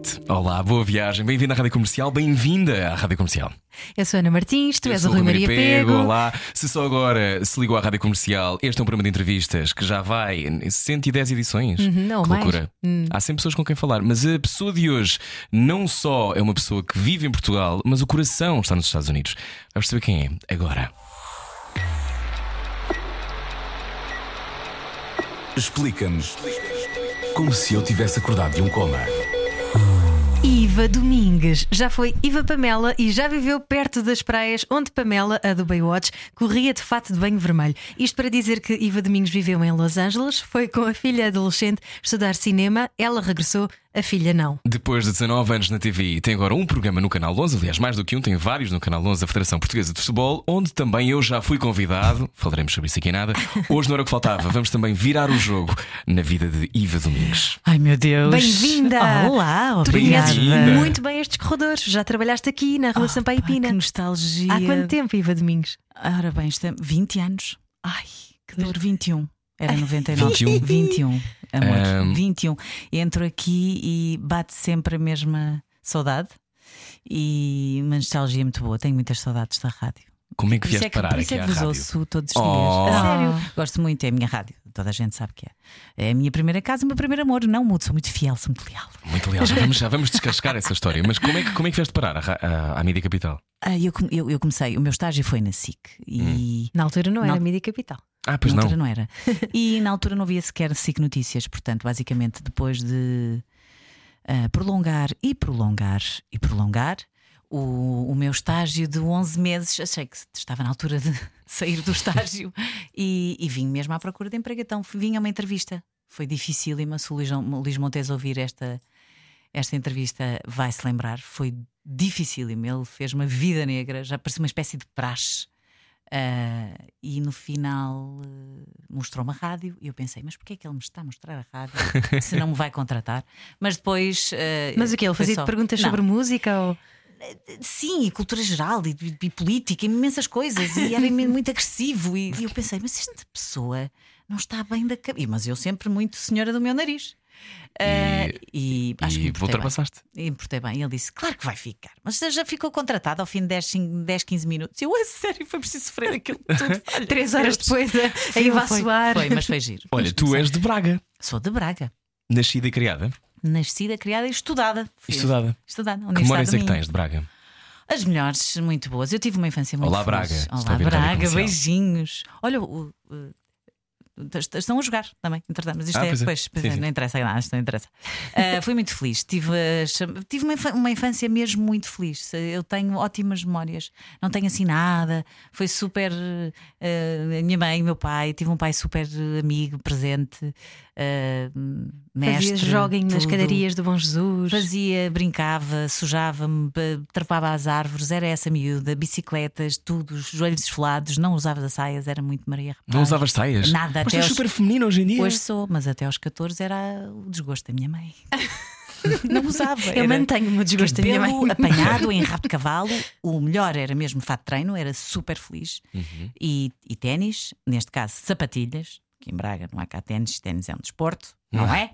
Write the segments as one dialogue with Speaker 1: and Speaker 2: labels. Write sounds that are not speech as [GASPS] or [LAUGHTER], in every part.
Speaker 1: Noite. Olá, boa viagem. Bem-vindo à Rádio Comercial. Bem-vinda à Rádio Comercial.
Speaker 2: Eu sou a Ana Martins, tu
Speaker 1: Eu
Speaker 2: és o Rui Maria Pego.
Speaker 1: Olá. Se só agora se ligou à Rádio Comercial, este é um programa de entrevistas que já vai em 110 edições.
Speaker 2: Uhum, não,
Speaker 1: que
Speaker 2: mais.
Speaker 1: loucura.
Speaker 2: Hum.
Speaker 1: Há sempre pessoas com quem falar, mas a pessoa de hoje não só é uma pessoa que vive em Portugal, mas o coração está nos Estados Unidos. Vamos saber quem é agora.
Speaker 3: Explica-nos como se eu tivesse acordado de um coma.
Speaker 2: Iva Domingues. Já foi Iva Pamela e já viveu perto das praias onde Pamela, a do Baywatch, corria de fato de banho vermelho. Isto para dizer que Iva Domingues viveu em Los Angeles, foi com a filha adolescente estudar cinema, ela regressou, a filha não.
Speaker 1: Depois de 19 anos na TVI, tem agora um programa no Canal 11, aliás, mais do que um, tem vários no Canal 11 da Federação Portuguesa de Futebol, onde também eu já fui convidado, falaremos sobre isso aqui em nada. Hoje não era o que faltava, vamos também virar o jogo na vida de Iva Domingues.
Speaker 4: Ai meu Deus.
Speaker 2: Bem-vinda!
Speaker 4: Olá,
Speaker 2: Tu
Speaker 4: obrigada.
Speaker 2: muito bem estes corredores, já trabalhaste aqui na Rua Sampaio
Speaker 4: Pá,
Speaker 2: Pina.
Speaker 4: Que nostalgia.
Speaker 2: Há quanto tempo, Iva Domingues?
Speaker 4: Ora bem, isto é 20 anos. Ai, que dor, 21. Era 99.
Speaker 1: 21?
Speaker 4: 21, amor.
Speaker 1: Ahm.
Speaker 4: 21. Entro aqui e bate sempre a mesma saudade e uma nostalgia muito boa. Tenho muitas saudades da rádio.
Speaker 1: Como é que vieste
Speaker 4: é que,
Speaker 1: parar
Speaker 4: por isso
Speaker 1: aqui
Speaker 4: é que vos
Speaker 1: rádio?
Speaker 4: ouço todos os
Speaker 1: Oh.
Speaker 4: dias. A
Speaker 2: Ah.
Speaker 4: sério. Gosto muito, é a minha rádio. Toda a gente sabe que é. É a minha primeira casa, o meu primeiro amor. Não mudo, sou muito fiel, sou muito leal.
Speaker 1: Muito legal, já vamos, já vamos descascar essa história. Mas como é que, como é que vieste parar à, à Mídia Capital?
Speaker 4: Ah, eu, eu, eu comecei, o meu estágio foi na SIC e
Speaker 2: Na altura não era
Speaker 4: Não.
Speaker 2: Mídia Capital.
Speaker 1: Ah, pois
Speaker 4: na
Speaker 1: não.
Speaker 4: altura não era. [LAUGHS] E na altura não havia sequer SIC Notícias, portanto, basicamente, depois de ah, prolongar e prolongar e prolongar o, o meu estágio de 11 meses, achei que estava na altura de [LAUGHS] sair do estágio [LAUGHS] e, e vim mesmo à procura de emprego. Então vim a uma entrevista. Foi dificílima. Se o Luís, o Luís Montes ouvir esta, esta entrevista, vai se lembrar. Foi dificílimo. Ele fez uma vida negra, já parecia uma espécie de praxe. Ah, e no final eh, mostrou-me a rádio e eu pensei, mas porquê é que ele me está a mostrar a rádio [LAUGHS] se não me vai contratar? Mas depois. eh,
Speaker 2: Mas o que? Ele fazia
Speaker 4: só-
Speaker 2: perguntas
Speaker 4: Não.
Speaker 2: sobre música? Ou...
Speaker 4: Sim, e cultura geral, e, e- e política, e imensas coisas, e era muito agressivo. E, e eu pensei, mas esta pessoa não está bem da cabeça. Mas eu sempre muito senhora do meu nariz. Ah, e acho que
Speaker 1: E
Speaker 4: importei bem.
Speaker 1: ultrapassaste.
Speaker 4: Importei bem. Ele disse: Claro que vai ficar. Mas já ficou contratado ao fim de 10, cin- 10 15 minutos. Eu, a sério, foi preciso sofrer aquilo tudo. [LAUGHS] Olha,
Speaker 2: Três horas depois a, a
Speaker 4: Foi,
Speaker 2: Iva a
Speaker 4: foi, mas foi giro.
Speaker 1: Olha,
Speaker 4: Mas
Speaker 1: tu és de Braga,
Speaker 4: Sou de Braga.
Speaker 1: nascida e criada.
Speaker 4: Nascida, criada e estudada. Fui-
Speaker 1: Estudada.
Speaker 4: Estudada.
Speaker 1: Que memórias é que tens de Braga?
Speaker 4: As melhores, muito boas. Eu tive uma infância muito
Speaker 1: Olá,
Speaker 4: feliz.
Speaker 1: Braga.
Speaker 4: Olá, Braga, beijinhos. Olha, o. Estão a jogar também, entretanto, mas isto
Speaker 1: Ah,
Speaker 4: é,
Speaker 1: pois é.
Speaker 4: pois, pois
Speaker 1: Sim,
Speaker 4: é,
Speaker 1: sim.
Speaker 4: não interessa nada, isto não interessa. [LAUGHS] Ah, fui muito feliz, tive, a cham- tive uma, infância mesmo muito feliz. Eu tenho ótimas memórias, não tenho assim nada. Foi super. ah, a minha mãe, meu pai, tive um pai super amigo, presente, ah, mestre.
Speaker 2: Fazia joguem nas cadarias do Bom Jesus.
Speaker 4: Fazia, brincava, sujava-me, trepava às árvores, era essa miúda, bicicletas, tudo, os joelhos esfolados, não usava as saias, era muito Maria Rapaz.
Speaker 1: Não usavas saias?
Speaker 4: Nada,
Speaker 1: Mas és
Speaker 4: aos-
Speaker 1: super feminino hoje em dia.
Speaker 4: Hoje sou, mas até aos 14 era o desgosto da minha mãe. [LAUGHS] não usava.
Speaker 2: Eu
Speaker 4: era
Speaker 2: mantenho o meu desgosto da minha mãe. [LAUGHS]
Speaker 4: apanhado em rabo de cavalo. O melhor era mesmo fato de treino, era super feliz.
Speaker 1: Uhum.
Speaker 4: E, e ténis, neste caso sapatilhas, que em Braga não há cá ténis, ténis é um desporto, não é?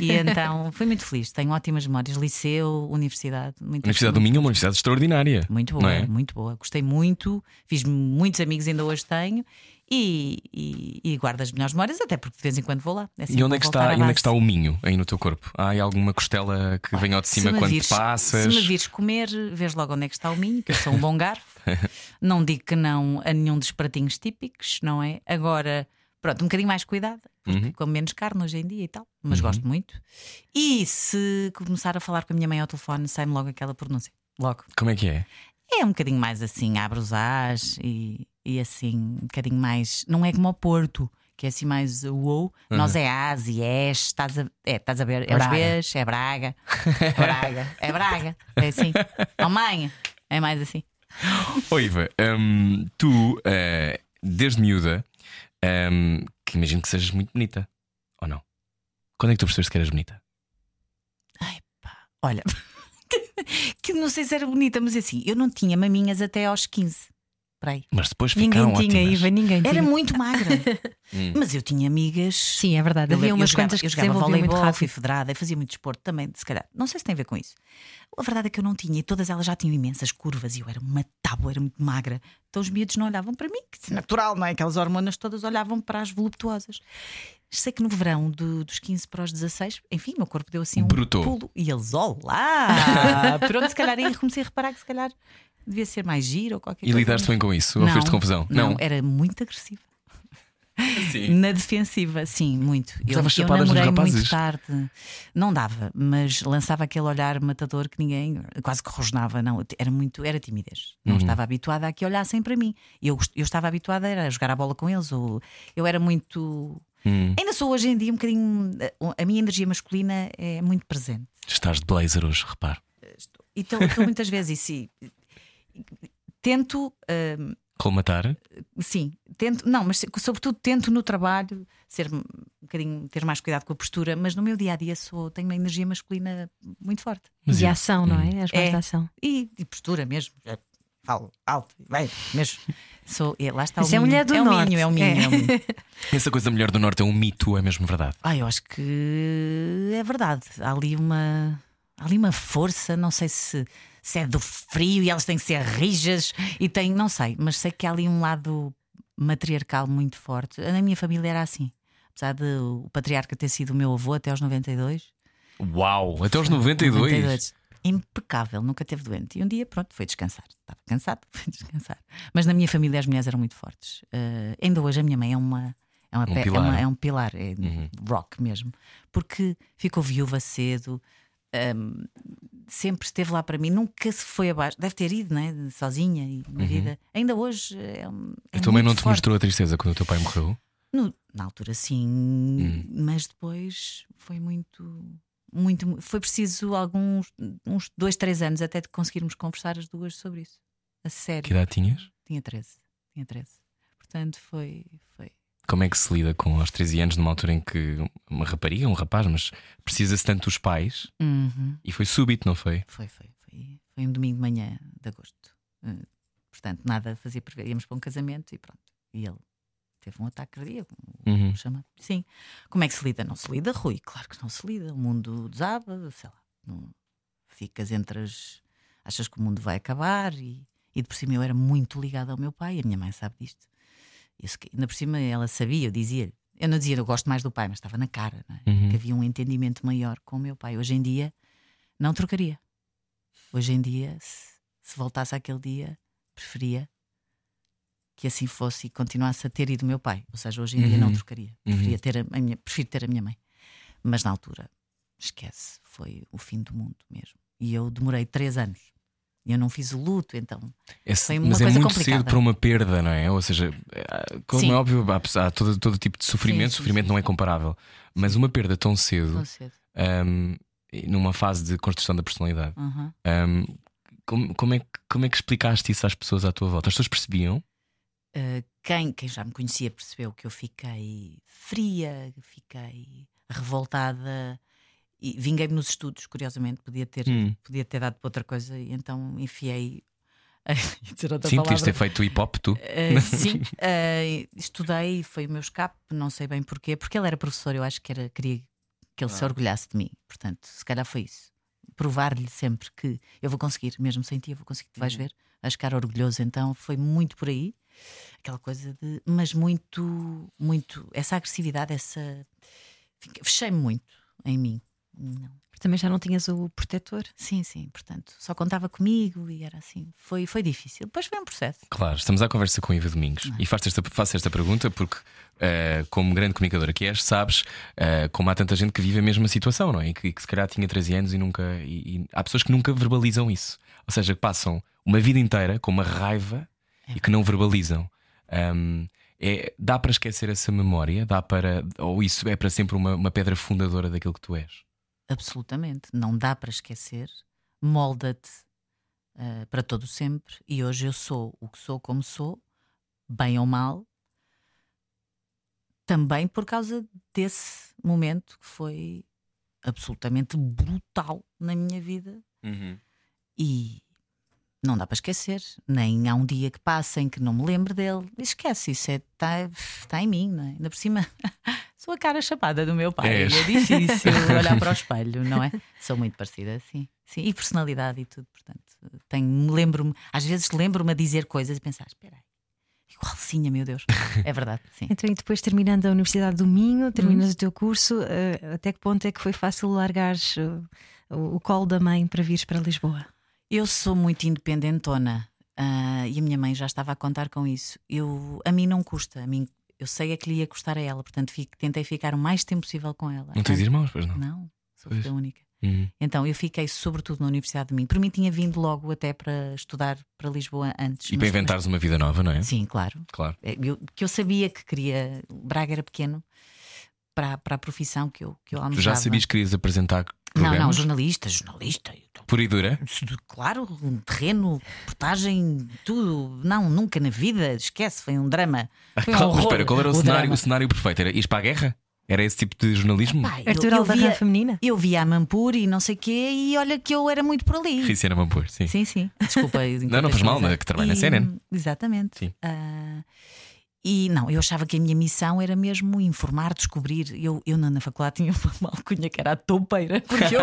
Speaker 4: E então fui muito feliz. Tenho ótimas memórias. Liceu, universidade.
Speaker 1: A
Speaker 4: Muito,
Speaker 1: Universidade do Minho é uma universidade extraordinária.
Speaker 4: Muito
Speaker 1: não
Speaker 4: boa,
Speaker 1: é?
Speaker 4: muito boa. Gostei muito, fiz muitos amigos, ainda hoje tenho. E, e, e guardo as melhores memórias, até porque de vez em quando vou lá. É
Speaker 1: E
Speaker 4: sempre
Speaker 1: onde é, que está, onde é que está o Minho aí no teu corpo? Há aí alguma costela que vem ao de cima quando
Speaker 4: vires-
Speaker 1: passas?
Speaker 4: Se me vires comer, vês logo onde é que está o minho, que eu sou um bom garfo. [LAUGHS] não digo que não a nenhum dos pratinhos típicos, não é? Agora, pronto, um bocadinho mais cuidado, porque
Speaker 1: Uhum.
Speaker 4: como menos carne hoje em dia e tal, mas gosto muito. E se começar a falar com a minha mãe ao telefone, sai-me logo aquela pronúncia. Logo.
Speaker 1: Como é que é?
Speaker 4: É um bocadinho mais assim, abre os as e, e assim, um bocadinho mais. Não é como ao Porto, que é assim mais uou. Nós é as e és, estás a, é, estás a ver, é os
Speaker 1: Braga.
Speaker 4: Bs, é Braga, [LAUGHS] Braga, é Braga, é assim. Mãe, é mais assim.
Speaker 1: Oi, Iva, hum, tu eh, desde miúda, ahm, que imagino que sejas muito bonita. Ou não? Quando é que tu percebeste que eras bonita?
Speaker 4: Ai pá, olha, [LAUGHS] que não sei se era bonita, mas assim, eu não tinha maminhas até aos 15. Para aí.
Speaker 1: Mas depois
Speaker 2: Ninguém
Speaker 1: ficaram
Speaker 2: tinha,
Speaker 1: ótimas.
Speaker 2: Iva, ninguém tinha.
Speaker 4: Era muito magra, [LAUGHS]
Speaker 1: Hum.
Speaker 4: mas eu tinha amigas.
Speaker 2: Sim, é verdade.
Speaker 4: Eu,
Speaker 2: Havia umas
Speaker 4: jogava,
Speaker 2: quantas que
Speaker 4: eu
Speaker 2: se
Speaker 4: jogava
Speaker 2: desenvolviam muito
Speaker 4: voleibol, fui federada, fazia muito desporto também, se calhar. Não sei se tem a ver com isso. A verdade é que eu não tinha, e todas elas já tinham imensas curvas e eu era uma tábua, era muito magra. Então os miúdos não olhavam para mim, que é natural, não é? Aquelas hormonas todas olhavam para as voluptuosas. Sei que no verão do- dos 15 para os 16, enfim, meu corpo deu assim um
Speaker 1: Brotou.
Speaker 4: pulo e eles, olá! [LAUGHS] Pronto, se calhar aí comecei a reparar que se calhar devia ser mais giro ou qualquer
Speaker 1: E
Speaker 4: coisa.
Speaker 1: lidaste bem com isso? Ou
Speaker 4: Não,
Speaker 1: fez-te confusão?
Speaker 4: Não, era muito agressiva.
Speaker 1: Sim. [LAUGHS]
Speaker 4: Na defensiva, sim, muito. Eu, eu namorei muito tarde. Não dava, mas lançava aquele olhar matador que ninguém quase que rosnava. Não, era muito, era timidez. Não
Speaker 1: Uhum.
Speaker 4: estava habituada a que olhassem para mim. Eu, eu estava habituada a jogar a bola com eles. Ou eu era muito.
Speaker 1: Hum.
Speaker 4: Ainda sou hoje em dia um bocadinho. A minha energia masculina é muito presente.
Speaker 1: Estás de blazer hoje, repare.
Speaker 4: Então, então muitas vezes isso. E- Tento. hum,
Speaker 1: Colmatar.
Speaker 4: Sim, tento, não, mas sobretudo tento no trabalho ser um bocadinho, ter mais cuidado com a postura, mas no meu dia a dia sou, tenho uma energia masculina muito forte.
Speaker 1: Mas
Speaker 2: de
Speaker 1: eu-
Speaker 2: ação, não é? As mais
Speaker 4: É.
Speaker 2: de ação.
Speaker 4: E, e postura mesmo. já Falo alto, vai, mesmo. Sou, é, lá está
Speaker 2: Isso
Speaker 4: o
Speaker 2: é
Speaker 4: minho.
Speaker 2: mulher do
Speaker 4: é o
Speaker 2: norte.
Speaker 4: minho, é o minho,
Speaker 2: É.
Speaker 4: é o minho. [LAUGHS]
Speaker 1: Essa coisa da mulher do norte é um mito, é mesmo verdade.
Speaker 4: Ah, eu acho que é verdade. Há ali uma, há ali uma força, não sei se, se é do frio e elas têm que ser rijas e tem, não sei, mas sei que há ali um lado matriarcal muito forte. Na minha família era assim. Apesar de o patriarca ter sido o meu avô até aos 92.
Speaker 1: Uau! Até aos 92.
Speaker 4: 92. Impecável, nunca teve doente. E um dia, pronto, foi descansar. Estava cansado, [LAUGHS] foi descansar. Mas na minha família as mulheres eram muito fortes. Eh, ainda hoje a minha mãe é uma. É, uma
Speaker 1: Um
Speaker 4: pe- é,
Speaker 1: pilar.
Speaker 4: uma- é um pilar, é
Speaker 1: Uhum.
Speaker 4: rock mesmo. Porque ficou viúva cedo, ehm, sempre esteve lá para mim, nunca se foi abaixo. Deve ter ido, né? sozinha e na vida. Ainda hoje é, é
Speaker 1: A tua mãe não te
Speaker 4: forte.
Speaker 1: mostrou a tristeza quando o teu pai morreu?
Speaker 4: No- na altura sim,
Speaker 1: Hum.
Speaker 4: mas depois foi muito, muito. Foi preciso alguns uns dois, três anos até de conseguirmos conversar as duas sobre isso. A sério.
Speaker 1: Que idade tinhas?
Speaker 4: Tinha 13. Tinha 13. Portanto, foi. foi.
Speaker 1: Como é que se lida com aos 13 anos, numa altura em que uma rapariga, um rapaz, mas precisa-se tanto dos pais
Speaker 4: Uhum.
Speaker 1: e foi súbito, não foi?
Speaker 4: Foi, foi, foi. Foi um domingo de manhã de agosto. Eh, portanto, nada fazia prever. Íamos para um casamento e pronto. E ele teve um ataque cardíaco.
Speaker 1: Uhum.
Speaker 4: chama Sim. Como é que se lida? Não se lida, Rui? Claro que não se lida. O mundo desaba, sei lá. Não... Ficas entre as. Achas que o mundo vai acabar e, e de por cima eu era muito ligada ao meu pai, a minha mãe sabe disto. Eu, ainda por cima ela sabia, eu dizia-lhe. Eu não dizia eu gosto mais do pai, mas estava na cara, é?
Speaker 1: Uhum.
Speaker 4: que havia um entendimento maior com o meu pai. Hoje em dia não trocaria. Hoje em dia, se, se voltasse àquele dia, preferia que assim fosse e continuasse a ter ido meu pai. Ou seja, hoje em dia não
Speaker 1: Uhum.
Speaker 4: trocaria.
Speaker 1: Uhum.
Speaker 4: Preferia ter a, a minha, prefiro ter a minha mãe. Mas na altura, esquece, foi o fim do mundo mesmo. E eu demorei três anos. Eu não fiz o luto, então.
Speaker 1: Esse-
Speaker 4: Foi uma
Speaker 1: mas é
Speaker 4: coisa
Speaker 1: muito
Speaker 4: complicada.
Speaker 1: cedo para uma perda, não é? Ou seja, é, como
Speaker 4: Sim.
Speaker 1: é óbvio, há, há todo, todo tipo de sofrimento,
Speaker 4: Sim, sim,
Speaker 1: sofrimento não é comparável. Mas uma perda tão cedo,
Speaker 4: Tão cedo.
Speaker 1: e numa fase de construção da personalidade,
Speaker 4: Uhum.
Speaker 1: hum, como, como é, que- como é que explicaste isso às pessoas à tua volta? As pessoas percebiam?
Speaker 4: Uh, quem, quem já me conhecia percebeu que eu fiquei fria, fiquei revoltada e vinguei-me nos estudos, curiosamente, podia ter,
Speaker 1: Hum.
Speaker 4: podia ter dado para outra coisa, e então enfiei. [LAUGHS] dizer outra
Speaker 1: Sim, podias
Speaker 4: palavra.
Speaker 1: ter feito hip hop, tu.
Speaker 4: Uh, sim, uh, [LAUGHS] estudei, foi o meu escape, não sei bem porquê, porque ele era professor, eu acho que era, queria que ele se orgulhasse de mim, portanto, se calhar foi isso. Provar-lhe sempre que eu vou conseguir, mesmo sem ti, eu vou conseguir, tu vais ver, vais ficar orgulhoso. Então foi muito por aí, aquela coisa de. Mas muito, muito. Essa agressividade, essa. Fechei-me muito em mim. Não.
Speaker 2: Também já não tinhas o protetor.
Speaker 4: Sim, sim, portanto, só contava comigo e era assim. Foi, foi difícil. Depois foi um processo.
Speaker 1: Claro, estamos à conversa com Iva Domingos e faço esta, faço esta pergunta porque, eh, como grande comunicadora que és, sabes eh, como há tanta gente que vive a mesma situação, não é? E que, que se calhar tinha 13 anos e nunca. E, e há pessoas que nunca verbalizam isso. Ou seja, que passam uma vida inteira com uma raiva e que não verbalizam. Ahm, é, dá para esquecer essa memória? Dá para. Ou isso é para sempre uma, uma pedra fundadora daquilo que tu és?
Speaker 4: Absolutamente. Não dá para esquecer. Molda-te ah, para todo sempre. E hoje eu sou o que sou, como sou, bem ou mal, também por causa desse momento que foi absolutamente brutal na minha vida
Speaker 1: Uhum.
Speaker 4: e não dá para esquecer. Nem há um dia que passa em que não me lembre dele. Esquece, isso está tá em mim, não é? Ainda por cima, [LAUGHS] sou a cara chapada do meu pai.
Speaker 1: És.
Speaker 4: É difícil [LAUGHS] olhar para o espelho, não é? Sou muito parecida, sim. sim. E personalidade e tudo, portanto. Tenho, lembro-me, às vezes lembro-me a dizer coisas e pensar: espera aí, igualzinha, meu Deus. É verdade, sim. [LAUGHS]
Speaker 2: Então, e depois terminando a Universidade do Minho, terminas
Speaker 4: Uhum.
Speaker 2: o teu curso, eh, até que ponto é que foi fácil largares o, o colo da mãe para vires para Lisboa?
Speaker 4: Eu sou muito independentona ah, e a minha mãe já estava a contar com isso. Eu, a mim não custa, a mim, eu sei é que lhe ia custar a ela, portanto fico- tentei ficar o mais tempo possível com ela.
Speaker 1: Não tens irmãos, pois não?
Speaker 4: Não, sou filha única.
Speaker 1: Uhum.
Speaker 4: Então eu fiquei sobretudo na Universidade de Minho. Por mim tinha vindo logo até para estudar para Lisboa antes.
Speaker 1: E para
Speaker 4: mas-
Speaker 1: inventares uma vida nova, não é?
Speaker 4: Sim, claro.
Speaker 1: Claro.
Speaker 4: É, Eu, que eu sabia que queria. Braga era pequeno para, para a profissão que eu, que eu
Speaker 1: Tu
Speaker 4: almejava.
Speaker 1: já sabias que querias apresentar
Speaker 4: Não, não, jornalista, jornalista.
Speaker 1: Por e dura?
Speaker 4: Claro, um terreno, portagem, tudo. Não, nunca na vida, esquece, foi um drama. Foi um horror,
Speaker 1: espera, qual era o, cenário,
Speaker 4: drama.
Speaker 1: o cenário perfeito? Era ir para a guerra? Era esse tipo de jornalismo?
Speaker 4: Pá, eu-
Speaker 2: Arthur
Speaker 4: eu, via,
Speaker 2: feminina?
Speaker 4: eu via a Mampur e não sei o quê, e olha que eu era muito por ali.
Speaker 1: Riciana Mampur, sim.
Speaker 4: Sim, sim. Desculpa.
Speaker 1: Não, não faz mal, né, que trabalha na
Speaker 4: E-
Speaker 1: CNN.
Speaker 4: Exatamente.
Speaker 1: Sim.
Speaker 4: Ah, e não, eu achava que a minha missão era mesmo informar, descobrir. Eu, eu na, na faculdade tinha uma [LAUGHS] alcunha que era a toupeira, porque eu,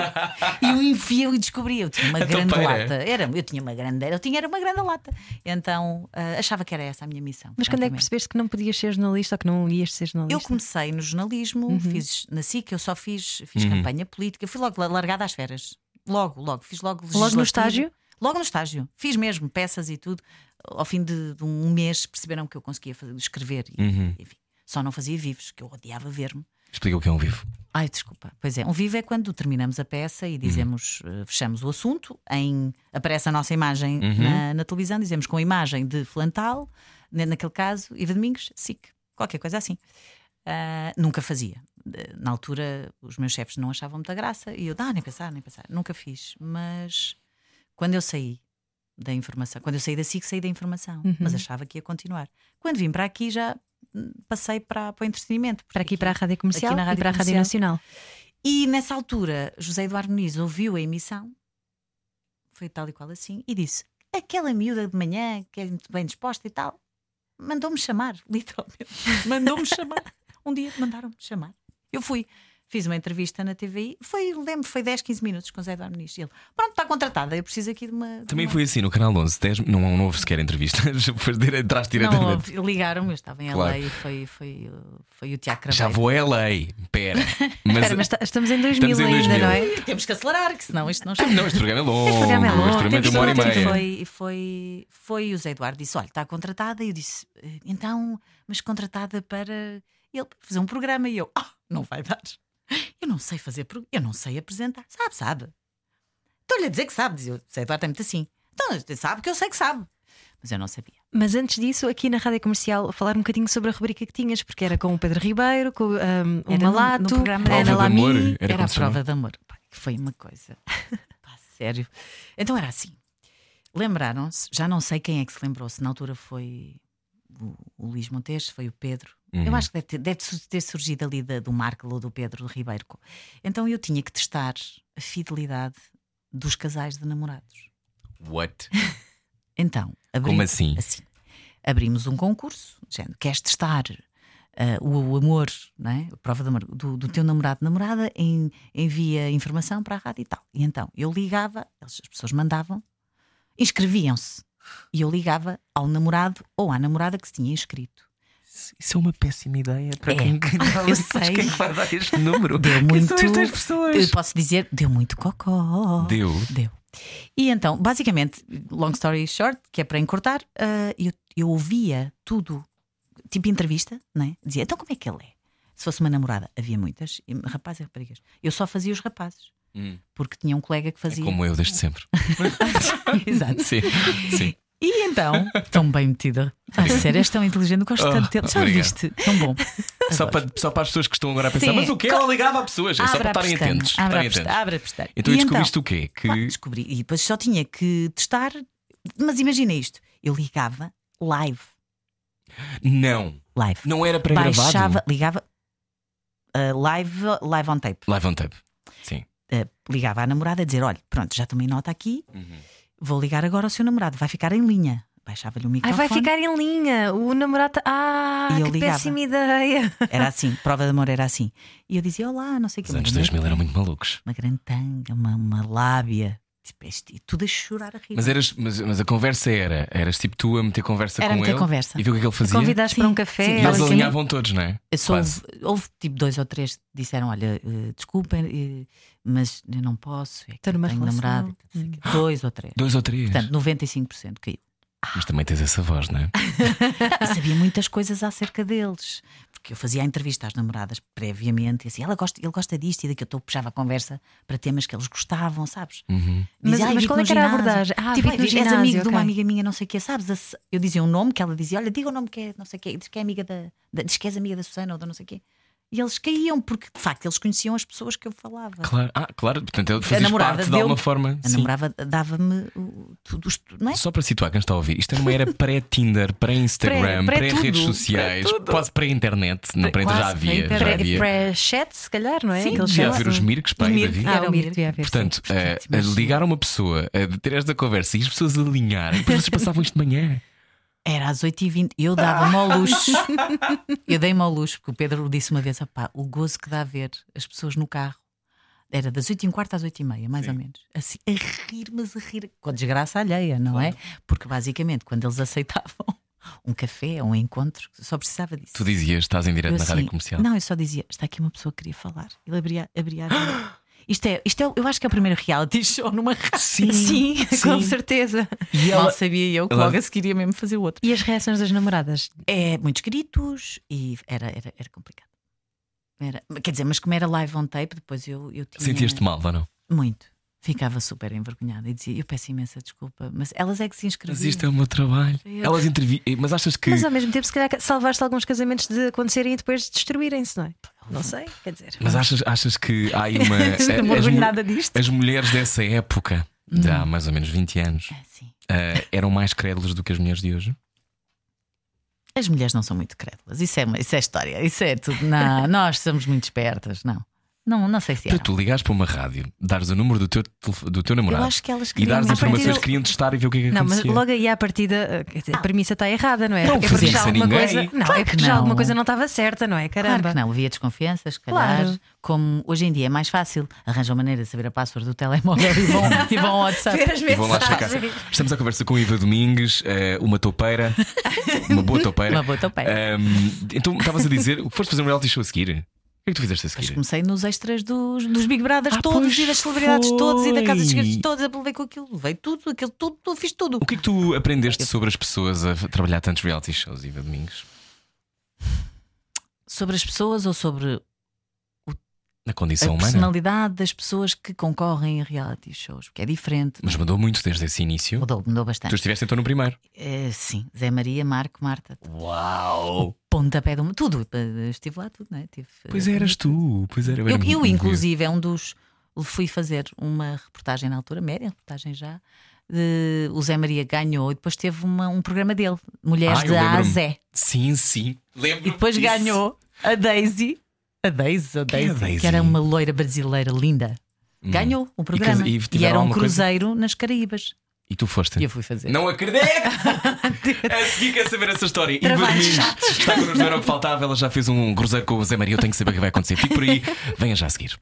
Speaker 4: eu enfiei e descobri. Eu tinha uma [LAUGHS]
Speaker 1: A
Speaker 4: grande
Speaker 1: toupeira?
Speaker 4: lata. Era, eu tinha uma grande, eu tinha era uma grande lata. Então ah, achava que era essa a minha missão.
Speaker 2: Mas quando é que percebeste que não podias ser jornalista ou que não ias ser jornalista?
Speaker 4: Eu comecei no jornalismo,
Speaker 2: Uhum.
Speaker 4: fiz na SIC, eu só fiz, fiz
Speaker 1: Uhum.
Speaker 4: campanha política, fui logo largada às férias. Logo, logo, fiz logo
Speaker 2: Logo no estágio?
Speaker 4: Logo no estágio. Fiz mesmo peças e tudo. Ao fim de, de um mês perceberam que eu conseguia fazer- escrever. E,
Speaker 1: Uhum.
Speaker 4: enfim, só não fazia vivos, que eu odiava ver-me.
Speaker 1: Explica o que é um vivo.
Speaker 4: Ai, desculpa. Pois é, um vivo é quando terminamos a peça e dizemos,
Speaker 1: Uhum.
Speaker 4: eh, fechamos o assunto, em, aparece a nossa imagem
Speaker 1: Uhum.
Speaker 4: na, na televisão, dizemos com a imagem de Flantal, na- naquele caso, Iva Domingos, SIC, qualquer coisa assim. Ah, nunca fazia. Na altura, os meus chefes não achavam muita graça e eu, ah, nem pensar, nem pensar. Nunca fiz. Mas quando eu saí da informação, quando eu saí da SIC, saí da informação,
Speaker 2: Uhum.
Speaker 4: mas achava que ia continuar. Quando vim para aqui, já hum, passei para, para o entretenimento.
Speaker 2: Para aqui para a Rádio Comercial
Speaker 4: Aqui na
Speaker 2: e
Speaker 4: Rádio
Speaker 2: para a Rádio. Nacional.
Speaker 4: E nessa altura, José Eduardo Muniz ouviu a emissão, foi tal e qual assim, e disse: aquela miúda de manhã, que é muito bem disposta e tal, mandou-me chamar, [LAUGHS] literalmente. Mandou-me chamar. [LAUGHS] Um dia mandaram-me chamar. Eu fui. Fiz uma entrevista na TVI, foi, lembro, foi 10, 15 minutos com o José Eduardo Muniz. Ele, pronto, está contratada, eu preciso aqui de uma. de
Speaker 1: Também
Speaker 4: uma-
Speaker 1: foi assim no Canal 11, 10, não, não houve sequer entrevistas, [LAUGHS] depois entraste
Speaker 4: Não,
Speaker 1: diretamente.
Speaker 4: ligaram-me, eu estava em
Speaker 1: Claro.
Speaker 4: LA e foi, foi, foi o Tiago Craveiro.
Speaker 1: Já vou a LA, pera. Mas, [LAUGHS]
Speaker 2: Espera, mas esta- estamos em 2000
Speaker 1: Estamos em
Speaker 2: ainda,
Speaker 1: 2000.
Speaker 2: não é?
Speaker 4: Temos que acelerar, que senão isto não
Speaker 1: Ah,
Speaker 4: chega.
Speaker 1: não, este programa é longo.
Speaker 2: Este programa é longo,
Speaker 1: Este programa tem uma hora e meia.
Speaker 4: Foi, foi, foi o Zé Eduardo disse: Olha, está contratada. E eu disse: "Eh, Então, mas contratada para ele fazer um programa. E eu: Ah, não vai dar. Eu não sei fazer, pro- eu não sei apresentar. Sabe, sabe. Estou-lhe a dizer que sabe. Dizia o Zé Eduardo é muito assim. Então, sabe que eu sei que sabe. Mas eu não sabia.
Speaker 2: Mas antes disso, aqui na Rádio Comercial, falar um bocadinho sobre a rubrica que tinhas, porque era com o Pedro Ribeiro, com um, o
Speaker 4: Era no-
Speaker 2: Malato,
Speaker 4: no programa
Speaker 2: a
Speaker 1: Prova
Speaker 2: Ana
Speaker 1: de
Speaker 2: Lamy.
Speaker 1: amor. Era
Speaker 4: Era, a prova de amor. Que foi uma coisa. Pá, sério. Então era assim. Lembraram-se, já não sei quem é que se lembrou, se na altura foi o, o Luís Montes, se foi o Pedro.
Speaker 1: Uhum.
Speaker 4: Eu acho que deve ter, deve ter surgido ali da- do Marco ou do Pedro Ribeiro. Então eu tinha que testar a fidelidade dos casais de namorados.
Speaker 1: What? [LAUGHS]
Speaker 4: Então, abri-
Speaker 1: Como assim?
Speaker 4: assim. Abrimos um concurso, género, queres testar ah, o, o amor, não é? a prova amor do, do teu namorado, namorada, em- envia informação para a rádio e tal. E então eu ligava, as pessoas mandavam, inscreviam-se. E eu ligava ao namorado ou à namorada que se tinha inscrito.
Speaker 1: Isso é uma péssima ideia para
Speaker 4: É.
Speaker 1: quem [LAUGHS]
Speaker 4: Eu sei.
Speaker 1: Quem vai dar este número?
Speaker 4: Deu muito.
Speaker 1: são estas pessoas?
Speaker 4: Eu posso dizer, deu muito cocó.
Speaker 1: Deu.
Speaker 4: Deu. E então, basicamente, long story short, que é para encurtar, ah, eu, eu ouvia tudo, tipo entrevista, né? Dizia, então como é que ele é? Se fosse uma namorada, havia muitas, rapazes e raparigas. Eu só fazia os rapazes,
Speaker 1: Hum.
Speaker 4: porque tinha um colega que fazia.
Speaker 1: Como eu desde sempre. [LAUGHS]
Speaker 4: Exato.
Speaker 1: Sim, sim.
Speaker 4: E então, [LAUGHS] tão bem metida. A sério, és tão inteligente, gosto tanto dele. Já
Speaker 1: obrigado.
Speaker 4: viste? Tão bom.
Speaker 1: Só para, só para as pessoas que estão agora a pensar,
Speaker 4: Sim.
Speaker 1: mas o quê? Ela ligava a pessoas, é só para estarem
Speaker 4: pestana,
Speaker 1: atentos.
Speaker 4: Abre a
Speaker 1: estarem atentos.
Speaker 4: Pestana.
Speaker 1: Então
Speaker 4: E
Speaker 1: descobriste o quê? Que
Speaker 4: Ah, descobri. E depois só tinha que testar. Mas imagina isto: eu ligava live.
Speaker 1: Não.
Speaker 4: Live.
Speaker 1: Não era pré-gravado.
Speaker 4: Baixava, ligava. uh, live, live on tape.
Speaker 1: Live on tape. Sim.
Speaker 4: Uh, ligava à namorada a dizer: Olha, pronto, já tomei nota aqui,
Speaker 1: Uhum.
Speaker 4: Vou ligar agora ao seu namorado, vai ficar em linha. Baixava-lhe o
Speaker 2: Ai,
Speaker 4: microfone.
Speaker 2: vai ficar em linha. O namorado. Ah,
Speaker 4: E eu
Speaker 2: que
Speaker 4: ligava.
Speaker 2: péssima ideia.
Speaker 4: Era [LAUGHS] assim, prova de amor era assim. E eu dizia: Olá, não sei o que.
Speaker 1: Os anos
Speaker 4: uma
Speaker 1: 2000
Speaker 4: grande-
Speaker 1: eram muito malucos.
Speaker 4: Uma grande tanga, uma, uma lábia. Tipo, este- e tudo a chorar a rir.
Speaker 1: Mas, eras, mas, mas a conversa era: eras tipo tu a meter conversa
Speaker 4: Era
Speaker 1: com
Speaker 4: meter
Speaker 1: ele
Speaker 4: conversa.
Speaker 1: e ver o que é que ele fazia.
Speaker 2: Convidaste para um
Speaker 4: Sim,
Speaker 2: café.
Speaker 4: sim.
Speaker 1: E eles
Speaker 2: assim?
Speaker 1: alinhavam todos, não é?
Speaker 4: Só houve, houve, tipo dois ou três que disseram: Olha, eh, desculpem, eh, mas eu não posso. É que
Speaker 2: numa
Speaker 4: tenho
Speaker 2: relação.
Speaker 4: namorado. quê. Dois ou três.
Speaker 1: Dois ou três.
Speaker 4: Portanto, 95% caiu.
Speaker 1: Mas também tens essa voz, não é? [LAUGHS]
Speaker 4: E sabia muitas coisas acerca deles. Porque eu fazia a entrevista às namoradas previamente e assim, ela gosta, ele gosta disto e daquilo. Eu puxava a conversa para temas que eles gostavam, sabes?
Speaker 1: Uhum.
Speaker 2: Mas-
Speaker 4: Dizia, "Ai,
Speaker 2: mas
Speaker 4: vi-te
Speaker 2: qual é que era a
Speaker 4: ginásio."
Speaker 2: abordagem? Ah,
Speaker 4: tipo,
Speaker 2: no
Speaker 4: és amigo de uma amiga minha, não sei o quê, sabes? Eu dizia um nome que ela dizia: Olha, diga o nome que é, não sei o quê, diz que é amiga da, da diz que és amiga da Susana ou da não sei o quê. E eles caíam, porque de facto eles conheciam as pessoas que eu falava.
Speaker 1: Claro. Ah, claro. Portanto, ele fazia parte de
Speaker 4: deu-
Speaker 1: alguma forma.
Speaker 4: A
Speaker 1: sim.
Speaker 4: namorada dava-me tudo, isto, não é?
Speaker 1: Só para situar quem está a ouvir, isto era uma era pré-Tinder, pré-Instagram,
Speaker 2: Pré- pré
Speaker 1: pré-redes
Speaker 2: tudo,
Speaker 1: sociais,
Speaker 2: pré
Speaker 1: quase pré-internet. Não, pré já
Speaker 4: quase
Speaker 1: havia. Já.
Speaker 2: Pré-chat, se calhar, não é?
Speaker 4: Sim,
Speaker 2: Aquele
Speaker 1: Devia
Speaker 2: chat.
Speaker 1: haver os Mirks, pá, havia.
Speaker 2: Ah, o
Speaker 4: o
Speaker 2: Mir
Speaker 4: Mir.
Speaker 2: devia haver.
Speaker 1: Portanto,
Speaker 4: Sim, portanto,
Speaker 1: a
Speaker 4: imagina.
Speaker 1: ligar a uma pessoa, a ter esta conversa e as pessoas alinharem, depois vocês passavam isto de manhã.
Speaker 4: Era às 8h20. Eu dava-me ao luxo. [LAUGHS] Eu dei-me ao luxo, porque o Pedro disse uma vez: opá, o gozo que dá a ver as pessoas no carro. Era das 8 h quarto às 8 h meia, mais ou menos. Assim, a rir, mas a rir. Com a desgraça alheia, não é? Porque basicamente, quando eles aceitavam um café ou um encontro, só precisava disso.
Speaker 1: Tu dizias, estás em direto
Speaker 4: Eu
Speaker 1: na rádio
Speaker 4: assim,
Speaker 1: comercial.
Speaker 4: Não, eu só dizia: está aqui uma pessoa que queria falar. Ele abria, abria a. [GASPS] Isto é, isto é, eu acho que é o primeiro reality [LAUGHS] show numa rádio.
Speaker 1: Sim,
Speaker 2: Sim, com
Speaker 1: sim.
Speaker 2: certeza.
Speaker 1: E
Speaker 4: Mal
Speaker 1: ela,
Speaker 4: sabia eu que
Speaker 1: ela-
Speaker 4: logo a seguir ia mesmo fazer o outro.
Speaker 2: E as reações das namoradas?
Speaker 4: É, muitos gritos e era, era, era complicado. Era, quer dizer, mas como era live on tape, depois eu, eu tinha.
Speaker 1: sentias-te mal, ou não?
Speaker 4: Muito. Ficava super envergonhada e dizia: Eu peço imensa desculpa, mas elas é que se inscreviam.
Speaker 1: Mas isto é o meu trabalho.
Speaker 4: Eu-
Speaker 1: Elas intervi... Mas achas que.
Speaker 2: Mas ao mesmo tempo, se calhar salvaste alguns casamentos de acontecerem e depois destruírem-se, não é? Não sei, quer dizer.
Speaker 1: Mas achas, achas que há aí [LAUGHS] uma.
Speaker 4: Não me
Speaker 1: as,
Speaker 4: nada disto.
Speaker 1: as mulheres dessa época, de há mais ou menos 20 anos,
Speaker 4: É, sim.
Speaker 1: eh, eram mais crédulas do que as mulheres de hoje?
Speaker 4: As mulheres não são muito crédulas. Isso é, uma- isso é história. Isso é tudo. Não, nós somos muito espertas. Não. Não, não sei se
Speaker 1: Para
Speaker 4: é.
Speaker 1: tu ligares para uma rádio, dares o número do teu, do teu
Speaker 4: Eu
Speaker 1: namorado
Speaker 4: acho que elas
Speaker 1: e
Speaker 4: queriam.
Speaker 1: dares informações que queriam testar e ver o que é que
Speaker 2: Não, mas
Speaker 1: acontecia.
Speaker 2: logo aí à partida, quer dizer, a premissa está errada, não é?
Speaker 1: Não
Speaker 2: é porque
Speaker 1: fazia
Speaker 2: já
Speaker 1: isso a
Speaker 2: alguma
Speaker 1: ninguém.
Speaker 2: coisa. Não,
Speaker 4: Claro
Speaker 2: é
Speaker 4: que
Speaker 2: porque já
Speaker 4: não.
Speaker 2: alguma coisa não estava certa, não é?
Speaker 4: Claro
Speaker 2: Caramba.
Speaker 4: que não, havia desconfiança, se calhar.
Speaker 2: Claro.
Speaker 4: Como hoje em dia é mais fácil, arranjam maneira de saber a password do telemóvel e vão, [LAUGHS] e vão ao WhatsApp.
Speaker 2: Ver as
Speaker 1: E vão lá checar.
Speaker 2: mensagens.
Speaker 1: Estamos à conversa com Iva Domingues, eh, uma toupeira, uma boa [LAUGHS] toupeira.
Speaker 4: Uma boa toupeira.
Speaker 1: Ahm, então estavas a dizer, foste fazer um reality show a seguir? Que é que tu fizeste a seguir?
Speaker 4: comecei nos extras dos, dos Big Brothers
Speaker 1: Ah,
Speaker 4: todos e das celebridades todos e da Casa dos. Segredos todos. Eu levei com aquilo, levei tudo, aquilo tudo, tudo, fiz tudo.
Speaker 1: O que é que tu aprendeste sobre as pessoas a trabalhar tantos reality shows, Iva Domingues?
Speaker 4: Sobre as pessoas ou sobre
Speaker 1: Na
Speaker 4: a
Speaker 1: condição humana?
Speaker 4: personalidade das pessoas que concorrem a reality shows, porque é diferente.
Speaker 1: Mas mudou muito desde esse início.
Speaker 4: Mudou, mudou
Speaker 1: Tu
Speaker 4: bastante.
Speaker 1: estiveste então no primeiro.
Speaker 4: Eh, sim, Zé Maria, Marco, Marta,
Speaker 1: Uau!
Speaker 4: pontapé do tudo. Eh, Estive lá tudo, não é? Tive,
Speaker 1: Pois
Speaker 4: eh,
Speaker 1: eras tu, pois era.
Speaker 4: Eu, eu,
Speaker 1: muito
Speaker 4: inclusive, é um dos. Fui fazer uma reportagem na altura, média reportagem já. de- o Zé Maria ganhou e depois teve uma- um programa dele, Mulheres
Speaker 1: Ah, eu
Speaker 4: de A a. Zé.
Speaker 1: Sim, sim. Lembro.
Speaker 4: E depois ganhou a Daisy. A Daisy, a Daisy,
Speaker 1: é a Daisy?
Speaker 4: que era uma loira brasileira linda. Ganhou o programa.
Speaker 1: e
Speaker 4: E,
Speaker 1: tiveram
Speaker 4: era um
Speaker 1: alguma coisa?
Speaker 4: cruzeiro nas Caraíbas.
Speaker 1: E tu foste.
Speaker 4: E eu fui fazer.
Speaker 1: Não acredito! [LAUGHS] a seguir quer saber essa história.
Speaker 2: Trabalhos
Speaker 1: Domingos está connosco, não era o que faltava. Ela já fez um cruzeiro com o Zé Maria. Eu tenho que saber o que vai acontecer. Fique por aí, venha já a seguir.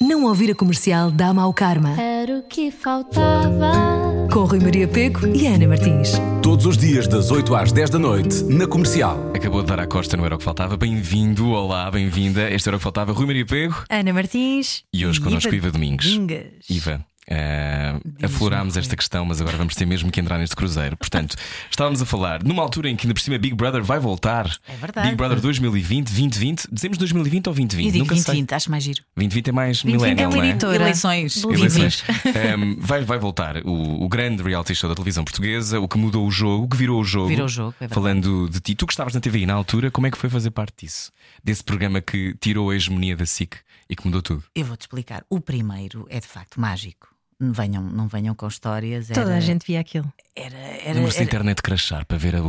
Speaker 5: Não ouvir a comercial dá mau karma.
Speaker 6: Era o que faltava.
Speaker 5: Com Rui Maria Peco e Ana Martins.
Speaker 3: Todos os dias, das 8 às 10 da noite, na comercial.
Speaker 1: Acabou de dar à costa, não era o que faltava. Bem-vindo, olá, bem-vinda. Este era o que faltava. Rui Maria Pego
Speaker 2: Ana Martins
Speaker 1: e hoje connosco Iva Domingos.
Speaker 2: Domingues.
Speaker 1: Iva, eh, aflorámos esta questão, mas agora vamos ter mesmo que entrar neste cruzeiro. Portanto, [LAUGHS] estávamos a falar numa altura em que ainda por cima Big Brother vai voltar.
Speaker 4: É verdade.
Speaker 1: Big Brother 2020, 2020. Dizemos 2020 ou 2020?
Speaker 4: Eu digo
Speaker 1: Nunca
Speaker 4: 2020,
Speaker 1: sei.
Speaker 4: acho mais giro.
Speaker 1: 2020 é mais
Speaker 2: 2020
Speaker 1: millennial,
Speaker 2: é uma
Speaker 1: não é?
Speaker 2: editora.
Speaker 4: Eleições.
Speaker 1: Eleições. Um, [LAUGHS] vai, vai voltar o, o grande reality show da televisão portuguesa, o que mudou o jogo, o que virou o jogo.
Speaker 4: Virou o jogo, é.
Speaker 1: Falando de ti, tu que estavas na TVI na altura, como é que foi fazer parte disso? Desse programa que tirou a hegemonia da SIC e que mudou tudo?
Speaker 4: Eu vou-te explicar. O primeiro é de facto mágico. Não venham, não venham com histórias.
Speaker 2: Toda
Speaker 4: era-
Speaker 2: a gente via aquilo.
Speaker 4: Era, era,
Speaker 1: Lembro-se da internet crashar para ver. A,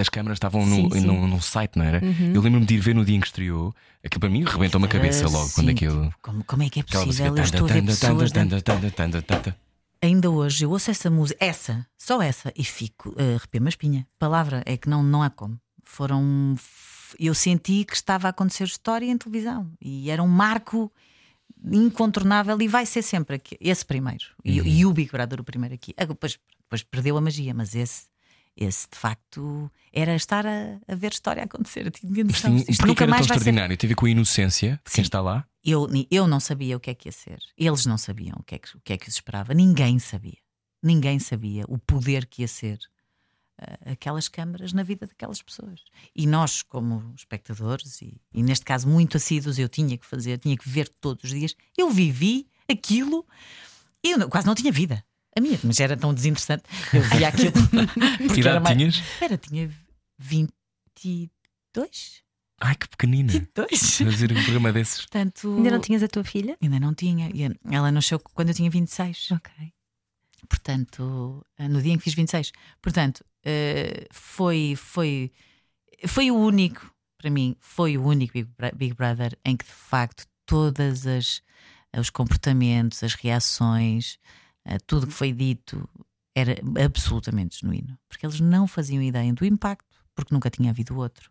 Speaker 1: as câmaras estavam no,
Speaker 2: Sim, sim.
Speaker 1: no, no site, não era? Eu lembro-me de ir ver no dia em que estreou. Aquilo para mim rebentou-me a cabeça logo quando
Speaker 4: assim,
Speaker 1: aquilo.
Speaker 4: Como, como é que é possível? Eu estou a ver
Speaker 1: tanda,
Speaker 4: pessoas. Ainda hoje eu ouço essa música, essa, só essa, e fico, uh, arrepio-me a espinha. Palavra é que não, não há como. Foram. Eu senti que estava a acontecer história em televisão e era um marco incontornável e vai ser sempre aqui, esse primeiro. E,
Speaker 1: Uhum.
Speaker 4: e o Big Brother, o primeiro aqui. Ah, Depois, depois perdeu a magia, mas esse. Esse de facto era estar a, a ver história acontecer.
Speaker 1: Sim,
Speaker 4: Isto
Speaker 1: que
Speaker 4: nunca
Speaker 1: era tão
Speaker 4: mais vai ser
Speaker 1: extraordinário? Teve com a inocência de quem
Speaker 4: Sim.
Speaker 1: está lá.
Speaker 4: eu, eu não sabia o que é que ia ser. Eles não sabiam o que é que, o que, é que os esperava. Ninguém sabia. Ninguém sabia o poder que ia ser aquelas câmaras na vida daquelas pessoas. E nós, como espectadores, e, e neste caso muito assíduos, eu tinha que fazer, tinha que ver todos os dias. Eu vivi aquilo. Eu não- quase não tinha vida. A minha, mas era tão desinteressante. Eu via aquilo. [LAUGHS] porque
Speaker 1: Que
Speaker 4: era
Speaker 1: idade
Speaker 4: mais-
Speaker 1: tinhas?
Speaker 4: Era, tinha 22?
Speaker 1: Ai, que pequenina.
Speaker 4: 22.
Speaker 1: Fazer um programa desses.
Speaker 4: Portanto,
Speaker 2: Ainda não tinhas a tua filha?
Speaker 4: Ainda não tinha. E Ela nasceu quando eu tinha 26.
Speaker 2: Ok.
Speaker 4: Portanto, no dia em que fiz 26. Portanto, eh, foi, foi, foi o único, para mim, foi o único Big, Brother em que de facto todas as os comportamentos, as reações, eh, tudo que foi dito era absolutamente genuíno. Porque eles não faziam ideia do impacto, porque nunca tinha havido outro.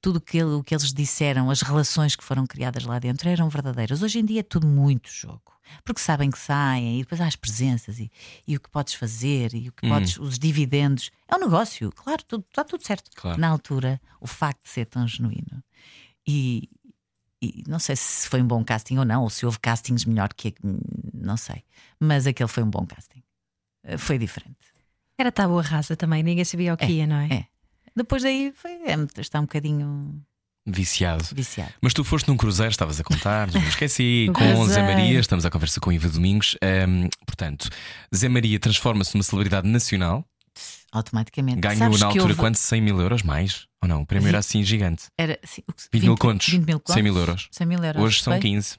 Speaker 4: Tudo que o que eles disseram, as relações que foram criadas lá dentro eram verdadeiras. Hoje em dia é tudo muito jogo. Porque sabem que saem e depois há as presenças e, e o que podes fazer e o que
Speaker 1: Hum.
Speaker 4: podes, os dividendos. É um negócio, claro, tudo, está tudo certo.
Speaker 1: Claro.
Speaker 4: Na altura, o facto de ser tão genuíno e, e não sei se foi um bom casting ou não, ou se houve castings melhor que. Não sei. Mas aquele foi um bom casting. Eh, Foi diferente.
Speaker 2: Era tábua rasa também, ninguém sabia o que
Speaker 4: É,
Speaker 2: ia, não é?
Speaker 4: é. Depois daí foi, é, está um bocadinho
Speaker 1: Viciado.
Speaker 4: viciado.
Speaker 1: Mas tu foste num cruzeiro, estavas a contar, me [LAUGHS] esqueci,
Speaker 2: O
Speaker 1: com Zé. Maria, estamos à conversa com Iva Domingos. Ahm, portanto, Zé Maria transforma-se numa celebridade nacional,
Speaker 4: Automaticamente.
Speaker 1: ganhou
Speaker 4: Sabes
Speaker 1: na altura
Speaker 4: houve-
Speaker 1: quanto? 100 mil euros mais? Ou não? O prémio era assim gigante.
Speaker 4: Era sim, o que-
Speaker 1: 20 mil contos.
Speaker 4: 20 mil
Speaker 1: 100 mil
Speaker 4: contos?
Speaker 1: euros.
Speaker 4: 100 mil euros.
Speaker 1: Hoje são
Speaker 4: foi?
Speaker 1: 15.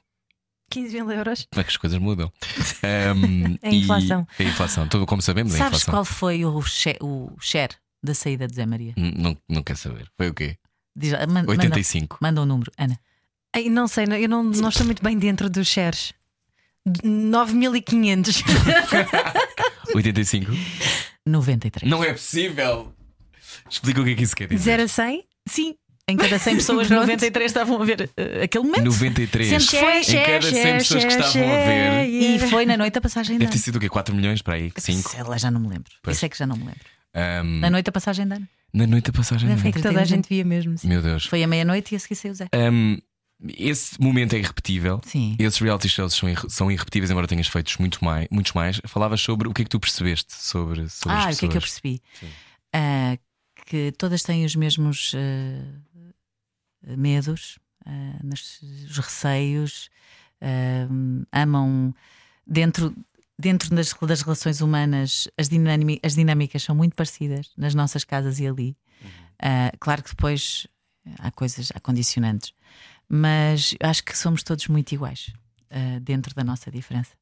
Speaker 2: 15 mil euros.
Speaker 1: Como é que as coisas mudam? [LAUGHS] Ahm,
Speaker 2: A
Speaker 1: e-
Speaker 2: inflação.
Speaker 1: A inflação. Tudo como sabemos, a
Speaker 4: Sabes
Speaker 1: inflação.
Speaker 4: qual foi o, she- o share da saída de Zé Maria?
Speaker 1: Não, não quer saber. Foi o quê?
Speaker 4: Diz, lá, man- manda,
Speaker 1: 85.
Speaker 4: manda um número, Ana.
Speaker 2: Ai, não sei, eu não, não estou muito bem dentro dos shares. De 9500.
Speaker 1: 85?
Speaker 4: 93.
Speaker 1: Não é possível! Explica o que é que isso quer dizer.
Speaker 2: 0 a 100?
Speaker 4: Sim, em cada 100 pessoas,
Speaker 2: Pronto.
Speaker 4: 93 estavam a ver eh, aquele momento.
Speaker 1: 93.
Speaker 4: Sempre foi-
Speaker 1: em cada 100 pessoas que estavam a ver.
Speaker 4: E foi na noite a passagem de
Speaker 1: Deve ter sido o quê? 4 milhões para aí? 5?
Speaker 4: Sei lá, já não me lembro.
Speaker 1: Pois.
Speaker 4: Isso é que já não me lembro.
Speaker 1: Ahm,
Speaker 4: Na noite a passagem de ano.
Speaker 1: na noite a passagem. De ano.
Speaker 2: Que toda a gente via mesmo. sim.
Speaker 1: Meu Deus.
Speaker 4: Foi à meia-noite e a seguir saiu o Zé.
Speaker 1: Ahm, esse momento é irrepetível.
Speaker 4: Sim.
Speaker 1: Esses reality shows são, irre- são irrepetíveis, embora tenhas feito muito mais, muitos mais. Falavas sobre o que é que tu percebeste sobre, sobre
Speaker 4: Ah,
Speaker 1: as
Speaker 4: o que é que eu percebi? Ah, que todas têm os mesmos ah, medos, nas- os receios, amam dentro. Dentro das, das relações humanas, as, dinami- as dinâmicas são muito parecidas nas nossas casas e ali. Ah, claro que depois há coisas, há condicionantes, mas eu acho que somos todos muito iguais ah, dentro da nossa diferença.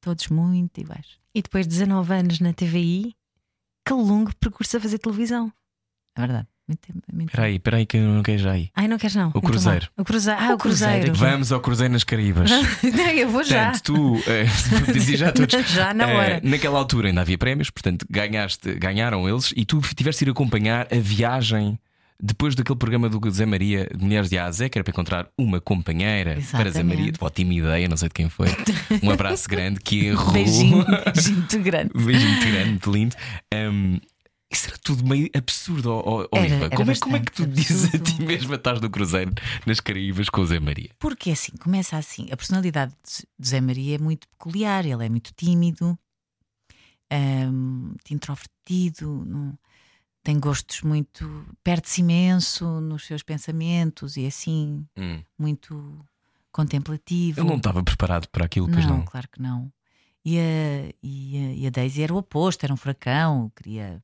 Speaker 4: Todos muito iguais.
Speaker 2: E depois de 19 anos na TVI, que longo percurso a fazer televisão.
Speaker 4: É verdade. Muito, muito
Speaker 1: Espera aí, espera aí que eu não quero já aí.
Speaker 2: Ai, não queres não? Então
Speaker 1: Cruzeiro.
Speaker 2: vá. O Cruzeiro. Ah, o,
Speaker 4: O Cruzeiro.
Speaker 1: Vamos ao Cruzeiro nas Caraíbas. [LAUGHS]
Speaker 2: Não, eu vou já.
Speaker 1: Portanto, tu eh, [LAUGHS] dizia já todos.
Speaker 2: Já na
Speaker 1: eh,
Speaker 2: hora.
Speaker 1: naquela altura ainda havia prémios, portanto ganhaste, ganharam eles e tu tiveste de ir acompanhar a viagem depois daquele programa do Zé Maria de Mulheres de Azé, que era para encontrar uma companheira para Zé
Speaker 4: Exatamente.
Speaker 1: Maria. Ótima ideia, não sei de quem foi. [LAUGHS] Um abraço grande, que erro.
Speaker 4: Beijinho, beijinho muito grande.
Speaker 1: Beijinho muito grande, muito lindo. Um, isso era tudo meio absurdo, ó- ó,
Speaker 4: Era- era
Speaker 1: como, é, como é que tu
Speaker 4: bastante
Speaker 1: dizes a ti
Speaker 4: absurdo.
Speaker 1: mesmo estás no Cruzeiro nas Caraíbas com o Zé Maria?
Speaker 4: Porque assim, começa assim. A personalidade de Zé Maria é muito peculiar, ele é muito tímido, muito introvertido, não- tem gostos muito. perde-se imenso nos seus pensamentos e assim,
Speaker 1: Hum.
Speaker 4: muito contemplativo.
Speaker 1: Eu não estava preparado para aquilo, pois não.
Speaker 4: claro que não. E a, e, a, e a Daisy era o oposto, era um furacão, queria.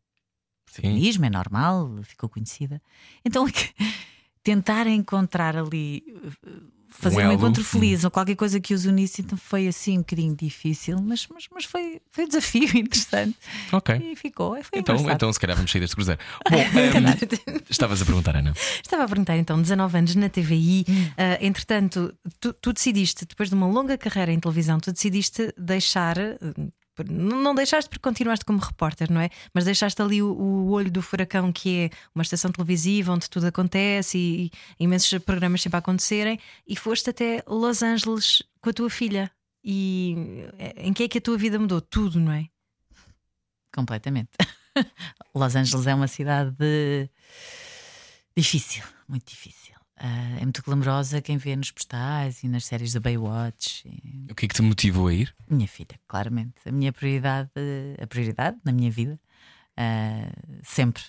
Speaker 4: Feminismo, é normal, ficou conhecida. Então [LAUGHS] tentar encontrar ali. uh, Fazer
Speaker 1: Um
Speaker 4: um, encontro feliz ou qualquer coisa que os unisse, então foi assim um bocadinho difícil, mas, mas, mas foi, foi um desafio [LAUGHS] interessante
Speaker 1: Ok.
Speaker 4: e ficou. Foi
Speaker 1: Então,
Speaker 4: engraçado.
Speaker 1: então, se calhar vamos sair deste cruzeiro. Bom, [LAUGHS] ehm, estavas a perguntar, Ana.
Speaker 2: Estava a perguntar então, 19 anos na TVI, ah, entretanto, tu, tu decidiste, depois de uma longa carreira em televisão, tu decidiste deixar. Não deixaste porque continuaste como repórter, não é? Mas deixaste ali o, o olho do furacão, que é uma estação televisiva onde tudo acontece e, e imensos programas sempre a acontecerem, e foste até Los Angeles com a tua filha. E eh, em que é que a tua vida mudou? Tudo, não é?
Speaker 4: Completamente. [LAUGHS] Los Angeles é uma cidade difícil, muito difícil. Ah, é muito glamourosa quem vê nos postais e nas séries da Baywatch. E-
Speaker 1: O que é que te motivou a ir?
Speaker 4: Minha filha, claramente. A minha prioridade, a prioridade na minha vida, ah, sempre.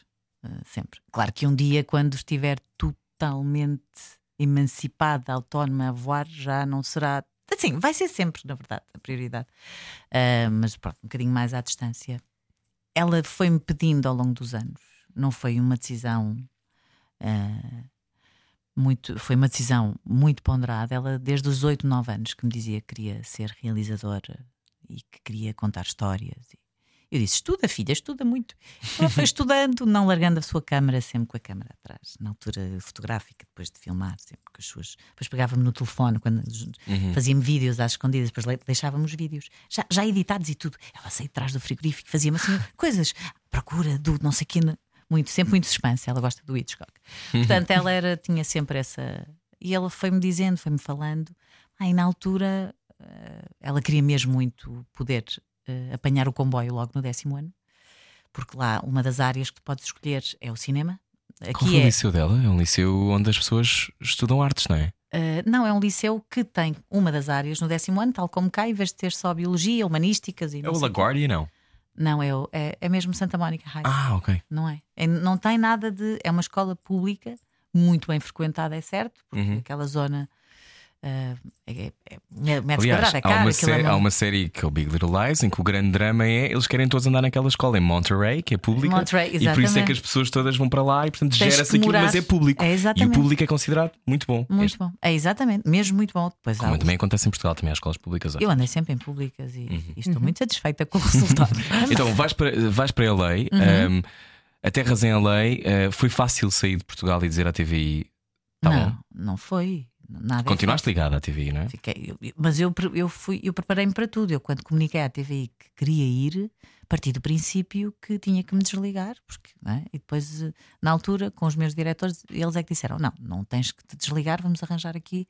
Speaker 4: ah, sempre. Claro que um dia, quando estiver totalmente emancipada, autónoma a voar, já não será. Assim, vai ser sempre, na verdade, a prioridade. Mas pronto, um bocadinho mais à distância. Ela foi-me pedindo ao longo dos anos, não foi uma decisão. ah, muito, foi uma decisão muito ponderada. Ela, desde os 8, 9 anos, que me dizia que queria ser realizadora e que queria contar histórias. Eu disse: estuda, filha, estuda muito. Ela foi [LAUGHS] estudando, não largando a sua câmara, sempre com a câmara atrás, na altura fotográfica, depois de filmar, sempre com as suas. Depois pegava-me no telefone, quando fazia-me vídeos às escondidas, depois deixava-me os vídeos, já, já editados e tudo. Ela saía de trás do frigorífico, fazia-me assim [LAUGHS] coisas, procura do não sei o quê. Muito, sempre muito suspense, ela gosta do Hitchcock. Portanto, ela era, tinha sempre essa. E ela foi-me dizendo, foi-me falando. Aí na altura eh, ela queria mesmo muito poder eh, apanhar o comboio logo no décimo ano, porque lá uma das áreas que tu podes escolher é o cinema.
Speaker 1: Qual
Speaker 4: Aqui
Speaker 1: foi o
Speaker 4: é,
Speaker 1: liceu dela? É um liceu onde as pessoas estudam artes, não é?
Speaker 4: eh, não, é um liceu que tem uma das áreas no décimo ano, tal como cá, em vez de ter só biologia, humanísticas e
Speaker 1: É o. LaGuardia, não?
Speaker 4: Não, é, o- é, é mesmo Santa Mónica High.
Speaker 1: Ah, ok.
Speaker 4: Não é? É- Não tem nada de. É uma escola pública, muito bem frequentada, é certo, porque
Speaker 1: Uhum.
Speaker 4: aquela zona. Ah, é, é, é, metros
Speaker 1: Aliás,
Speaker 4: quadrados, é
Speaker 1: há
Speaker 4: caro,
Speaker 1: uma,
Speaker 4: aquilo é
Speaker 1: há
Speaker 4: uma-
Speaker 1: uma série que é o Big Little Lies, em que o grande drama é eles querem todos andar naquela escola em Monterey, que é pública.
Speaker 4: Monterey,
Speaker 1: e por isso é que as pessoas todas vão para lá e, portanto, gera-se
Speaker 4: que
Speaker 1: aquilo,
Speaker 4: morar.
Speaker 1: mas é público.
Speaker 4: É,
Speaker 1: e o público é considerado muito bom.
Speaker 4: Muito
Speaker 1: Este-
Speaker 4: bom. É exatamente, mesmo muito bom. Depois há
Speaker 1: Como também acontece em Portugal, também há escolas públicas.
Speaker 4: Eu andei sempre em públicas e,
Speaker 1: Uhum.
Speaker 4: e estou muito satisfeita com o resultado. [LAUGHS]
Speaker 1: Então, vais para, vais para LA,
Speaker 4: Uhum.
Speaker 1: um, aterras em LA, uh, foi fácil sair de Portugal e dizer à TVI: tá
Speaker 4: não,
Speaker 1: bom.
Speaker 4: não foi. Nada é
Speaker 1: Continuaste ligada à TVI, não é?
Speaker 4: Fiquei, eu- mas eu, eu, fui, eu preparei-me para tudo. Eu, quando comuniquei à TVI que queria ir, parti do princípio que tinha que me desligar. Porque, é? E depois, eh, na altura, com os meus diretores, eles é que disseram: Não, não tens que te desligar, vamos arranjar aqui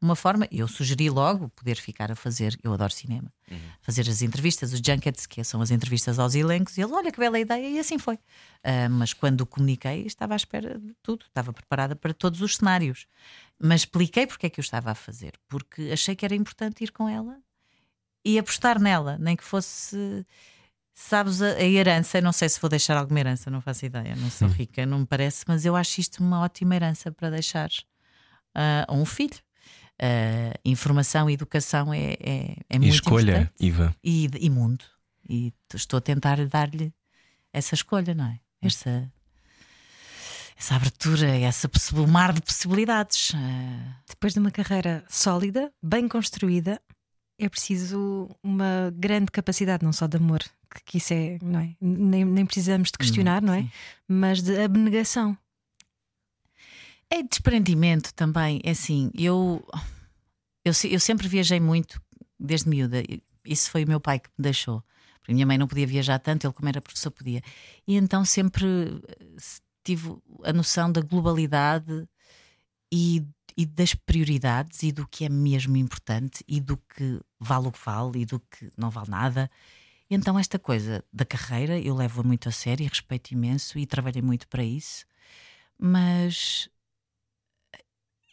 Speaker 4: uma forma. Eu sugeri logo poder ficar a fazer. Eu adoro cinema, fazer as entrevistas, os junkets, que são as entrevistas aos elencos. E ele, olha que bela ideia, e assim foi. Ah, mas quando comuniquei, estava à espera de tudo, estava preparada para todos os cenários. Mas expliquei porque é que eu estava a fazer, porque achei que era importante ir com ela e apostar nela, nem que fosse. Sabes, a, a herança, não sei se vou deixar alguma herança, não faço ideia, não sou rica, não me parece, mas eu acho isto uma ótima herança para deixar ah, a um filho. Ah, informação e educação é, é, é muito
Speaker 1: escolha,
Speaker 4: importante
Speaker 1: Iva.
Speaker 4: e, e mundo. E estou a tentar dar-lhe essa escolha, não é? Essa, essa abertura, essa possi- mar de possibilidades. Ah,
Speaker 2: Depois de uma carreira sólida, bem construída, é preciso uma grande capacidade, não só de amor, que, isso é, não é? Nem, nem precisamos de questionar, não é?
Speaker 4: sim.
Speaker 2: Mas de abnegação.
Speaker 4: É desprendimento também. É assim, eu, eu, eu sempre viajei muito desde miúda. Isso foi o meu pai que me deixou. Porque a minha mãe não podia viajar tanto, ele, como era professor, podia. E então sempre eh, tive a noção da globalidade e, e das prioridades e do que é mesmo importante e do que vale o que vale e do que não vale nada. E então, esta coisa da carreira eu levo-a muito a sério e respeito imenso e trabalhei muito para isso. Mas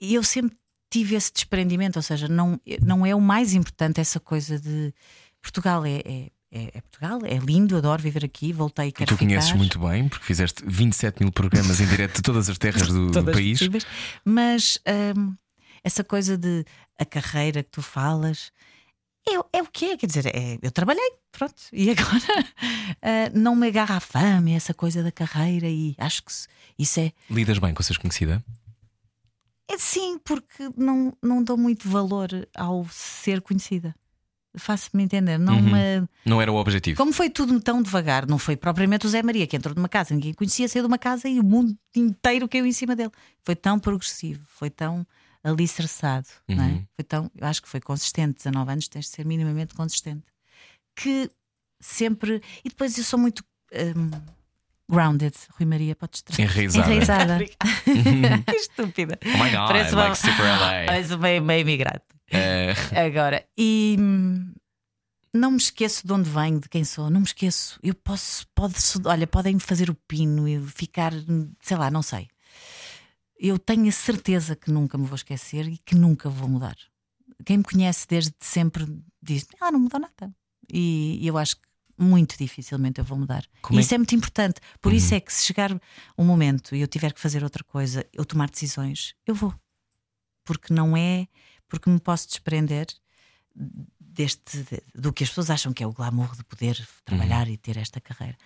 Speaker 4: eu sempre tive esse desprendimento, ou seja, não, não é o mais importante essa coisa de Portugal é, é, é- é Portugal, é lindo, adoro viver aqui, voltei e
Speaker 1: E
Speaker 4: quero
Speaker 1: tu conheces
Speaker 4: ficar.
Speaker 1: muito bem, porque fizeste 27 mil programas em direto de todas as terras do, [LAUGHS] do país.
Speaker 4: possíveis. Mas hum, essa coisa de a carreira que tu falas é, é o que é, quer dizer, é- eu trabalhei, pronto, e agora [LAUGHS] ah, não me agarra a fama, essa coisa da carreira, e acho que isso é
Speaker 1: Lidas bem com seres conhecida?
Speaker 4: É sim, porque não, não dou muito valor ao ser conhecida. Faço-me entender. Não
Speaker 1: Uhum.
Speaker 4: me-
Speaker 1: Não era o objetivo.
Speaker 4: Como foi tudo tão devagar, não foi propriamente o Zé Maria que entrou numa casa, ninguém conhecia, saiu de uma casa e o mundo inteiro caiu em cima dele. Foi tão progressivo, foi tão alicerçado, não é?
Speaker 1: Uhum.
Speaker 4: Foi tão, eu acho que foi consistente. 19 anos tens de ser minimamente consistente. Que sempre. E depois eu sou muito hum, grounded, Rui Maria, podes trazer.
Speaker 1: Enraizada.
Speaker 2: Enraizada. [LAUGHS]
Speaker 4: que estúpida.
Speaker 1: Oh my god,
Speaker 4: Parece
Speaker 1: like
Speaker 4: uma-
Speaker 1: super LA. [LAUGHS]
Speaker 4: Parece bem imigrante.
Speaker 1: Eh,
Speaker 4: Agora, e não me esqueço de onde venho, de quem sou, não me esqueço. Eu posso, pode, olha, podem-me fazer o pino e ficar, sei lá, não sei. Eu tenho a certeza que nunca me vou esquecer e que nunca vou mudar. Quem me conhece desde sempre diz: Ah, não mudou nada. E eu acho que muito dificilmente eu vou mudar.
Speaker 1: Como é
Speaker 4: isso é muito importante. Por isso é que se chegar um momento e eu tiver que fazer outra coisa, eu tomar decisões, eu vou. Porque não é porque me posso desprender deste de- do que as pessoas acham que é o glamour de poder trabalhar e ter esta carreira.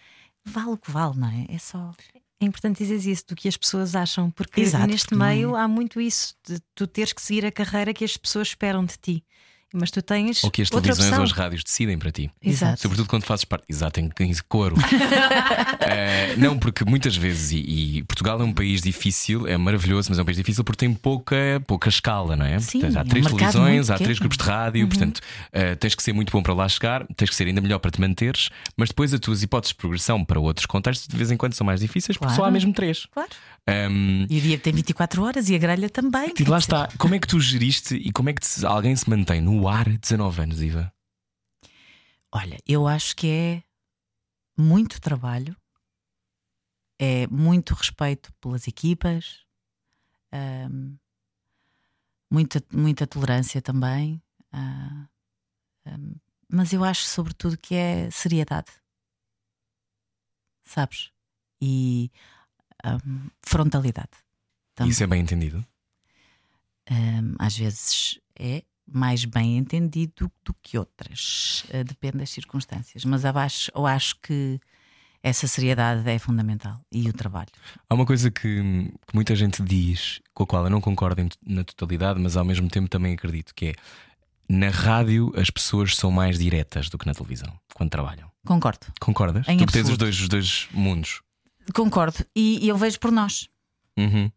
Speaker 4: Vale o que vale, não é? É só.
Speaker 2: É importante dizer isso do que as pessoas acham, porque
Speaker 4: Exato,
Speaker 2: neste
Speaker 4: porque não é-
Speaker 2: meio há muito isso de tu teres que seguir a carreira que as pessoas esperam de ti. Mas tu tens
Speaker 1: ou que as televisões
Speaker 2: opção.
Speaker 1: ou as rádios decidem para ti.
Speaker 2: Exato.
Speaker 1: Sobretudo quando fazes parte. Exato, em, em coro. Eh, não, porque muitas vezes, e, e Portugal é um país difícil, é maravilhoso, mas é um país difícil porque tem pouca, pouca escala, não é?
Speaker 4: Sim,
Speaker 1: Portanto, há
Speaker 4: é um
Speaker 1: três televisões, há três grupos de rádio, portanto eh, tens que ser muito bom para lá chegar, tens que ser ainda melhor para te manteres, mas depois as tuas hipóteses de progressão para outros contextos de vez em quando são mais difíceis porque só há
Speaker 4: Claro.
Speaker 1: mesmo três.
Speaker 4: Claro.
Speaker 1: Ahm,
Speaker 4: E o dia tem 24 horas e a grelha também.
Speaker 1: e lá está, como é que tu geriste e como é que te- alguém se mantém no ar 19 anos, Iva?
Speaker 4: Olha, eu acho que é muito trabalho, é muito respeito pelas equipas, ahm, muita, muita tolerância também, ah, ahm, mas eu acho sobretudo que é seriedade, sabes? E ahm, frontalidade. Também.
Speaker 1: Isso é bem entendido.
Speaker 4: Hum, às vezes é mais bem entendido do que outras, eh, depende das circunstâncias. Mas eu acho, eu acho que essa seriedade é fundamental e o trabalho.
Speaker 1: Há uma coisa que, que muita gente diz, com a qual eu não concordo na totalidade, mas ao mesmo tempo também acredito, que é na rádio as pessoas são mais diretas do que na televisão, quando trabalham.
Speaker 4: Concordo,
Speaker 1: Concordas?
Speaker 4: Em
Speaker 1: tu que tens os dois, os dois mundos.
Speaker 4: concordo. E, e eu vejo por nós.
Speaker 1: Uhum.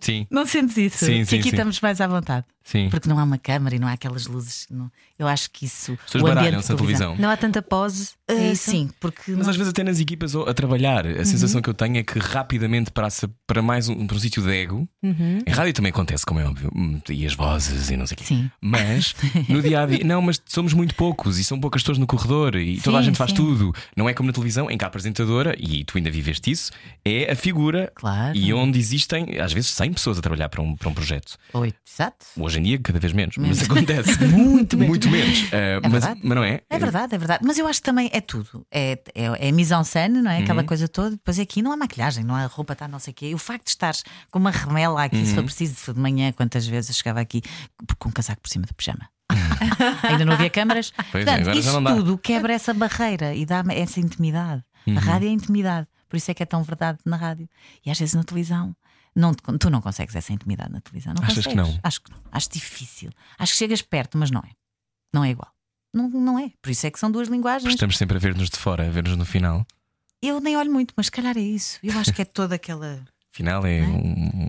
Speaker 1: Sim,
Speaker 4: Não sentes isso?
Speaker 1: Sim,
Speaker 4: que
Speaker 1: sim,
Speaker 4: aqui
Speaker 1: sim.
Speaker 4: estamos mais à vontade.
Speaker 1: Sim.
Speaker 4: Porque não há uma câmara e não há aquelas luzes. não- Eu acho que isso.
Speaker 1: As pessoas baralham-se na televisão.
Speaker 2: Não há tanta pose. Isso?
Speaker 4: sim, porque
Speaker 1: Mas
Speaker 4: não-
Speaker 1: às vezes até nas equipas a trabalhar, a sensação que eu tenho é que rapidamente passa para mais um, para um sítio de ego.
Speaker 2: Uhum.
Speaker 1: Em rádio também acontece, como é óbvio, hum, e as vozes e não sei o quê.
Speaker 4: Sim.
Speaker 1: Mas no dia a dia, não, mas somos muito poucos e são poucas pessoas no corredor e toda a
Speaker 4: Sim,
Speaker 1: gente faz
Speaker 4: sim.
Speaker 1: tudo. Não é como na televisão, em que a apresentadora, e tu ainda viveste isso, é a figura
Speaker 4: Claro.
Speaker 1: e onde existem às vezes 100 pessoas a trabalhar para um, para um projeto.
Speaker 4: Oito, exato.
Speaker 1: Hoje em dia, cada vez menos, mas [LAUGHS] acontece. [LAUGHS]
Speaker 4: Muito menos.
Speaker 1: Muito menos. Ah, mas,
Speaker 4: verdade.
Speaker 1: mas não é?
Speaker 4: É verdade, é verdade. Mas eu acho que também é tudo. É, é, é mise en scène, não é? Aquela
Speaker 1: Uhum.
Speaker 4: coisa toda. Depois aqui não há maquilhagem, não há roupa, está não sei o quê. E o facto de estares com uma remela aqui,
Speaker 1: Uhum.
Speaker 4: se for preciso, de manhã, quantas vezes eu chegava aqui com um casaco por cima do pijama. [LAUGHS] Ainda não havia câmaras.
Speaker 1: Pois é,
Speaker 4: Portanto, isso tudo quebra essa barreira e dá essa intimidade.
Speaker 1: Uhum.
Speaker 4: A rádio é intimidade. Por isso é que é tão verdade na rádio. E às vezes na televisão. Não, tu não consegues essa intimidade na televisão. Não
Speaker 1: Achas que
Speaker 4: consegues.
Speaker 1: não?
Speaker 4: Acho que não. Acho difícil. Acho que chegas perto, mas não é. Não é igual. Não, não é. Por isso é que são duas linguagens.
Speaker 1: estamos sempre a ver-nos de fora, a ver-nos no final.
Speaker 4: Eu nem olho muito, mas se calhar é isso. Eu acho que é toda aquela.
Speaker 1: Final é
Speaker 4: é?
Speaker 1: um,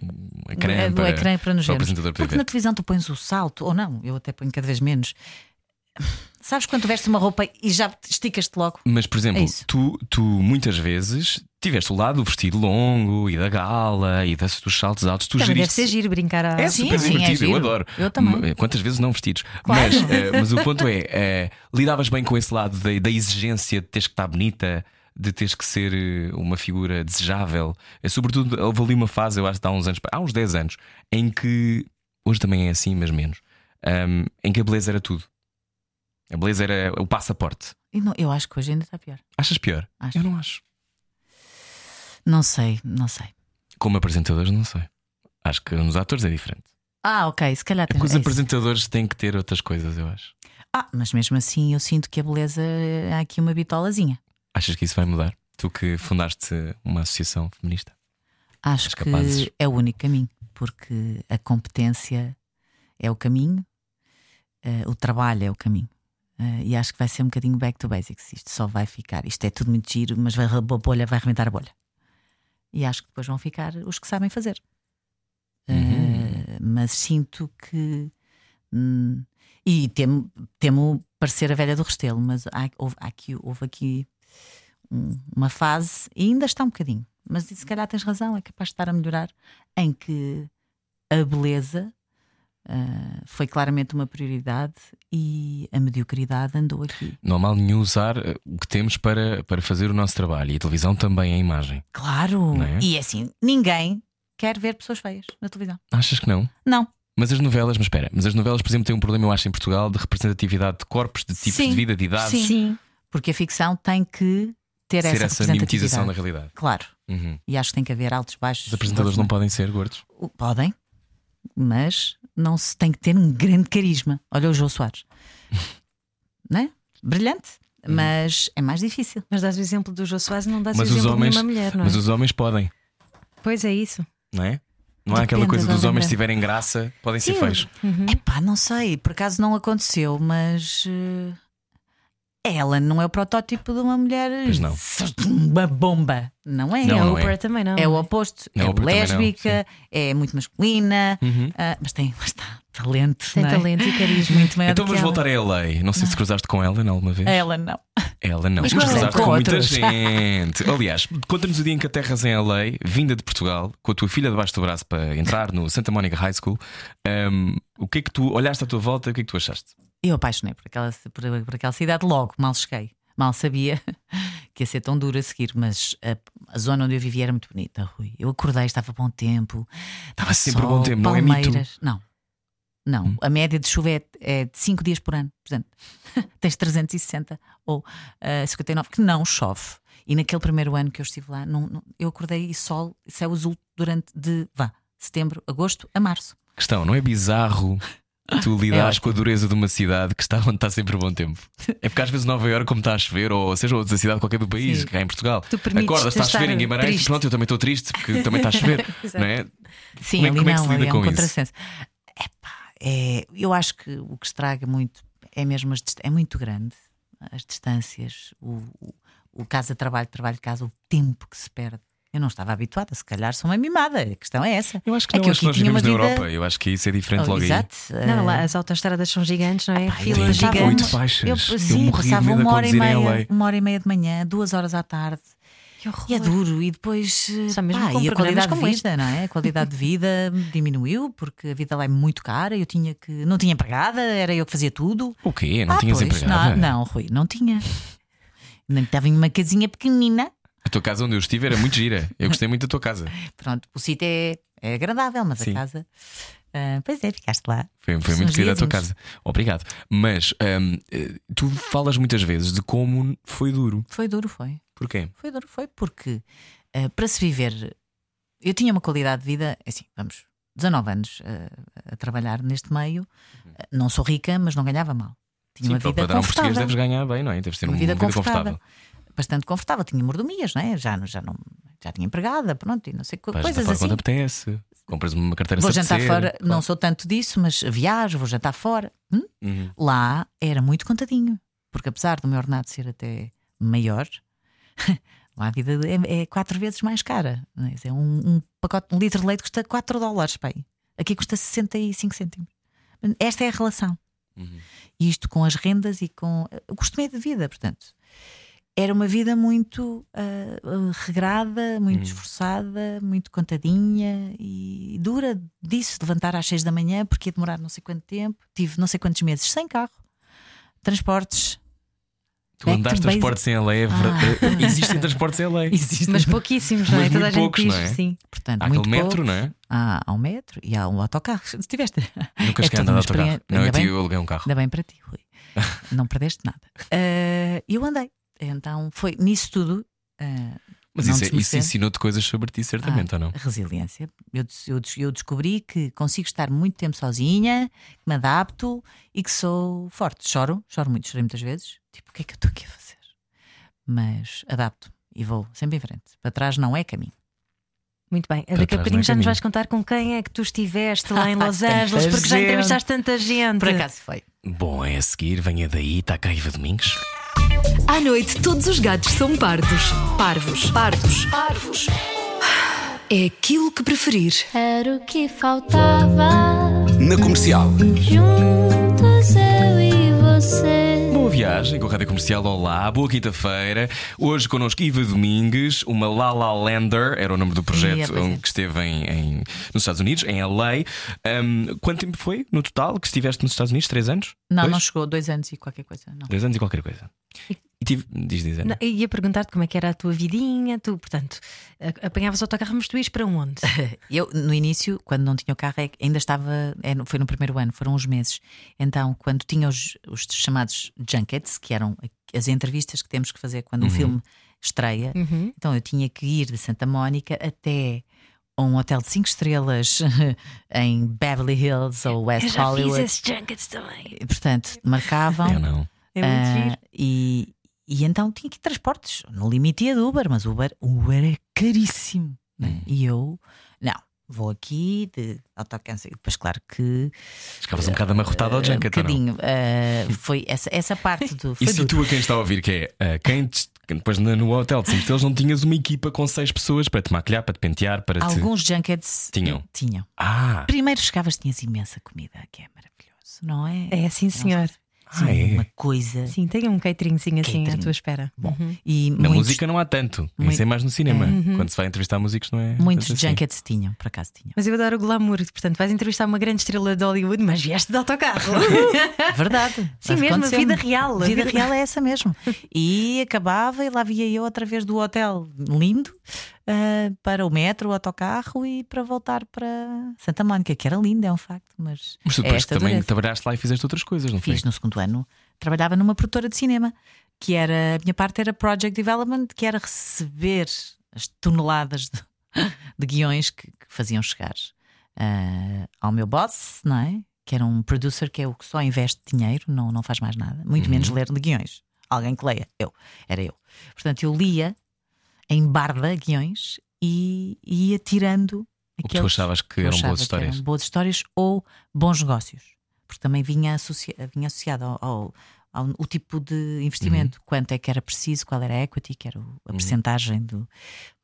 Speaker 1: um ecrã,
Speaker 4: é do
Speaker 1: para,
Speaker 4: ecrã para nos vermos.
Speaker 1: apresentador
Speaker 4: Porque na
Speaker 1: ver.
Speaker 4: televisão tu pões o salto, ou não, eu até ponho cada vez menos. Sabes quando tu vestes uma roupa e já esticas-te logo?
Speaker 1: Mas, por exemplo,
Speaker 4: É
Speaker 1: tu, tu muitas vezes tiveste o lado do vestido longo e da gala e das, dos saltos altos. Tu
Speaker 2: Também deve
Speaker 1: geriste.
Speaker 2: ser giro brincar a.
Speaker 1: É
Speaker 4: Sim,
Speaker 1: super
Speaker 4: sim, é
Speaker 1: divertido, eu
Speaker 4: giro.
Speaker 1: adoro.
Speaker 4: Eu também.
Speaker 1: Quantas vezes não vestidos?
Speaker 4: Claro.
Speaker 1: Mas, [LAUGHS] eh, mas o ponto é: eh, lidavas bem com esse lado da, da exigência de teres que estar bonita, de teres que ser eh, uma figura desejável. É, sobretudo, houve ali uma fase, eu acho que há uns anos, há uns 10 anos, em que, hoje também é assim, mas menos, ahm, em que a beleza era tudo. A beleza era o passaporte.
Speaker 4: E não- eu acho que hoje ainda está pior.
Speaker 1: Achas pior?
Speaker 4: Acho.
Speaker 1: Eu não acho.
Speaker 4: Não sei, não sei.
Speaker 1: Como apresentadores, não sei. Acho que nos atores é diferente.
Speaker 4: Ah, ok, se calhar
Speaker 1: É
Speaker 4: tens-
Speaker 1: porque os
Speaker 4: é isso.
Speaker 1: apresentadores têm que ter outras coisas, eu acho.
Speaker 4: Ah, mas mesmo assim eu sinto que a beleza há aqui uma bitolazinha.
Speaker 1: Achas que isso vai mudar? Tu que fundaste uma associação feminista?
Speaker 4: Acho que
Speaker 1: capazes?
Speaker 4: é o único caminho. porque a competência é o caminho, eh, o trabalho é o caminho. Eh, e acho que vai ser um bocadinho back to basics. Isto só vai ficar. Isto é tudo muito giro, mas vai, a bolha vai arrebentar a bolha. E acho que depois vão ficar os que sabem fazer. Eh, mas sinto que. hum, e temo, temo parecer a velha do Restelo, mas há- houve, há aqui, houve aqui um- uma fase, e ainda está um bocadinho, mas se calhar tens razão, é capaz de estar a melhorar, em que a beleza ah, foi claramente uma prioridade e a mediocridade andou aqui.
Speaker 1: Não há mal nenhum usar eh, o que temos para, para fazer o nosso trabalho. E a televisão também é a imagem.
Speaker 4: Claro!
Speaker 1: É?
Speaker 4: E é assim, ninguém quer ver pessoas feias na televisão.
Speaker 1: Achas que não?
Speaker 4: Não.
Speaker 1: Mas as novelas, mas espera, mas as novelas, por exemplo, têm um problema, eu acho, em Portugal, de representatividade de corpos, de tipos
Speaker 4: Sim.
Speaker 1: de vida, de idades.
Speaker 4: Sim. Porque a ficção tem que ter
Speaker 1: Ser
Speaker 4: essa,
Speaker 1: essa mimetização da realidade.
Speaker 4: Claro.
Speaker 1: Uhum.
Speaker 4: E acho que tem que haver altos, baixos.
Speaker 1: Os apresentadores não podem ser gordos.
Speaker 4: Podem, mas não se tem que ter um grande carisma. Olha o João Soares. [LAUGHS] não é? Brilhante,
Speaker 1: Uhum.
Speaker 4: mas é mais difícil.
Speaker 2: Mas dás o exemplo do Jô Soares e não dás
Speaker 1: Mas
Speaker 2: o exemplo
Speaker 1: homens,
Speaker 2: de nenhuma mulher, não é?
Speaker 1: mas os homens podem,
Speaker 2: Pois é isso.
Speaker 1: não é? Não há aquela coisa dos homens, se tiverem graça, podem ser
Speaker 2: Sim.
Speaker 1: feios.
Speaker 4: Epá, não sei, por acaso não aconteceu, mas. eh, Ela não é o protótipo de uma mulher.
Speaker 1: Não.
Speaker 4: Uma bomba. Não é?
Speaker 1: Não,
Speaker 2: e a
Speaker 1: não é.
Speaker 2: Também não.
Speaker 4: É o
Speaker 2: não
Speaker 4: oposto.
Speaker 1: Não,
Speaker 4: é
Speaker 1: Oprah também não,
Speaker 4: lésbica, é muito masculina,
Speaker 1: Uhum.
Speaker 4: ah, mas tem, lá está, talento.
Speaker 2: Tem
Speaker 4: não é?
Speaker 2: talento e carisma.
Speaker 4: Muito maior
Speaker 1: Então vamos
Speaker 4: ela.
Speaker 1: voltar a LA. Não sei se cruzaste com ela alguma vez.
Speaker 4: Ela não.
Speaker 1: Ela não,
Speaker 4: Mas
Speaker 1: mas
Speaker 4: com
Speaker 1: cruzaste com muita
Speaker 4: outros.
Speaker 1: gente. Aliás, conta-nos o dia em que aterras em LA, vinda de Portugal, com a tua filha debaixo do braço para entrar no Santa Monica High School. Ahm, o que é que tu olhaste à tua volta? O que é que tu achaste?
Speaker 4: Eu apaixonei por aquela, por, por aquela cidade logo, mal cheguei. Mal sabia [LAUGHS] que ia ser tão duro a seguir, mas a, a zona onde eu vivia era muito bonita, Rui. Eu acordei, estava bom tempo.
Speaker 1: Estava sempre
Speaker 4: sol,
Speaker 1: bom tempo, não é mito?
Speaker 4: Não, não.
Speaker 1: Hum.
Speaker 4: A média de chuva é, é de 5 dias por ano. Portanto, [LAUGHS] tens 360 ou ah, 59 que não chove. E naquele primeiro ano que eu estive lá, não- não- eu acordei e sol, céu azul durante de vá, setembro, agosto a março.
Speaker 1: Questão, não é bizarro [LAUGHS] tu lidares
Speaker 4: ótimo.
Speaker 1: com a dureza de uma cidade que está onde está sempre bom tempo? É porque às vezes Nova Iorque, como está a chover, ou seja outra cidade qualquer do país,
Speaker 4: Sim.
Speaker 1: cá em Portugal, acordas, está a chover em Guimarães,
Speaker 2: triste.
Speaker 1: pronto, eu também estou triste porque também está a chover, [LAUGHS] não é?
Speaker 4: Sim,
Speaker 1: Como é-
Speaker 4: ali
Speaker 1: como é que
Speaker 4: não,
Speaker 1: se lida
Speaker 4: é um
Speaker 1: com isso?
Speaker 4: Epá, é, eu acho que o que estraga muito é mesmo as é muito grande as distâncias, o, o, o casa-trabalho, trabalho-casa, o tempo que se perde. Eu não estava habituada, se calhar sou uma mimada. A questão é essa.
Speaker 1: Eu acho que
Speaker 4: É
Speaker 1: não,
Speaker 4: eu
Speaker 1: acho que nós vivemos na
Speaker 4: vida-
Speaker 1: Europa. Eu acho que isso é diferente
Speaker 4: Oh,
Speaker 1: logo aí.
Speaker 4: Exato.
Speaker 2: Não,
Speaker 4: eh,
Speaker 2: lá as autoestradas são gigantes, não é?
Speaker 4: Eu
Speaker 2: Filas gigantes.
Speaker 1: oito faixas.
Speaker 4: Eu,
Speaker 1: Eu
Speaker 4: sim,
Speaker 1: de
Speaker 4: passava uma hora, e meia, uma hora e meia de manhã, duas horas à tarde.
Speaker 2: Que horror.
Speaker 4: E é duro, e depois eh,
Speaker 2: Só mesmo
Speaker 4: pá, e a qualidade de
Speaker 2: como este.
Speaker 4: vida, não é? A qualidade de vida [LAUGHS] diminuiu porque a vida lá é muito cara. Eu tinha que não tinha empregada, era eu que fazia tudo.
Speaker 1: O quê? Não
Speaker 4: Ah,
Speaker 1: tinhas
Speaker 4: pois,
Speaker 1: empregada?
Speaker 4: Não, não, Rui, não tinha. Nem estava em uma casinha pequenina.
Speaker 1: A tua casa onde eu estive era muito gira. Eu gostei muito da tua casa. [LAUGHS]
Speaker 4: Pronto, o sítio é, é agradável, mas
Speaker 1: Sim.
Speaker 4: a casa. ah, pois é, ficaste lá.
Speaker 1: Foi, foi muito querida a tua casa. Obrigado. Mas hum, eh, tu falas muitas vezes de como foi duro.
Speaker 4: Foi duro, foi.
Speaker 1: Porquê?
Speaker 4: Foi duro, foi porque ah, para se viver. Eu tinha uma qualidade de vida, assim, vamos, 19 anos ah, a trabalhar neste meio. Não sou rica, mas não ganhava mal. Tinha
Speaker 1: Sim,
Speaker 4: uma vida
Speaker 1: para dar um português
Speaker 4: confortável.
Speaker 1: deves ganhar bem, não é? Deves ter
Speaker 4: uma
Speaker 1: uma
Speaker 4: vida,
Speaker 1: confortável.
Speaker 4: confortável. Bastante confortável. Tinha mordomias, não é? Já, já, não, já tinha empregada, pronto, e não sei
Speaker 1: Vais
Speaker 4: coisas assim.
Speaker 1: quando apetece. Compras uma carteira
Speaker 4: Vou jantar
Speaker 1: apetecer.
Speaker 4: fora,
Speaker 1: Claro.
Speaker 4: não sou tanto disso, mas viajo, vou jantar fora. Hum?
Speaker 1: Uhum.
Speaker 4: Lá era muito contadinho, porque apesar do meu ordenado ser até maior, [LAUGHS] lá a vida é, é quatro vezes mais cara. é? É um, um pacote, um litro de leite custa 4 dólares, pai. Aqui custa 65 cêntimos. Esta é a relação.
Speaker 1: Uhum.
Speaker 4: Isto com as rendas e com o custo médio de vida, portanto. Era uma vida muito ah, ah, regrada, muito
Speaker 1: Hum.
Speaker 4: esforçada, muito contadinha e dura disso, levantar às seis da manhã porque ia demorar não sei quanto tempo. Tive não sei quantos meses sem carro, transportes.
Speaker 1: Tu
Speaker 4: Back
Speaker 1: andaste transportes em LA. é verdade. Existem transportes em LA. [LAUGHS]
Speaker 4: Existe,
Speaker 2: Mas pouquíssimos, não é?
Speaker 1: Mas
Speaker 2: Toda a
Speaker 1: muito
Speaker 2: gente
Speaker 1: poucos,
Speaker 2: diz,
Speaker 1: não é?
Speaker 2: sim.
Speaker 4: portanto,
Speaker 1: Há
Speaker 4: muito
Speaker 1: aquele metro,
Speaker 4: pouco.
Speaker 1: não é?
Speaker 4: Há, há um metro e há um autocarro. [LAUGHS] Se tiveste,
Speaker 1: Nunca
Speaker 4: É
Speaker 1: cheguei a andar de autocarro. Não, eu,
Speaker 4: bem.
Speaker 1: tive- eu aluguei um carro.
Speaker 4: ainda bem para ti, Rui. Não perdeste nada. Ah, eu andei. Então foi nisso tudo. ah,
Speaker 1: Mas isso, é- isso ensinou-te coisas sobre ti, certamente, ou não?
Speaker 4: Resiliência. Eu, eu, eu descobri que consigo estar muito tempo sozinha, que me adapto e que sou forte. Choro, choro muito, chorei muitas vezes. Tipo, o que é que eu estou aqui a fazer? Mas adapto e vou sempre em frente. Para trás não é caminho.
Speaker 2: Muito bem.
Speaker 1: Para
Speaker 2: Daqui a bocadinho
Speaker 1: é
Speaker 2: já nos
Speaker 1: caminho.
Speaker 2: vais contar com quem é que tu estiveste lá em [LAUGHS] Los Angeles, porque já
Speaker 4: gente.
Speaker 2: entrevistaste tanta gente.
Speaker 4: Por acaso foi.
Speaker 1: Bom, é a seguir, venha daí, está cá Iva Domingos.
Speaker 5: À noite, todos os gatos são pardos. Parvos. Pardos. Parvos. É aquilo que preferir.
Speaker 6: Era o que faltava.
Speaker 3: Na comercial.
Speaker 6: Juntos eu e você.
Speaker 1: Boa viagem com a Rádio Comercial. Olá, boa quinta-feira. Hoje connosco Iva Domingues, uma La La Lander, era o nome do projeto
Speaker 4: pois é.
Speaker 1: onde que esteve em, em- nos Estados Unidos, em LA. Um, quanto tempo foi no total que estiveste nos Estados Unidos? Três anos?
Speaker 4: Não,
Speaker 1: Dois?
Speaker 4: não chegou dois anos e qualquer coisa. Não.
Speaker 1: Dois anos e qualquer coisa. E tive, diz, diz, Ana.
Speaker 2: Não, ia perguntar-te como é que era a tua vidinha, tu, portanto, a- apanhavas o autocarro, mas tu ias para onde? [LAUGHS]
Speaker 4: Eu, no início, quando não tinha o carro, é ainda estava. é, Foi no primeiro ano, foram uns meses. Então, quando tinha os, os chamados junkets, que eram as entrevistas que temos que fazer quando um filme estreia,
Speaker 2: Uhum.
Speaker 4: então eu tinha que ir de Santa Mónica até um hotel de 5 estrelas [LAUGHS] em Beverly Hills ou West
Speaker 2: eu já
Speaker 4: Hollywood.
Speaker 2: fiz esses junkets também.
Speaker 4: E, Portanto, marcavam.
Speaker 1: Eu não.
Speaker 2: É muito
Speaker 4: ah,
Speaker 2: giro.
Speaker 4: e, e então tinha que ir transportes. No limite ia de Uber, mas o Uber, o Uber é caríssimo. né? E eu, não, vou aqui de autocarro. E Depois, claro que.
Speaker 1: Ficavas um bocado amarrotado ao
Speaker 4: ah,
Speaker 1: junket,
Speaker 4: um bocadinho. ah, foi essa, essa parte do. [LAUGHS]
Speaker 1: E
Speaker 4: Foi duro.
Speaker 1: situa quem está a ouvir que é ah, quem te- depois no hotel de 5 estrelas não tinhas uma equipa com seis pessoas para te maquilhar, para te pentear, para te.
Speaker 4: Alguns junkets
Speaker 1: Tinham.
Speaker 4: tinham.
Speaker 1: Ah,
Speaker 4: Primeiro chegavas, tinhas imensa comida, que é maravilhoso, não é?
Speaker 2: É, sim, senhor.
Speaker 1: Ah, é.
Speaker 4: Uma coisa.
Speaker 2: Sim, tem um cateringzinho assim à tua espera. Uhum.
Speaker 4: E
Speaker 1: Na
Speaker 4: muitos,
Speaker 1: música não há tanto.
Speaker 4: muito-
Speaker 1: Isso é mais no cinema. Quando se vai entrevistar músicos, não é?
Speaker 4: muitos
Speaker 1: assim.
Speaker 4: junkets tinham, por acaso tinham.
Speaker 2: Mas eu adoro o glamour, portanto, vais entrevistar uma grande estrela de Hollywood, mas vieste de autocarro. [LAUGHS]
Speaker 4: Verdade.
Speaker 2: Sim, mesmo, a vida real, a
Speaker 4: vida
Speaker 2: vida-
Speaker 4: real é essa mesmo. E acabava e lá via eu outra vez do hotel lindo ah, para o metro, o autocarro e para voltar para Santa Mónica, que era lindo, é um facto. Mas,
Speaker 1: Mas tu
Speaker 4: é
Speaker 1: depois
Speaker 4: esta
Speaker 1: também
Speaker 4: dureza.
Speaker 1: trabalhaste lá e fizeste outras coisas, não foi?
Speaker 4: Fiz no segundo ano, trabalhava numa produtora de cinema, que era a minha parte era Project Development, que era receber as toneladas de, [LAUGHS] de guiões que, que faziam chegar ah, ao meu boss, não é? Que era um producer que é o que só investe dinheiro, não, não faz mais nada, muito menos ler de guiões. Alguém que leia, eu, era eu. Portanto, eu lia em barda guiões e, e ia tirando
Speaker 1: O que tu
Speaker 4: aqueles
Speaker 1: achavas que eram
Speaker 4: achava
Speaker 1: boas histórias.
Speaker 4: eram boas histórias ou bons negócios, porque também vinha, associa- vinha associado ao, ao- ao- o tipo de investimento, quanto é que era preciso, qual era a equity, que era a percentagem do.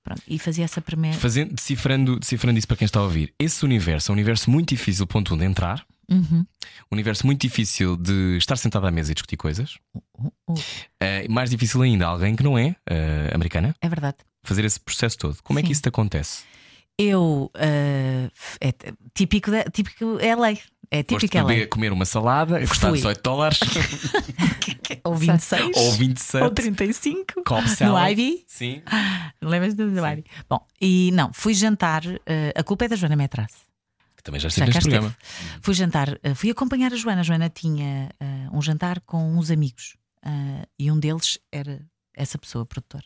Speaker 4: Pronto, e fazia essa primeira.
Speaker 1: Fazendo, decifrando, decifrando isso para quem está a ouvir, esse universo é um universo muito difícil, ponto um, de entrar,
Speaker 4: Uhum.
Speaker 1: um universo muito difícil de estar sentado à mesa e discutir coisas,
Speaker 4: Uh, uh,
Speaker 1: Eh, mais difícil ainda, alguém que não é eh, americana,
Speaker 4: é verdade.
Speaker 1: fazer esse processo todo. Como é que
Speaker 4: Sim.
Speaker 1: isso te acontece?
Speaker 4: Eu. ah, é típico, da, típico é lei. É típico é lei.
Speaker 1: comer uma salada, custar
Speaker 4: Fui.
Speaker 1: 18 dólares [LAUGHS]
Speaker 4: Ou 26.
Speaker 1: ou 27,
Speaker 4: Ou 35.
Speaker 1: copo
Speaker 4: No
Speaker 1: salad.
Speaker 4: Ivy.
Speaker 1: Sim. [LAUGHS]
Speaker 4: Lembras do do Ivy? Bom, e não, fui jantar. a culpa é da Joana Metras.
Speaker 1: Que também já
Speaker 4: Já
Speaker 1: esteve
Speaker 4: cá
Speaker 1: neste
Speaker 4: esteve.
Speaker 1: programa.
Speaker 4: Fui jantar, eh, fui acompanhar a Joana. A Joana tinha eh, um jantar com uns amigos eh, e um deles era essa pessoa, produtor,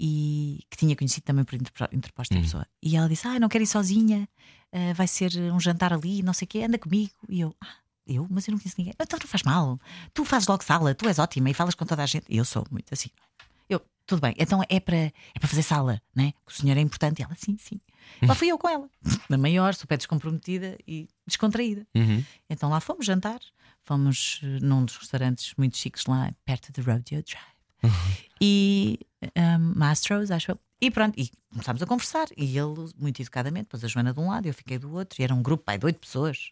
Speaker 4: e que tinha conhecido também por interpo- interposta
Speaker 1: Uhum.
Speaker 4: pessoa. E ela disse: Ah, não quero ir sozinha, eh, vai ser um jantar ali, não sei o quê, anda comigo. E eu, ah, eu, mas eu não conheço ninguém. Então não faz mal, tu fazes logo sala, tu és ótima e falas com toda a gente. E eu sou muito assim. Eu, tudo bem, então é para é para fazer sala, né? O senhor é importante. E ela, sim, sim. Lá fui eu com ela, na maior, super descomprometida e descontraída.
Speaker 1: Uhum.
Speaker 4: Então lá fomos jantar, fomos eh, num dos restaurantes muito chiques lá perto de Rodeo Drive. E um, Mastros, acho eu. E pronto, e começámos a conversar. E ele, muito educadamente, pôs a Joana de um lado, eu fiquei do outro, e era um grupo pai, de oito pessoas.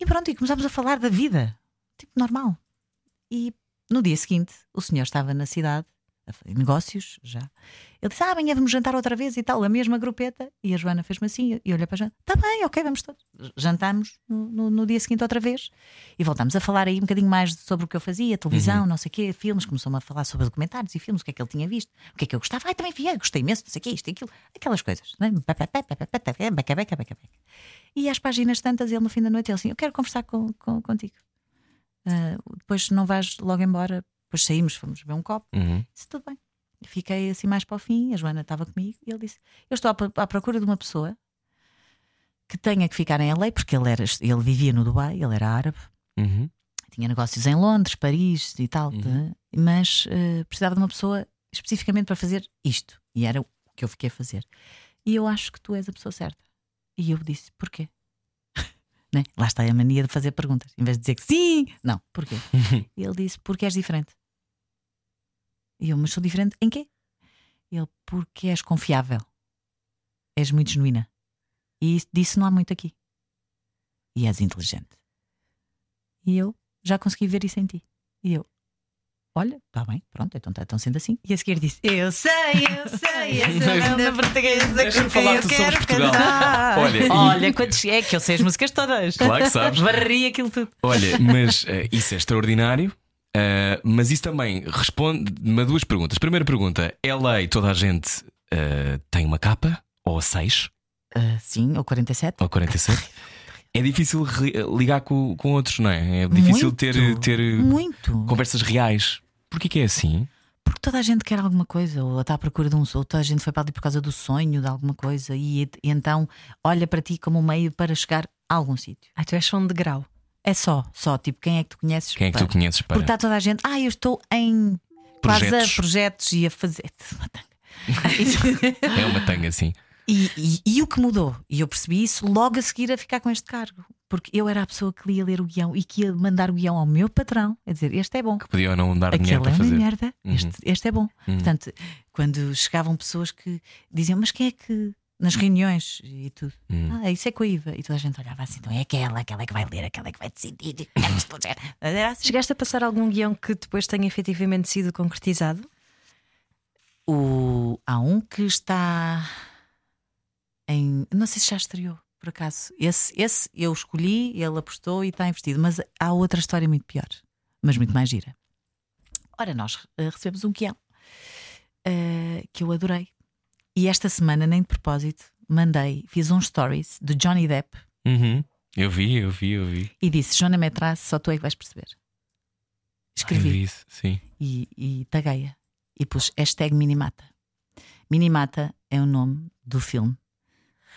Speaker 4: E pronto, e começámos a falar da vida, tipo normal. E no dia seguinte, o senhor estava na cidade, a fazer negócios já. Ele disse: Ah, amanhã vamos jantar outra vez e tal, a mesma grupeta. E a Joana fez-me assim, e olhei para a Joana: Está bem, ok, vamos todos. Jantámos no, no- no dia seguinte outra vez e voltámos a falar aí um bocadinho mais sobre o que eu fazia, televisão, não sei o quê, filmes. Começou-me a falar sobre documentários e filmes, o que é que ele tinha visto, o que é que eu gostava. Ai, também vi, gostei imenso, não sei o quê, isto e aquilo, aquelas coisas. né? Beca, beca, beca, beca. E às páginas tantas, ele no fim da noite, ele assim: Eu quero conversar com, com- contigo. Ah, depois não vais logo embora. Depois saímos, fomos beber um copo.
Speaker 1: Uhum.
Speaker 4: Disse tudo bem. Fiquei assim mais para o fim. A Joana estava comigo e ele disse: Eu estou à, à procura de uma pessoa que tenha que ficar em LA, porque ele, era, ele vivia no Dubai, ele era árabe,
Speaker 1: Uhum.
Speaker 4: tinha negócios em Londres, Paris e tal,
Speaker 1: Uhum.
Speaker 4: tá? mas eh, precisava de uma pessoa especificamente para fazer isto. E era o que eu fiquei a fazer. e eu acho que tu és a pessoa certa. E eu disse: Porquê? [LAUGHS] né? Lá está a mania de fazer perguntas. Em vez de dizer que sim, não, porquê? [LAUGHS] ele disse: Porque és diferente. E eu, mas sou diferente em quê? Ele, porque és confiável. És muito genuína. E isso- disso não há muito aqui. E és inteligente. E eu já consegui ver isso em ti. E eu, olha, está bem, pronto, então, tá- então sendo assim.
Speaker 2: E a seguir disse: Eu sei, eu sei, essa [LAUGHS] banda portuguesa
Speaker 1: Deixa-me
Speaker 2: com
Speaker 1: falar
Speaker 2: quem eu
Speaker 1: de Somos
Speaker 2: quero
Speaker 1: Portugal. Olha, e-
Speaker 4: Olha, quantos é que eu sei as músicas todas.
Speaker 1: Claro que sabes.
Speaker 4: Varri aquilo tudo.
Speaker 1: Olha, mas eh, isso é extraordinário. Eh, mas isso também responde-me a duas perguntas. Primeira pergunta: é lei, toda a gente eh, tem uma capa? Ou seis?
Speaker 4: Ah, sim, ou 47.
Speaker 1: Ou 47? [LAUGHS] É difícil ligar com, com outros, não é? É difícil
Speaker 4: Muito.
Speaker 1: ter, ter
Speaker 4: Muito.
Speaker 1: conversas reais. Porquê que é assim?
Speaker 4: Porque toda a gente quer alguma coisa, ou está à procura de um, ou toda a gente foi para ali por causa do sonho de alguma coisa, e, e então olha para ti como um meio para chegar a algum sítio.
Speaker 2: Ai, tu és só um degrau.
Speaker 4: É só, só, tipo, quem é que tu conheces?
Speaker 1: Quem é que
Speaker 4: para-
Speaker 1: tu conheces para
Speaker 4: Porque está toda a gente, ah, eu estou em quase
Speaker 1: projetos?
Speaker 4: a projetos e a fazer. [LAUGHS] Uma tanga. [LAUGHS]
Speaker 1: É uma tanga assim.
Speaker 4: E, e- e o que mudou? E eu percebi isso logo a seguir a ficar com este cargo. Porque eu era a pessoa que ia ler o guião e que ia mandar o guião ao meu patrão. É dizer, este é bom.
Speaker 1: Podia ou não dar
Speaker 4: Aquele
Speaker 1: dinheiro
Speaker 4: é
Speaker 1: para
Speaker 4: uma
Speaker 1: fazer.
Speaker 4: merda.
Speaker 1: Uhum.
Speaker 4: Este, este é bom. Portanto, quando chegavam pessoas que diziam, mas quem é que. Nas reuniões e tudo.
Speaker 1: Hum.
Speaker 4: Ah, isso é com a Iva. E toda a gente olhava assim, então é aquela, aquela é que vai ler, aquela é que vai decidir. [LAUGHS] Era assim.
Speaker 2: Chegaste a passar algum guião que depois tenha efetivamente sido concretizado?
Speaker 4: O, há um que está em. Não sei se já estreou, por acaso. Esse, esse eu escolhi, ele apostou e está investido. Mas há outra história muito pior, mas muito mais gira. Ora, nós eh, recebemos um guião eh, que eu adorei. E esta semana, nem de propósito, mandei, fiz um stories do Johnny Depp
Speaker 1: Uhum. Eu vi, eu vi, eu vi.
Speaker 4: e disse: Joana Metraz, só tu é que vais perceber.
Speaker 1: Eu
Speaker 4: Escrevi
Speaker 1: vi isso, sim.
Speaker 4: e, e taguei-a e pus hashtag Minimata. Minimata é o nome do filme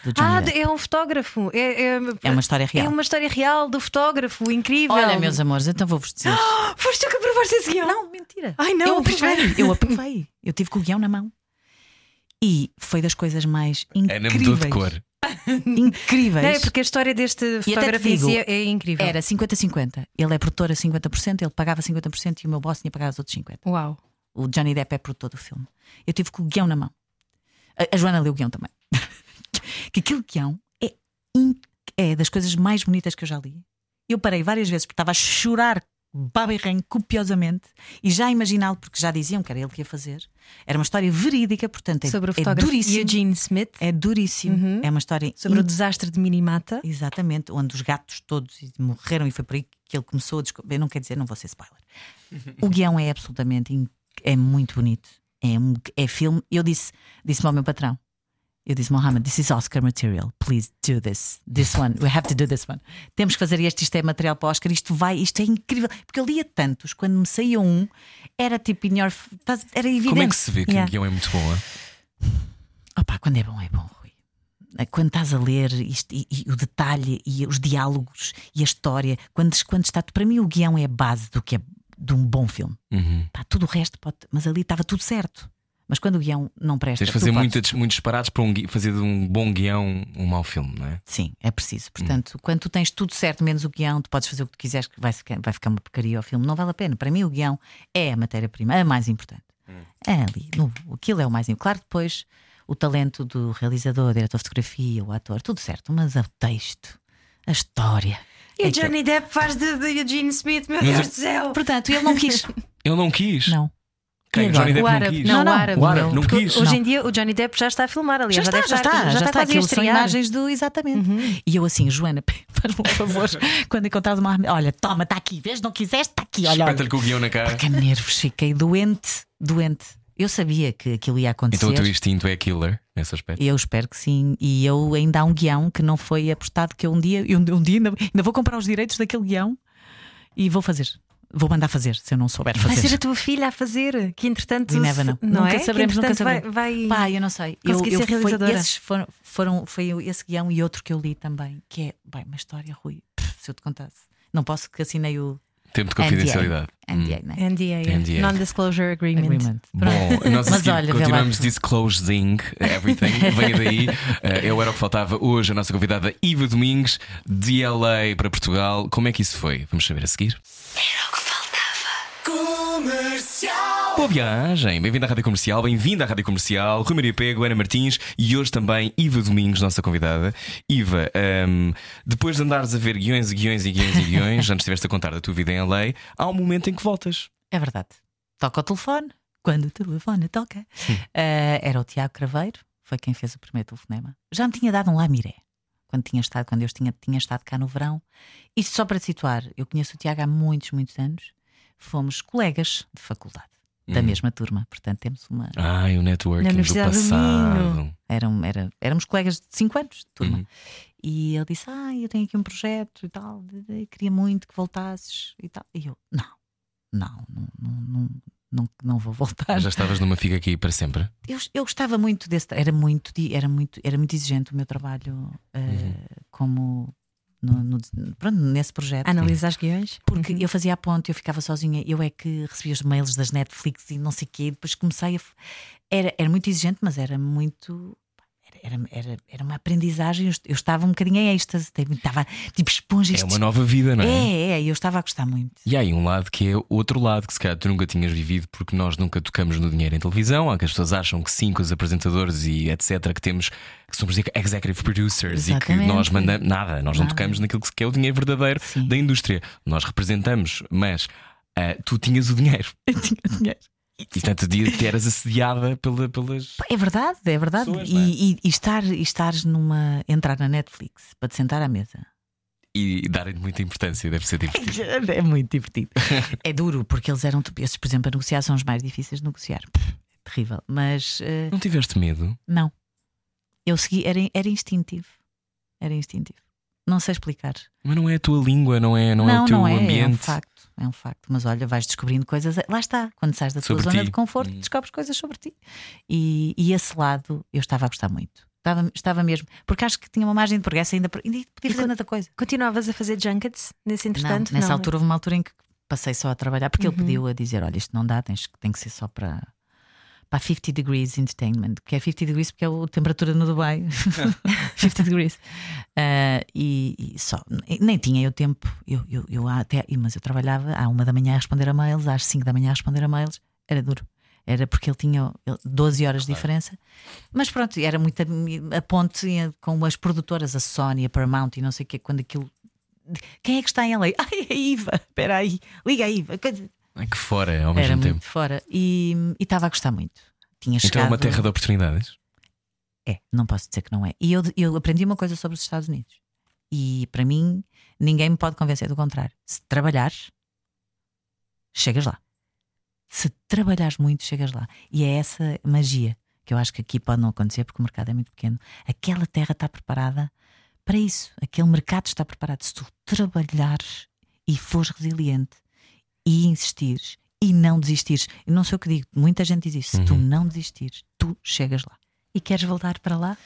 Speaker 4: do Johnny
Speaker 2: Ah,
Speaker 4: Depp.
Speaker 2: é um fotógrafo. É, é,
Speaker 4: É uma história
Speaker 2: é
Speaker 4: real.
Speaker 2: uma história real do fotógrafo, incrível.
Speaker 4: Olha, meus amores, então vou-vos dizer. [GASPS]
Speaker 2: Foste tu que aprovaste esse guião?
Speaker 4: Não, mentira.
Speaker 2: Ai, não,
Speaker 4: eu aprovei. Eu aprovei. Eu tive com o guião na mão. E foi das coisas mais
Speaker 1: Ana mudou de
Speaker 4: incríveis.
Speaker 1: cor. [LAUGHS]
Speaker 4: Incríveis.
Speaker 2: Não, é porque a história deste fotógrafo é, é incrível.
Speaker 4: Era 50-50. Ele é produtor a 50%, ele pagava 50% e o meu boss tinha pagado os outros 50%.
Speaker 2: Uau.
Speaker 4: O Johnny Depp é produtor do filme. Eu tive com o guião na mão. A, a Joana leu o guião também. [LAUGHS] que aquele guião é, é das coisas mais bonitas que eu já li. Eu parei várias vezes porque estava a chorar baba e copiosamente e já imaginá-lo porque já diziam que era ele que ia fazer. Era uma história verídica, portanto é,
Speaker 2: Sobre o
Speaker 4: é
Speaker 2: fotógrafo
Speaker 4: duríssimo.
Speaker 2: Eugene Smith.
Speaker 4: É duríssimo.
Speaker 2: Uhum.
Speaker 4: É uma história
Speaker 2: Sobre o
Speaker 4: in-
Speaker 2: desastre de Minimata.
Speaker 4: Exatamente, onde os gatos todos morreram e foi por aí que ele começou a descobrir. Não quer dizer, não vou ser spoiler. O guião é absolutamente é muito bonito. É, um- é filme. Eu disse, disse ao meu patrão. Eu disse, Mohammed, this is Oscar material. Please do this. This one. We have to do this one. Temos que fazer este, isto é material para o Oscar. Isto vai, isto é incrível. Porque eu lia tantos, quando me saía um, era tipo in your, era evidente.
Speaker 1: Como é que se vê que
Speaker 4: Yeah.
Speaker 1: o guião é muito bom? ah?
Speaker 4: Opa, quando é bom, é bom, Rui. Quando estás a ler isto, e, e o detalhe e os diálogos e a história, quando, quando está. Para mim, o guião é a base do que é de um bom filme.
Speaker 1: Uhum.
Speaker 4: Pá, tudo o resto pode. Mas ali estava tudo certo. Mas quando o guião não presta.
Speaker 1: Tens de fazer
Speaker 4: podes-
Speaker 1: muitos, muitos disparados para um, fazer de um bom guião um mau filme, não é?
Speaker 4: Sim, é preciso. Portanto, quando tu tens tudo certo, menos o guião, tu podes fazer o que tu quiseres, que vai ficar, vai ficar uma porcaria ao filme. Não vale a pena. Para mim, o guião é a matéria-prima, a mais importante. É ali. No, aquilo é o mais importante. Claro, depois o talento do realizador, diretor de fotografia, o ator, tudo certo. Mas o texto, a história.
Speaker 2: E
Speaker 4: é
Speaker 2: o Johnny Depp faz de, de Eugene Smith, meu
Speaker 1: Mas
Speaker 2: Deus do céu.
Speaker 4: Portanto, ele não quis. [LAUGHS]
Speaker 1: Ele não quis.
Speaker 4: não.
Speaker 1: Quem? Johnny? Depp
Speaker 2: O
Speaker 1: não
Speaker 2: árabe, não,
Speaker 4: Não,
Speaker 2: o
Speaker 4: não,
Speaker 2: árabe.
Speaker 1: o árabe não
Speaker 2: Porque
Speaker 1: quis.
Speaker 2: Hoje
Speaker 4: Não.
Speaker 2: em dia o Johnny Depp já está a filmar, aliás,
Speaker 4: Já
Speaker 2: já,
Speaker 4: está, já está, já está. são
Speaker 2: estrear.
Speaker 4: imagens do. Exatamente. E eu assim, Joana, [LAUGHS] faz-me um favor, quando encontrares uma. Olha, toma, está aqui, vês? Não quiseste, está aqui, olha.
Speaker 1: Espeta-lhe com o guião na cara.
Speaker 4: Que nervos, fiquei doente, doente. Eu sabia que aquilo ia acontecer.
Speaker 1: Então o teu instinto é killer nesse aspecto.
Speaker 4: Eu espero que sim. E eu ainda há um guião que não foi apostado que eu um dia, eu um dia ainda, ainda vou comprar os direitos daquele guião e vou fazer. Vou mandar fazer, se eu não souber
Speaker 2: Vai
Speaker 4: fazer.
Speaker 2: ser a tua filha a fazer, que entretanto. Se-
Speaker 4: know.
Speaker 2: Não
Speaker 4: Nunca
Speaker 2: é?
Speaker 4: saberemos, nunca
Speaker 2: entretanto, vai,
Speaker 4: saberemos.
Speaker 2: vai-
Speaker 4: Pá, eu não sei. Eu, eu,
Speaker 2: ser
Speaker 4: foi,
Speaker 2: realizadora.
Speaker 4: esses foram, foram, foi esse guião e outro que eu li também, que é bem, uma história, Rui. Pff, se eu te contasse. Não posso que assinei o.
Speaker 1: Tempo de confidencialidade.
Speaker 4: NDA,
Speaker 1: Hum.
Speaker 4: não é?
Speaker 2: NDA,
Speaker 1: NDA.
Speaker 2: Non-Disclosure Agreement.
Speaker 4: Agreement.
Speaker 1: Bom, nós [LAUGHS]
Speaker 4: Mas olha,
Speaker 1: continuamos disclosing everything. Venha daí. [LAUGHS] Eh, eu era o que faltava hoje. A nossa convidada Iva Domingues, de LA para Portugal. Como é que isso foi? Vamos saber a seguir. Boa viagem, bem-vindo à Rádio Comercial, bem-vinda à Rádio Comercial, Rui Maria Pego, Ana Martins e hoje também Iva Domingos, nossa convidada. Iva, ahm, depois de andares a ver guiões e guiões e guiões e guiões, antes estiveste a contar da tua vida em LA, há um momento em que voltas.
Speaker 4: É verdade. Toca o telefone. Quando o telefone toca. Ah, era o Tiago Craveiro, foi quem fez o primeiro telefonema. Já me tinha dado um lamiré quando tinha estado, quando eu tinha, tinha estado cá no verão. Isto só para te situar, eu conheço o Tiago há muitos, muitos anos. Fomos colegas de faculdade, da
Speaker 1: Uhum.
Speaker 4: mesma turma. Portanto, temos uma.
Speaker 1: Ai, o networking do passado.
Speaker 4: Eram, era, éramos colegas de 5 anos de turma.
Speaker 1: Uhum.
Speaker 4: E ele disse: Ah, eu tenho aqui um projeto e tal, queria muito que voltasses e tal. E eu: Não, não, não, não, não, não, vou voltar.
Speaker 1: Já estavas numa figa aqui para sempre.
Speaker 4: Eu, eu gostava muito desse. Era muito, era muito, era muito exigente o meu trabalho
Speaker 1: Uhum.
Speaker 4: como. No, no- pronto, nesse projeto.
Speaker 2: Analisar os guiões.
Speaker 4: Porque
Speaker 2: Uhum.
Speaker 4: eu fazia a ponte, eu ficava sozinha, eu é que recebia os mails das Netflix e não sei o quê, depois comecei a. Era, era muito exigente, mas era muito. Era, era, era, uma aprendizagem, eu est- eu estava um bocadinho em êxtase, estava tipo esponja.
Speaker 1: É uma nova vida, não é?
Speaker 4: é, é, eu estava a gostar muito.
Speaker 1: E há aí um lado que é outro lado que se calhar tu nunca tinhas vivido porque nós nunca tocamos no dinheiro em televisão. Há que as pessoas acham que sim, que os apresentadores e etc. que temos, que somos executive producers e que
Speaker 4: Exatamente.
Speaker 1: nós mandamos nada, nós não
Speaker 4: Nada.
Speaker 1: tocamos naquilo que é o dinheiro verdadeiro
Speaker 4: Sim.
Speaker 1: da indústria. Nós representamos, mas ah, tu tinhas o dinheiro.
Speaker 4: Eu tinha dinheiro.
Speaker 1: E portanto dia que eras assediada pela, pelas.
Speaker 4: É verdade, é verdade.
Speaker 1: Pessoas, não é?
Speaker 4: e, e, e estar, e estares numa. entrar na Netflix para te sentar à mesa.
Speaker 1: E darem-te muita importância, deve ser divertido. [LAUGHS]
Speaker 4: É muito divertido. é duro, porque eles eram. Esses, por exemplo, a negociar são os mais difíceis de negociar. É terrível. Mas eh,
Speaker 1: Não tiveste medo?
Speaker 4: não. Eu segui, era, era instintivo. Era instintivo. Não sei explicar.
Speaker 1: Mas não é a tua língua, não é, não, é o teu
Speaker 4: não é,
Speaker 1: ambiente.
Speaker 4: é um facto. É um facto. Mas olha, vais descobrindo coisas. Lá está. Quando sais da tua
Speaker 1: Sobre
Speaker 4: zona
Speaker 1: ti.
Speaker 4: de conforto,
Speaker 1: Hum.
Speaker 4: descobres coisas sobre ti. E, e esse lado eu estava a gostar muito. Estava, estava mesmo. Porque acho que tinha uma margem de progresso ainda, ainda podia fazer outra coisa.
Speaker 2: Continuavas a fazer junkets nesse entretanto?
Speaker 4: não, nessa
Speaker 2: Não.
Speaker 4: altura houve uma altura em que passei só a trabalhar porque ele
Speaker 2: Uhum.
Speaker 4: pediu a dizer: olha, isto não dá, tens, tem que ser só para. Para 50 degrees entertainment, que é 50 degrees porque é a temperatura no Dubai [LAUGHS] 50 degrees. Ah, e, e só, nem tinha eu tempo. Eu, eu, eu até, mas eu trabalhava à uma da manhã a responder a mails, às 5 da manhã a responder a mails. Era duro. Era porque ele tinha ele- 12 horas de diferença. Mas pronto, era muito a, a ponte com as produtoras, a Sony, a Paramount e não sei o que, quando aquilo. Quem é que está em LA? [LAUGHS] Ai, a Iva, espera aí, liga a Iva.
Speaker 1: É que fora, ao
Speaker 4: Era
Speaker 1: mesmo
Speaker 4: muito
Speaker 1: tempo.
Speaker 4: fora e estava a gostar muito. Tinha
Speaker 1: Então é
Speaker 4: chegado.
Speaker 1: uma terra de oportunidades.
Speaker 4: É, não posso dizer que não é. E eu, eu aprendi uma coisa sobre os Estados Unidos. E para mim, ninguém me pode convencer do contrário. Se trabalhares, chegas lá. Se trabalhares muito, chegas lá. E é essa magia que eu acho que aqui pode não acontecer porque o mercado é muito pequeno. Aquela terra está preparada para isso. Aquele mercado está preparado. Se tu trabalhares e fores resiliente e insistires e não desistires, eu não sei o que digo, muita gente diz isso. Se tu
Speaker 1: Uhum.
Speaker 4: não desistires, tu chegas lá.
Speaker 2: E queres voltar para lá?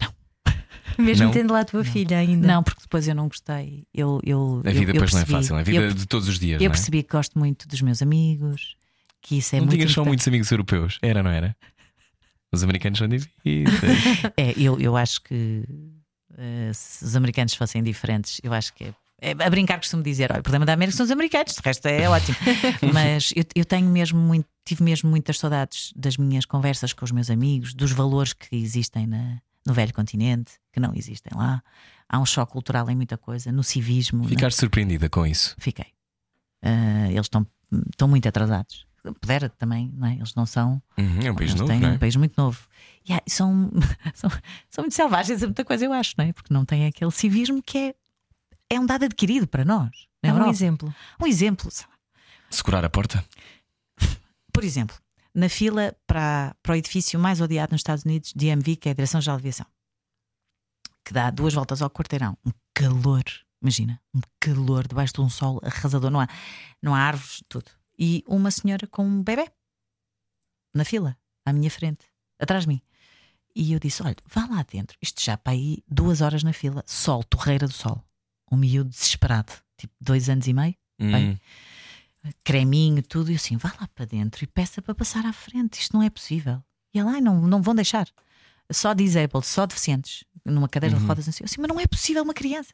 Speaker 4: Não. [LAUGHS]
Speaker 2: Mesmo
Speaker 1: Não?
Speaker 2: tendo lá a tua filha ainda.
Speaker 4: Não, porque depois eu não gostei. Eu, eu,
Speaker 1: A vida
Speaker 4: eu, eu
Speaker 1: depois não é
Speaker 4: percebi-
Speaker 1: fácil, é a vida
Speaker 4: Eu,
Speaker 1: de todos os dias.
Speaker 4: eu
Speaker 1: não é?
Speaker 4: percebi que gosto muito dos meus amigos, que isso é
Speaker 1: não
Speaker 4: muito
Speaker 1: tinhas só muitos amigos europeus, era, não era? Os americanos são difíceis. [LAUGHS]
Speaker 4: É, eu, eu acho que eh, se os americanos fossem diferentes, eu acho que é. É a brincar costumo dizer, olha, o problema da América são os americanos, de resto é ótimo. [LAUGHS] Mas eu, eu tenho mesmo muito, tive mesmo muitas saudades das minhas conversas com os meus amigos, dos valores que existem na- no velho continente, que não existem lá. Há um choque cultural em muita coisa, no civismo. na-
Speaker 1: Ficaste surpreendida com isso.
Speaker 4: Fiquei. Ah, eles estão, estão muito atrasados. Pudera também, não é? Eles não são.
Speaker 1: Uhum, é um país novo,
Speaker 4: têm
Speaker 1: não é?
Speaker 4: um país muito novo. E há- são, [LAUGHS] são, são muito selvagens a muita coisa, eu acho, não é? Porque não têm aquele civismo que é, é um dado adquirido para nós. na
Speaker 2: É um exemplo.
Speaker 4: Um exemplo. lá.
Speaker 1: Segurar a porta?
Speaker 4: Por exemplo, na fila para, para o edifício mais odiado nos Estados Unidos, DMV, que é a Direção-Geral de Aviação, que dá duas voltas ao quarteirão. Um calor, imagina, um calor debaixo de um sol arrasador. Não há, não há árvores, tudo. E uma senhora com um bebê na fila, à minha frente, atrás de mim. E eu disse: Olha, vá lá dentro. Isto já para aí duas horas na fila, sol, torreira do sol. Um miúdo desesperado, tipo dois anos e meio, bem, creminho, tudo, e eu assim, vá lá para dentro e peça para passar à frente, isto não é possível. E ela, ai, não, não vão deixar. Só disabled, só deficientes, numa cadeira de rodas assim, eu assim, mas não é possível uma criança.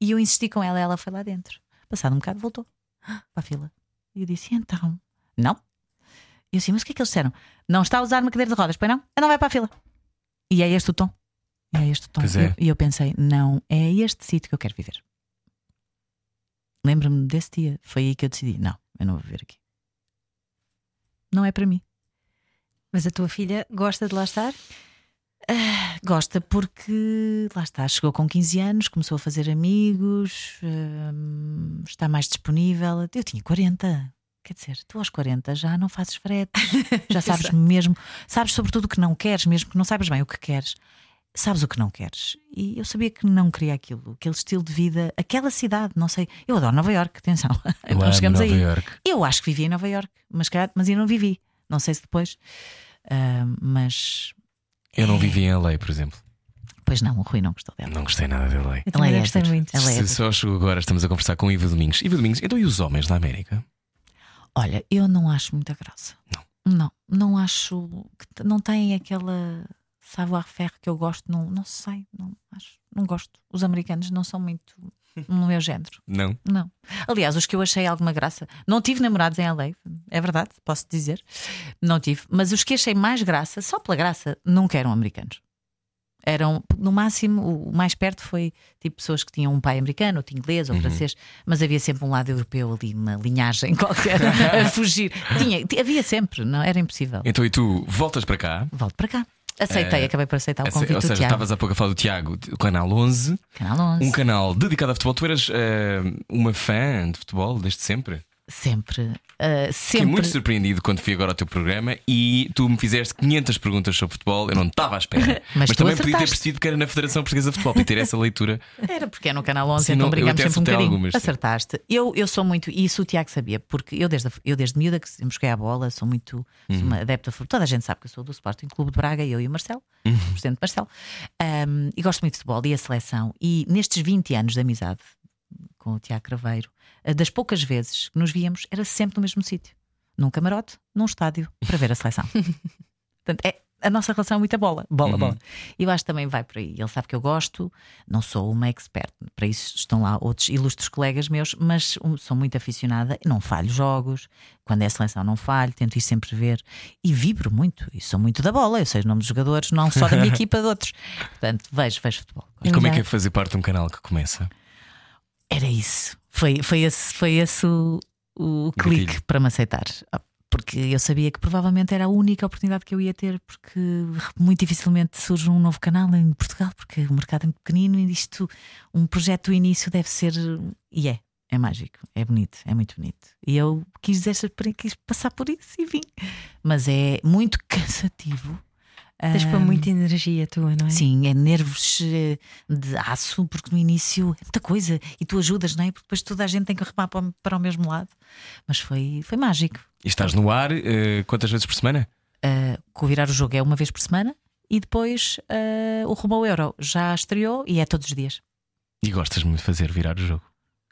Speaker 4: E eu insisti com ela, ela foi lá dentro. Passado um bocado, voltou para a fila. E eu disse, "E então? Não. E eu assim, mas o que é que eles disseram? Não está a usar uma cadeira de rodas, pois não? Não vai para a fila. E é este o tom. É este o tom.
Speaker 1: É.
Speaker 4: E eu pensei, não, é este sítio que eu quero viver. Lembro-me desse dia. Foi aí que eu decidi: não, eu não vou viver aqui. Não é para mim.
Speaker 2: Mas a tua filha gosta de lá estar?
Speaker 4: Gosta porque, lá está, chegou com 15 anos, começou a fazer amigos, hum, está mais disponível. Eu tinha 40. Quer dizer, tu aos 40 já não fazes fretes, [LAUGHS] já sabes mesmo, sabes sobretudo o que não queres, mesmo que não saibas bem o que queres, sabes o que não queres. E eu sabia que não queria aquilo, aquele estilo de vida, aquela cidade, não sei. Eu adoro Nova Iorque, atenção. [LAUGHS]
Speaker 1: Eu
Speaker 4: Não
Speaker 1: amo
Speaker 4: chegamos
Speaker 1: Nova
Speaker 4: aí.
Speaker 1: Iorque.
Speaker 4: Eu acho que vivi em Nova Iorque, mas, calhar- mas eu não vivi. Não sei se depois. Ah, mas,
Speaker 1: Eu não vivi em LA, por exemplo.
Speaker 4: pois não, o Rui não gostou dela.
Speaker 1: Não gostei nada de LA.
Speaker 2: Eu
Speaker 4: Ela é
Speaker 2: gostei muito.
Speaker 4: Ela é
Speaker 1: só chegou agora, estamos a conversar com Iva Domingos. Iva Domingos, então e os homens na América?
Speaker 4: Olha, eu não acho muita graça. Não. Não, não acho que não tem aquela savoir-faire que eu gosto, não, não sei, não acho, não gosto. Os americanos não são muito [LAUGHS] no meu género.
Speaker 1: Não.
Speaker 4: Não. Aliás, os que eu achei alguma graça, não tive namorados em LA, é verdade, posso dizer. Não tive, mas os que achei mais graça, só pela graça, nunca eram americanos. Eram, no máximo, o mais perto foi tipo pessoas que tinham um pai americano, outro inglês ou francês, mas havia sempre um lado europeu ali, uma linhagem [LAUGHS] qualquer a fugir. Tinha, ti- havia sempre, não era impossível.
Speaker 1: Então e tu voltas para cá?
Speaker 4: Volto para cá. Aceitei,
Speaker 1: Eh,
Speaker 4: acabei por aceitar o
Speaker 1: Ou
Speaker 4: convite do
Speaker 1: seja,
Speaker 4: Tiago.
Speaker 1: estavas há pouco a falar do Tiago, o canal 11,
Speaker 4: Canal 11.
Speaker 1: um canal dedicado a futebol. Tu eras eh, uma fã de futebol desde sempre?
Speaker 4: Sempre, ah,
Speaker 1: Fiquei
Speaker 4: sempre.
Speaker 1: muito surpreendido quando fui agora ao teu programa e tu me fizeste 500 perguntas sobre futebol. Eu não estava à espera. [LAUGHS]
Speaker 4: Mas tu
Speaker 1: também podia ter
Speaker 4: acertaste.
Speaker 1: percebido que era na Federação Portuguesa de Futebol para ter essa leitura. [LAUGHS]
Speaker 4: Era porque é no canal 11,
Speaker 1: Sim,
Speaker 4: então
Speaker 1: não,
Speaker 4: brincamos
Speaker 1: até
Speaker 4: sempre um bocadinho.
Speaker 1: algumas.
Speaker 4: Acertaste. Eu, eu sou muito, e isso o Tiago sabia, porque eu desde, eu desde miúda que sempre joguei a bola, sou muito
Speaker 1: Uhum.
Speaker 4: sou uma adepta. a futebol. Toda a gente sabe que eu sou do Sporting Clube de Braga, eu e o Marcelo,
Speaker 1: Uhum.
Speaker 4: o presidente Marcelo, Ahm, e gosto muito de futebol e a seleção. E nestes 20 anos de amizade com o Tiago Craveiro, ah, das poucas vezes que nos víamos, era sempre no mesmo sítio, num camarote, num estádio, para ver a seleção. [LAUGHS] Portanto, é, a nossa relação é muita bola, bola,
Speaker 1: Uhum.
Speaker 4: bola. E eu acho que também vai por aí. Ele sabe que eu gosto, não sou uma expert, para isso estão lá outros ilustres colegas meus, mas sou muito aficionada, não falho jogos, quando é a seleção não falho, tento ir sempre ver e vibro muito, e sou muito da bola, eu sei o nome dos jogadores, não só da minha [LAUGHS] equipa, de outros. Portanto, vejo, vejo futebol.
Speaker 1: E como é que é fazer parte de um canal que começa?
Speaker 4: Era isso. Foi, foi esse, foi esse o, o clique
Speaker 1: Gatilho.
Speaker 4: para me aceitar. Ah, Porque eu sabia que provavelmente era a única oportunidade que eu ia ter, porque muito dificilmente surge um novo canal em Portugal, porque o mercado é muito pequenino e isto, um projeto do início deve ser. E é, é mágico, é bonito, é muito bonito. E eu quis, essa, quis passar por isso e vim. Mas é muito [LAUGHS] cansativo.
Speaker 2: Tens para muita energia tua, não é?
Speaker 4: Sim, é nervos eh, de aço, porque no início é muita coisa e tu ajudas, não é? Porque depois toda a gente tem que remar para, o- para o mesmo lado. Mas foi, foi mágico.
Speaker 1: E estás no ar eh, quantas vezes por semana?
Speaker 4: Uh, com o virar o jogo é uma vez por semana e depois uh, o Rumo ao Euro já estreou e é todos os dias.
Speaker 1: E gostas muito de fazer virar o jogo?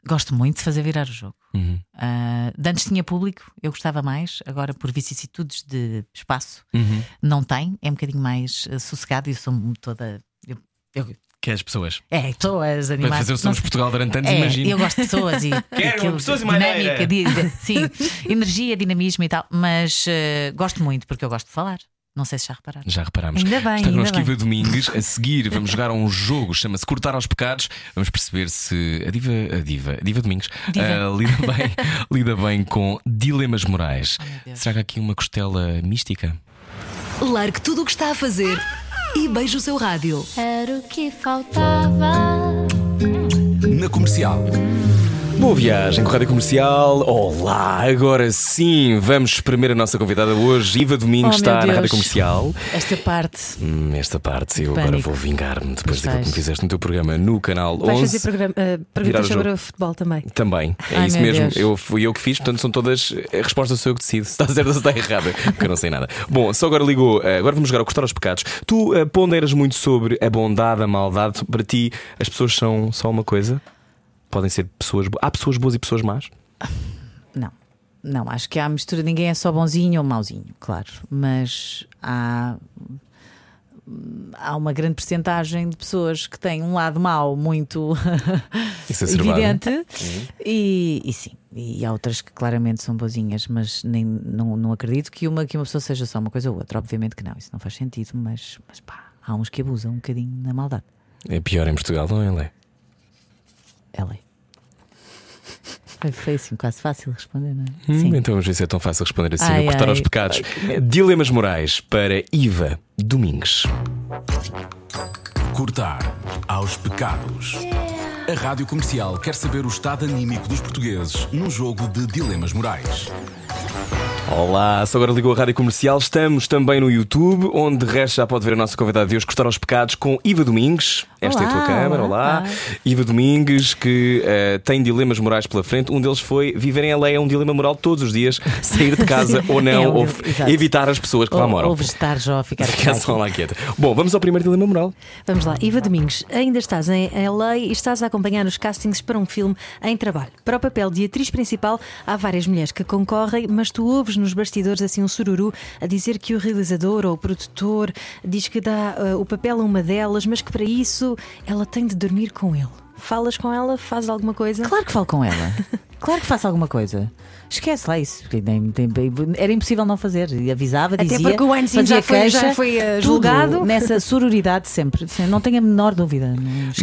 Speaker 4: Gosto muito de fazer virar o jogo.
Speaker 1: Uhum.
Speaker 4: Uh, de antes tinha público, eu gostava mais, agora por vicissitudes de espaço
Speaker 1: Uhum.
Speaker 4: não tem, é um bocadinho mais uh, sossegado e eu sou toda. Eu, eu,
Speaker 1: Que é as pessoas.
Speaker 4: é, pessoas
Speaker 1: Para
Speaker 4: animadas.
Speaker 1: fazer o Somos Portugal durante anos,
Speaker 4: É,
Speaker 1: imagino.
Speaker 4: eu gosto de pessoas e [LAUGHS] aquilo-
Speaker 1: pessoas e
Speaker 4: dinâmica, di- sim, energia, dinamismo e tal, mas eh, gosto muito porque eu gosto de falar. Não sei se já repararam.
Speaker 1: Já reparámos.
Speaker 2: Ainda bem,
Speaker 1: Está connosco. Iva Domingues. A seguir, vamos jogar a um jogo, chama-se Cortar aos Pecados. Vamos perceber se a Diva, a Diva, a Diva Domingues
Speaker 4: Diva.
Speaker 1: ah, lida, [LAUGHS] bem, lida bem com dilemas morais.
Speaker 4: Oh.
Speaker 1: Será que há aqui uma costela mística?
Speaker 5: Largue tudo o que está a fazer e beije o seu rádio.
Speaker 6: Era o que faltava.
Speaker 3: Na comercial.
Speaker 1: Boa viagem com a Rádio Comercial. Olá, agora sim, vamos espremer a nossa convidada hoje. Iva Domingues
Speaker 4: Oh,
Speaker 1: está na Rádio. Comercial.
Speaker 4: Esta parte.
Speaker 1: Hum, esta parte eu agora
Speaker 4: Pânico.
Speaker 1: vou vingar-me depois
Speaker 4: Pois
Speaker 1: daquilo que me
Speaker 4: vais.
Speaker 1: fizeste no teu programa no canal
Speaker 2: Vais
Speaker 1: 11.
Speaker 2: fazer programa-
Speaker 1: o
Speaker 2: perguntas sobre o futebol também.
Speaker 1: Também, é
Speaker 4: Ai,
Speaker 1: isso mesmo.
Speaker 4: Deus.
Speaker 1: Eu, fui eu que fiz, portanto são todas. A resposta sou eu que decido. Se está certa ou se está errada, [LAUGHS] porque eu não sei nada. Bom, só agora ligou. eh, Agora vamos jogar a cortar aos pecados. Tu eh, ponderas muito sobre a bondade, a maldade. Para ti, as pessoas são só uma coisa? Podem ser pessoas. bo- Há pessoas boas e pessoas más? [LAUGHS]
Speaker 4: Não. Não, acho que há mistura. Ninguém é só bonzinho ou mauzinho, claro. Mas há. Há uma grande percentagem de pessoas que têm um lado mau muito [LAUGHS]
Speaker 1: Exacerbado. [LAUGHS]
Speaker 4: evidente e, e sim, e há outras que claramente são boazinhas, mas nem, não, não acredito que uma, que uma pessoa seja só uma coisa ou outra. Obviamente que não, isso não faz sentido, mas, mas pá, há uns que abusam um bocadinho na maldade.
Speaker 1: É pior em Portugal, não é, Lé?
Speaker 4: Ela é. Foi, foi assim, quase fácil responder, não é?
Speaker 1: Hum, então vamos ver se é tão fácil responder assim.
Speaker 4: Ai,
Speaker 1: cortar
Speaker 4: ai.
Speaker 1: aos pecados.
Speaker 4: Ai.
Speaker 1: Dilemas morais para Iva Domingues.
Speaker 3: Cortar aos pecados. A Rádio Comercial quer saber o estado anímico dos portugueses num jogo de dilemas morais.
Speaker 1: Olá, se agora ligou a rádio comercial, estamos também no YouTube, onde de resto já pode ver a nossa convidada de hoje cortar aos pecados com Iva Domingues. Esta é a tua
Speaker 4: Olá,
Speaker 1: câmara, olá.
Speaker 4: olá.
Speaker 1: Iva Domingues, que eh, tem dilemas morais pela frente. Um deles foi viver em LA é um dilema moral todos os dias, [LAUGHS] sair de casa ou não,
Speaker 4: É
Speaker 1: ou
Speaker 4: exato.
Speaker 1: evitar as pessoas que lá
Speaker 4: Ou,
Speaker 1: moram.
Speaker 4: ou estar já ficar [LAUGHS]
Speaker 1: Ficar só lá quieta. Bom, vamos ao primeiro dilema moral.
Speaker 2: Vamos lá, Iva Domingos, ainda estás em LA e estás a acompanhar os castings para um filme em trabalho. Para o papel de atriz principal, há várias mulheres que concorrem, mas tu ouves nos bastidores assim um sururu a dizer que o realizador ou o produtor diz que dá ah, o papel a uma delas, mas que para isso ela tem de dormir com ele. Falas com ela, fazes alguma coisa?
Speaker 4: Claro que falo com ela. [LAUGHS] Claro que faço alguma coisa. Esquece lá isso. porque nem- nem- Era impossível não fazer. E avisava,
Speaker 2: Até
Speaker 4: dizia.
Speaker 2: porque o Weinstein
Speaker 4: fazia
Speaker 2: já foi-
Speaker 4: queixa,
Speaker 2: já foi, eh, julgado. [LAUGHS]
Speaker 4: Nessa sororidade sempre. Não tenho a menor dúvida.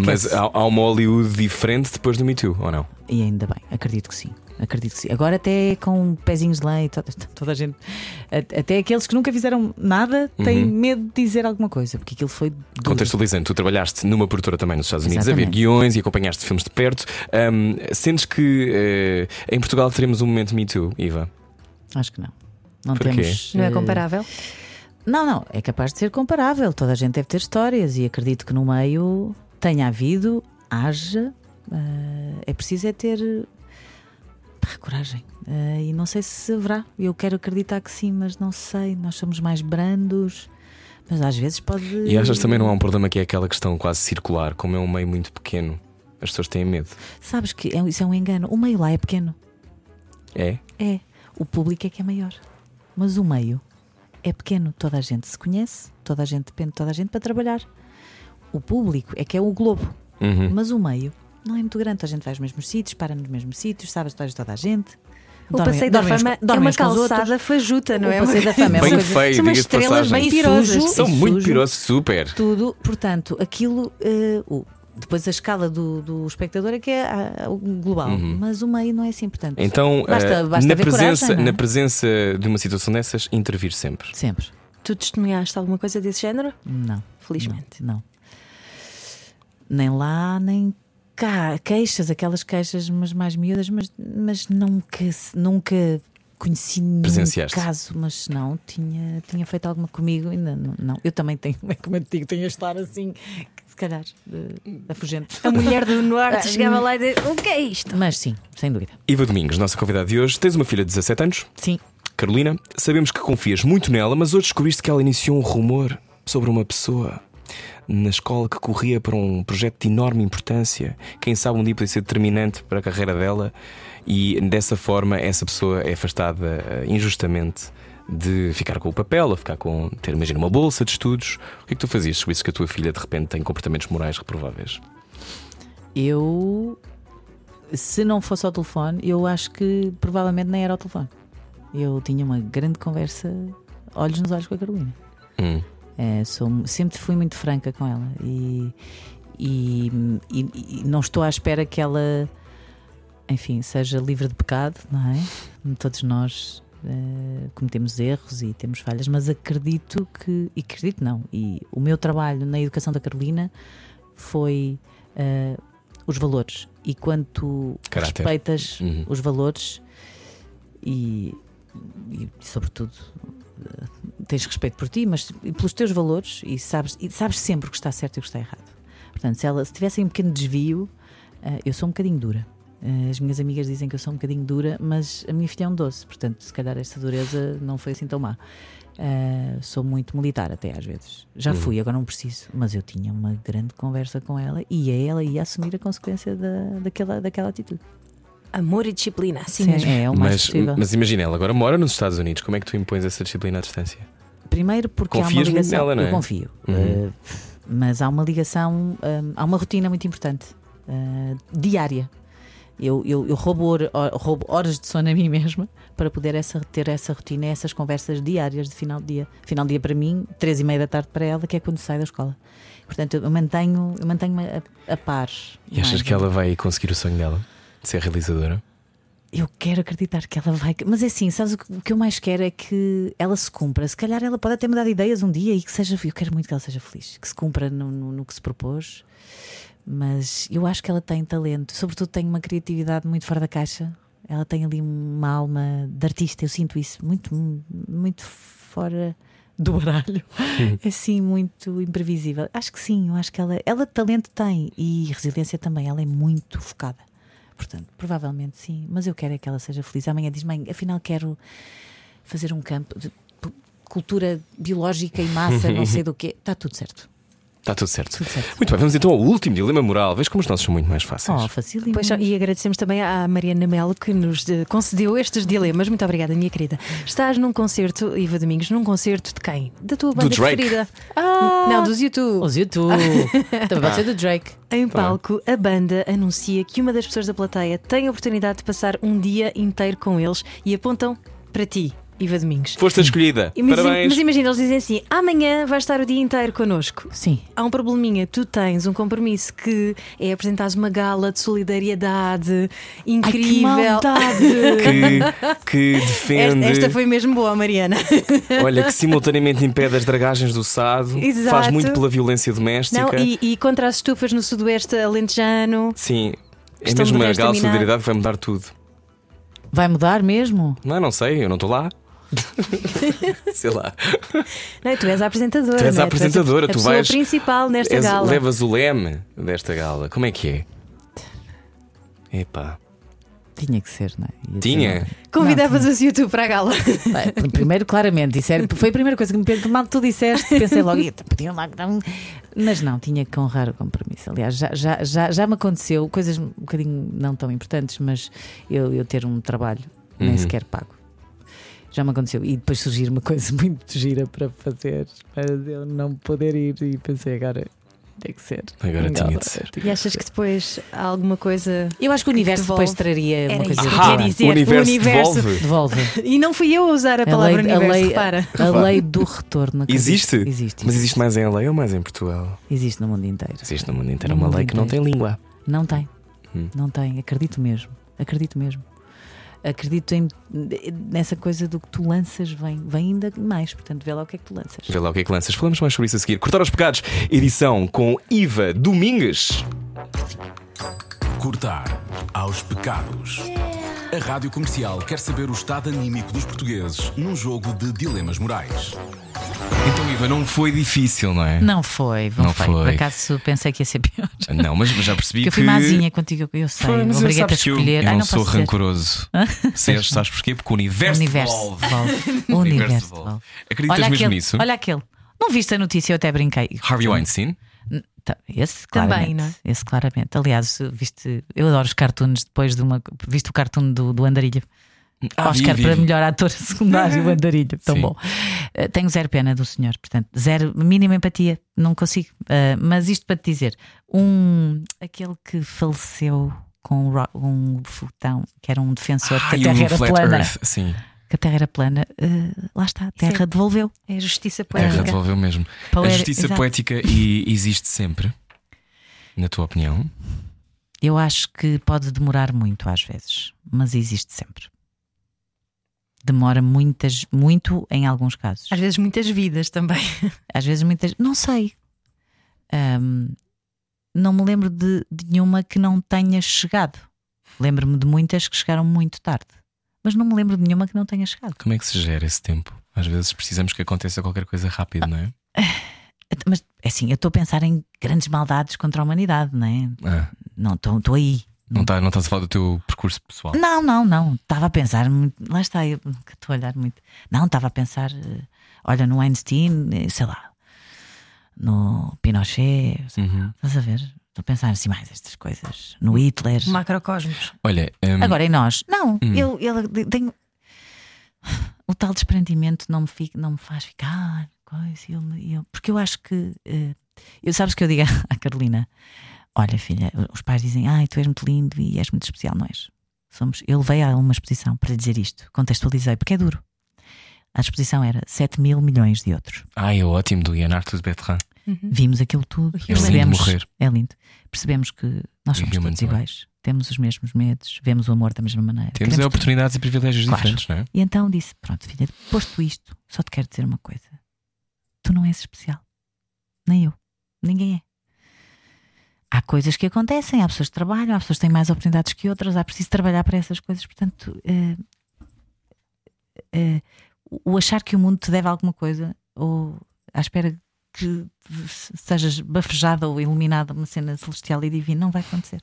Speaker 1: Mas há, há uma Hollywood diferente depois do Me Too, ou não?
Speaker 4: E ainda bem, acredito que sim. Acredito que sim. Agora até com pezinhos de lei, toda, toda a gente, até aqueles que nunca fizeram nada têm
Speaker 1: Uhum.
Speaker 4: medo de dizer alguma coisa, porque aquilo foi duro.
Speaker 1: Contextualizando, tu trabalhaste numa produtora também nos Estados Unidos a ver
Speaker 4: Exatamente.
Speaker 1: guiões e acompanhaste filmes de perto. Ahm, sentes que eh, em Portugal teremos um momento Me Too, Iva?
Speaker 4: Acho que não. Não
Speaker 1: Porquê?
Speaker 4: temos.
Speaker 2: Não é
Speaker 4: eh,
Speaker 2: comparável?
Speaker 4: Não, não, é capaz de ser comparável. Toda a gente deve ter histórias e acredito que no meio tenha havido, haja. eh, é preciso é ter coragem. Eh, e não sei se haverá. Eu quero acreditar que sim, mas não sei. Nós somos mais brandos, mas às vezes pode.
Speaker 1: E achas também não há um problema que é aquela questão quase circular, como é um meio muito pequeno, as pessoas têm medo.
Speaker 4: Sabes que é- isso é um engano. O meio lá é pequeno.
Speaker 1: É?
Speaker 4: É. O público é que é maior. Mas o meio é pequeno. Toda a gente se conhece, toda a gente depende de toda a gente para trabalhar. O público é que é o globo.
Speaker 1: Uhum.
Speaker 4: Mas o meio não é muito grande. A gente vai aos mesmos sítios, para nos mesmos sítios, sabe as histórias de toda a gente.
Speaker 2: O
Speaker 4: Dormem-
Speaker 2: passeio da fama
Speaker 4: com-
Speaker 2: é uma calçada fajuta, não
Speaker 4: O
Speaker 2: é?
Speaker 4: passeio da fama é uma
Speaker 1: Bem
Speaker 4: coisa-
Speaker 1: feio,
Speaker 2: São umas estrelas bem pirosas.
Speaker 1: São
Speaker 4: e
Speaker 1: muito
Speaker 4: sujo.
Speaker 1: pirosos, super.
Speaker 4: Tudo, portanto, aquilo. o- depois a escala do, do espectador é que é ah, o global, mas o meio não é assim, portanto.
Speaker 1: Então,
Speaker 4: basta,
Speaker 1: eh,
Speaker 4: basta
Speaker 1: na, presença,
Speaker 4: coragem, é?
Speaker 1: na presença de uma situação dessas, intervir sempre.
Speaker 4: Sempre.
Speaker 2: Tu testemunhaste alguma coisa desse género?
Speaker 4: Não.
Speaker 2: Felizmente.
Speaker 4: Não. não. Nem lá, nem cá. Queixas, aquelas queixas, mas mais miúdas, mas, mas nunca, nunca conheci nenhum caso, mas não, tinha, tinha feito alguma comigo, ainda não. não. Eu também tenho, é [LAUGHS] como eu te digo, tenho a estar assim, se calhar, uh, afugente.
Speaker 2: A mulher do norte [LAUGHS] chegava lá e dizia: O que é isto?
Speaker 4: Mas sim, sem dúvida.
Speaker 1: Iva Domingos, nossa convidada de hoje, tens uma filha de 17 anos,
Speaker 4: Sim.
Speaker 1: Carolina. Sabemos que confias muito nela, mas hoje descobriste que ela iniciou um rumor sobre uma pessoa na escola que corria para um projeto de enorme importância. Quem sabe um dia podia ser determinante para a carreira dela e dessa forma essa pessoa é afastada eh, injustamente de ficar com o papel ou ficar com ter, imagina, uma bolsa de estudos. O que é que tu fazias se visse que a tua filha de repente tem comportamentos morais reprováveis?
Speaker 4: Eu, se não fosse ao telefone, eu acho que provavelmente nem era ao telefone. Eu tinha uma grande conversa, olhos nos olhos com a Carolina.
Speaker 1: Hum.
Speaker 4: É, sou, sempre fui muito franca com ela e, e, e- e não estou à espera que ela, enfim, seja livre de pecado, não é? Todos nós eh, cometemos erros e temos falhas, mas acredito que, e acredito não, e o meu trabalho na educação da Carolina foi eh, os valores. E quando tu
Speaker 1: Caráter.
Speaker 4: respeitas
Speaker 1: Uhum.
Speaker 4: os valores e, e, sobretudo tens respeito por ti, mas pelos teus valores e sabes, e sabes sempre o que está certo e o que está errado. Portanto, se ela se tivesse um pequeno desvio, eh, eu sou um bocadinho dura. Eh, As minhas amigas dizem que eu sou um bocadinho dura, mas a minha filha é um doce, portanto, se calhar esta dureza não foi assim tão má. Eh, sou muito militar, até às vezes. Já fui, agora não preciso, mas eu tinha uma grande conversa com ela e ela ia assumir a consequência da, daquela, daquela atitude.
Speaker 2: Amor e disciplina, assim
Speaker 4: Sim,
Speaker 2: mesmo.
Speaker 4: é o mais
Speaker 1: Mas,
Speaker 4: possível.
Speaker 1: mas imagina, ela agora mora nos Estados Unidos. Como é que tu impões essa disciplina à distância?
Speaker 4: Primeiro porque há uma
Speaker 1: Confias
Speaker 4: ligação.
Speaker 1: nela, não é?
Speaker 4: Eu confio.
Speaker 1: Uhum.
Speaker 4: Uh, mas há uma ligação, um, há uma rotina muito importante, uh, diária. Eu, eu, eu roubo, hor- roubo horas de sono a mim mesma para poder essa, ter essa rotina, essas conversas diárias de final de dia. Final de dia para mim, três e meia da tarde para ela, que é quando sai da escola. Portanto, eu mantenho, eu mantenho-me a, a par.
Speaker 1: E achas
Speaker 4: mais.
Speaker 1: que ela vai conseguir o sonho dela? De ser realizadora?
Speaker 4: Eu quero acreditar que ela vai. Mas é assim, sabes o que, o que eu mais quero é que ela se cumpra. Se calhar ela pode até mudar de ideias um dia e que seja. Eu quero muito que ela seja feliz, que se cumpra no, no- no que se propôs. Mas eu acho que ela tem talento, sobretudo tem uma criatividade muito fora da caixa. Ela tem ali uma alma de artista, eu sinto isso, muito, muito fora do baralho. [LAUGHS] É assim, muito imprevisível. Acho que sim, eu acho que ela, ela talento tem e resiliência também, ela é muito focada. Portanto, provavelmente sim, mas eu quero é que ela seja feliz. Amanhã diz: mãe, afinal quero fazer um campo de cultura biológica e massa, não sei do quê. Está [LAUGHS] tudo certo.
Speaker 1: Está tudo certo.
Speaker 4: Tudo certo.
Speaker 1: Muito bem, vamos então ao último dilema moral. Vês como os nossos são muito mais fáceis.
Speaker 4: Oh.
Speaker 2: Pois, e agradecemos também à Mariana Melo que nos eh, concedeu estes dilemas. Muito obrigada, minha querida. Estás num concerto, Iva Domingos, num concerto de quem? Da tua banda preferida?
Speaker 4: Ah,
Speaker 2: Não, dos YouTube.
Speaker 4: Os YouTube. Também pode ser do Drake.
Speaker 2: Em palco, a banda anuncia que uma das pessoas da plateia tem a oportunidade de passar um dia inteiro com eles e apontam para ti, Iva Domingos.
Speaker 1: Foste a escolhida.
Speaker 2: E Mas,
Speaker 1: Parabéns.
Speaker 2: mas imagina, eles dizem assim: amanhã vais estar o dia inteiro connosco.
Speaker 4: Sim.
Speaker 2: Há um probleminha, tu tens um compromisso que é apresentares uma gala de solidariedade incrível. [LAUGHS]
Speaker 1: que, que
Speaker 2: esta,
Speaker 1: defende.
Speaker 2: esta foi mesmo boa, Mariana. [LAUGHS]
Speaker 1: Olha, que simultaneamente impede as dragagens do Sado,
Speaker 2: Exato.
Speaker 1: faz muito pela violência
Speaker 2: Não,
Speaker 1: doméstica.
Speaker 2: e, e contra as estufas no sudoeste alentejano.
Speaker 1: Sim, é mesmo uma gala de solidariedade que vai mudar tudo.
Speaker 4: Vai mudar mesmo?
Speaker 1: Não, não sei, eu não estou lá. [LAUGHS] sei lá.
Speaker 2: Não, tu és a apresentadora.
Speaker 1: Tu és a
Speaker 2: não é?
Speaker 1: apresentadora,
Speaker 2: a
Speaker 1: tu vais-
Speaker 2: principal nesta
Speaker 1: És-
Speaker 2: gala.
Speaker 1: levas o leme desta gala. Como é que é? Epá.
Speaker 4: Tinha que ser, não é? Ia
Speaker 1: Tinha?
Speaker 4: dizer-
Speaker 2: Convidavas os YouTube para a gala. [LAUGHS]
Speaker 4: Bem, Primeiro, claramente, isso era- foi a primeira coisa que me pensei, mal que tu disseste, pensei logo, "Ih, podiam lá. não." Mas não, tinha que honrar o compromisso. Aliás, já, já, já, já me aconteceu coisas um bocadinho não tão importantes, mas eu, eu ter um trabalho nem
Speaker 1: Uhum.
Speaker 4: sequer pago. Já me aconteceu. E depois surgir uma coisa [LAUGHS] muito gira para fazer, mas eu não poder ir. E pensei, agora tem que ser.
Speaker 1: Agora
Speaker 4: em
Speaker 1: tinha de ser.
Speaker 2: E achas que depois há alguma coisa.
Speaker 4: Eu acho que o universo
Speaker 2: devolve?
Speaker 4: depois traria
Speaker 2: Era
Speaker 4: uma
Speaker 2: isso
Speaker 4: coisa
Speaker 2: que eu
Speaker 1: Ah,
Speaker 2: dizer.
Speaker 1: o universo,
Speaker 2: O universo.
Speaker 1: devolve.
Speaker 4: Devolve. [LAUGHS]
Speaker 2: E não fui eu a usar a
Speaker 4: A
Speaker 2: palavra
Speaker 4: lei- a
Speaker 2: universo,
Speaker 4: lei-
Speaker 2: repara.
Speaker 4: A lei do retorno. acredito.
Speaker 1: Existe?
Speaker 4: Existe.
Speaker 1: Mas existe mais em LA ou mais em Portugal?
Speaker 4: Existe no mundo inteiro.
Speaker 1: Existe no mundo inteiro
Speaker 4: No
Speaker 1: uma
Speaker 4: mundo
Speaker 1: lei que não tem
Speaker 4: inteiro.
Speaker 1: língua.
Speaker 4: Não tem.
Speaker 1: Hum.
Speaker 4: Não tem. Acredito mesmo. Acredito mesmo. Acredito em, nessa coisa do que tu lanças, vem, vem ainda mais. Portanto, vê lá o que é que tu lanças.
Speaker 1: Vê lá o que é que lanças. Falamos mais sobre isso a seguir. Cortar os pecados, edição com Iva Domingues.
Speaker 3: Cortar aos pecados. A Rádio Comercial quer saber o estado anímico dos portugueses num jogo de dilemas morais.
Speaker 1: Então, Iva, não foi difícil, não é?
Speaker 4: Não foi, não,
Speaker 1: Não
Speaker 4: foi.
Speaker 1: foi.
Speaker 4: Por acaso pensei que ia ser pior.
Speaker 1: Não, mas já percebi
Speaker 4: Porque eu
Speaker 1: que.
Speaker 4: fui mazinha contigo, eu sei.
Speaker 1: Foi, mas eu
Speaker 4: Obriguei-te a
Speaker 1: que
Speaker 4: escolher.
Speaker 1: eu
Speaker 4: Ai,
Speaker 1: não,
Speaker 4: não
Speaker 1: sou
Speaker 4: dizer.
Speaker 1: rancoroso. Sabes, sabes porquê? Porque o
Speaker 4: O
Speaker 1: universo,
Speaker 4: universo
Speaker 1: devolve.
Speaker 4: devolve. [LAUGHS] O
Speaker 1: universo
Speaker 4: universo
Speaker 1: devolve. Acreditas
Speaker 4: Olha
Speaker 1: mesmo
Speaker 4: aquele,
Speaker 1: nisso?
Speaker 4: olha aquele. Não viste a notícia? Eu até brinquei.
Speaker 1: Harvey Weinstein?
Speaker 4: Tá, Esse,
Speaker 2: Também, não é?
Speaker 4: Esse, claramente. Aliás, viste, eu adoro os cartoons depois de uma. Viste o cartoon do, do Andarilho?
Speaker 1: Ah, vi,
Speaker 4: Oscar
Speaker 1: vi,
Speaker 4: para
Speaker 1: vi.
Speaker 4: melhor ator [LAUGHS] secundário, o Andarilho. Tão
Speaker 1: Sim.
Speaker 4: bom. Uh, tenho zero pena do senhor, portanto, zero, mínima empatia, não consigo. Uh, mas isto para te dizer, um, aquele que faleceu com um um foguetão, que era um defensor
Speaker 1: Ah,
Speaker 4: que a Terra era plana.
Speaker 1: Earth, sim.
Speaker 4: Que a Terra era plana, uh, lá está, a Terra
Speaker 2: Sim.
Speaker 4: devolveu.
Speaker 2: É justiça
Speaker 1: A Terra
Speaker 2: poética.
Speaker 1: devolveu mesmo. A justiça
Speaker 4: Exato.
Speaker 1: poética e existe sempre, na tua opinião?
Speaker 4: Eu acho que pode demorar muito às vezes, mas existe sempre. Demora muitas, muito em alguns casos.
Speaker 2: Às vezes muitas vidas também. [LAUGHS]
Speaker 4: Às vezes muitas. Não sei. Ahm, não me lembro de, de nenhuma que não tenha chegado. Lembro-me de muitas que chegaram muito tarde. Mas não me lembro de nenhuma que não tenha chegado.
Speaker 1: Como é que se gera esse tempo? Às vezes precisamos que aconteça qualquer coisa rápido, não é?
Speaker 4: Mas é assim, eu estou a pensar em grandes maldades contra a humanidade, não é?
Speaker 1: Ah,
Speaker 4: Não, estou aí.
Speaker 1: Não, tá, não estás a falar do teu percurso pessoal.
Speaker 4: Não, não, não. Estava a pensar muito. Lá está, eu que estou a olhar muito. Não, estava a pensar, eh, olha, no Einstein, eh, sei lá, no Pinochet,
Speaker 1: Uhum.
Speaker 4: estás a ver? Estou a pensar assim mais estas coisas. No Hitler.
Speaker 2: Macrocosmos.
Speaker 1: Olha, hum,
Speaker 4: Agora em nós. Não, eu, eu tenho. O tal desprendimento não me, fica, não me faz ficar. Coisa, eu, eu- porque eu acho que. eh, eu sabes que eu digo [LAUGHS] à Carolina: Olha, filha, os pais dizem, ai, tu és muito lindo e és muito especial, não és? Somos, eu levei a uma exposição para lhe dizer isto, contextualizei, porque é duro. A exposição era 7 mil milhões de outros.
Speaker 1: ai, é ótimo do Ian Arthur de Bertrand.
Speaker 4: Vimos aquilo tudo,
Speaker 2: É lindo
Speaker 4: percebemos,
Speaker 1: morrer.
Speaker 4: é lindo. Percebemos que nós somos todos iguais, temos os mesmos medos, vemos o amor da mesma maneira.
Speaker 1: Temos é oportunidades e privilégios
Speaker 4: Claro.
Speaker 1: diferentes, não é?
Speaker 4: e então disse: Pronto, filha, posto isto, só te quero dizer uma coisa: tu não és especial. Nem eu. Ninguém é. Há coisas que acontecem, há pessoas que trabalham, há pessoas que têm mais oportunidades que outras, há preciso trabalhar para essas coisas. Portanto, eh, eh, o achar que o mundo te deve alguma coisa, ou à espera que sejas bafejada ou iluminada uma cena celestial e divina, não vai acontecer.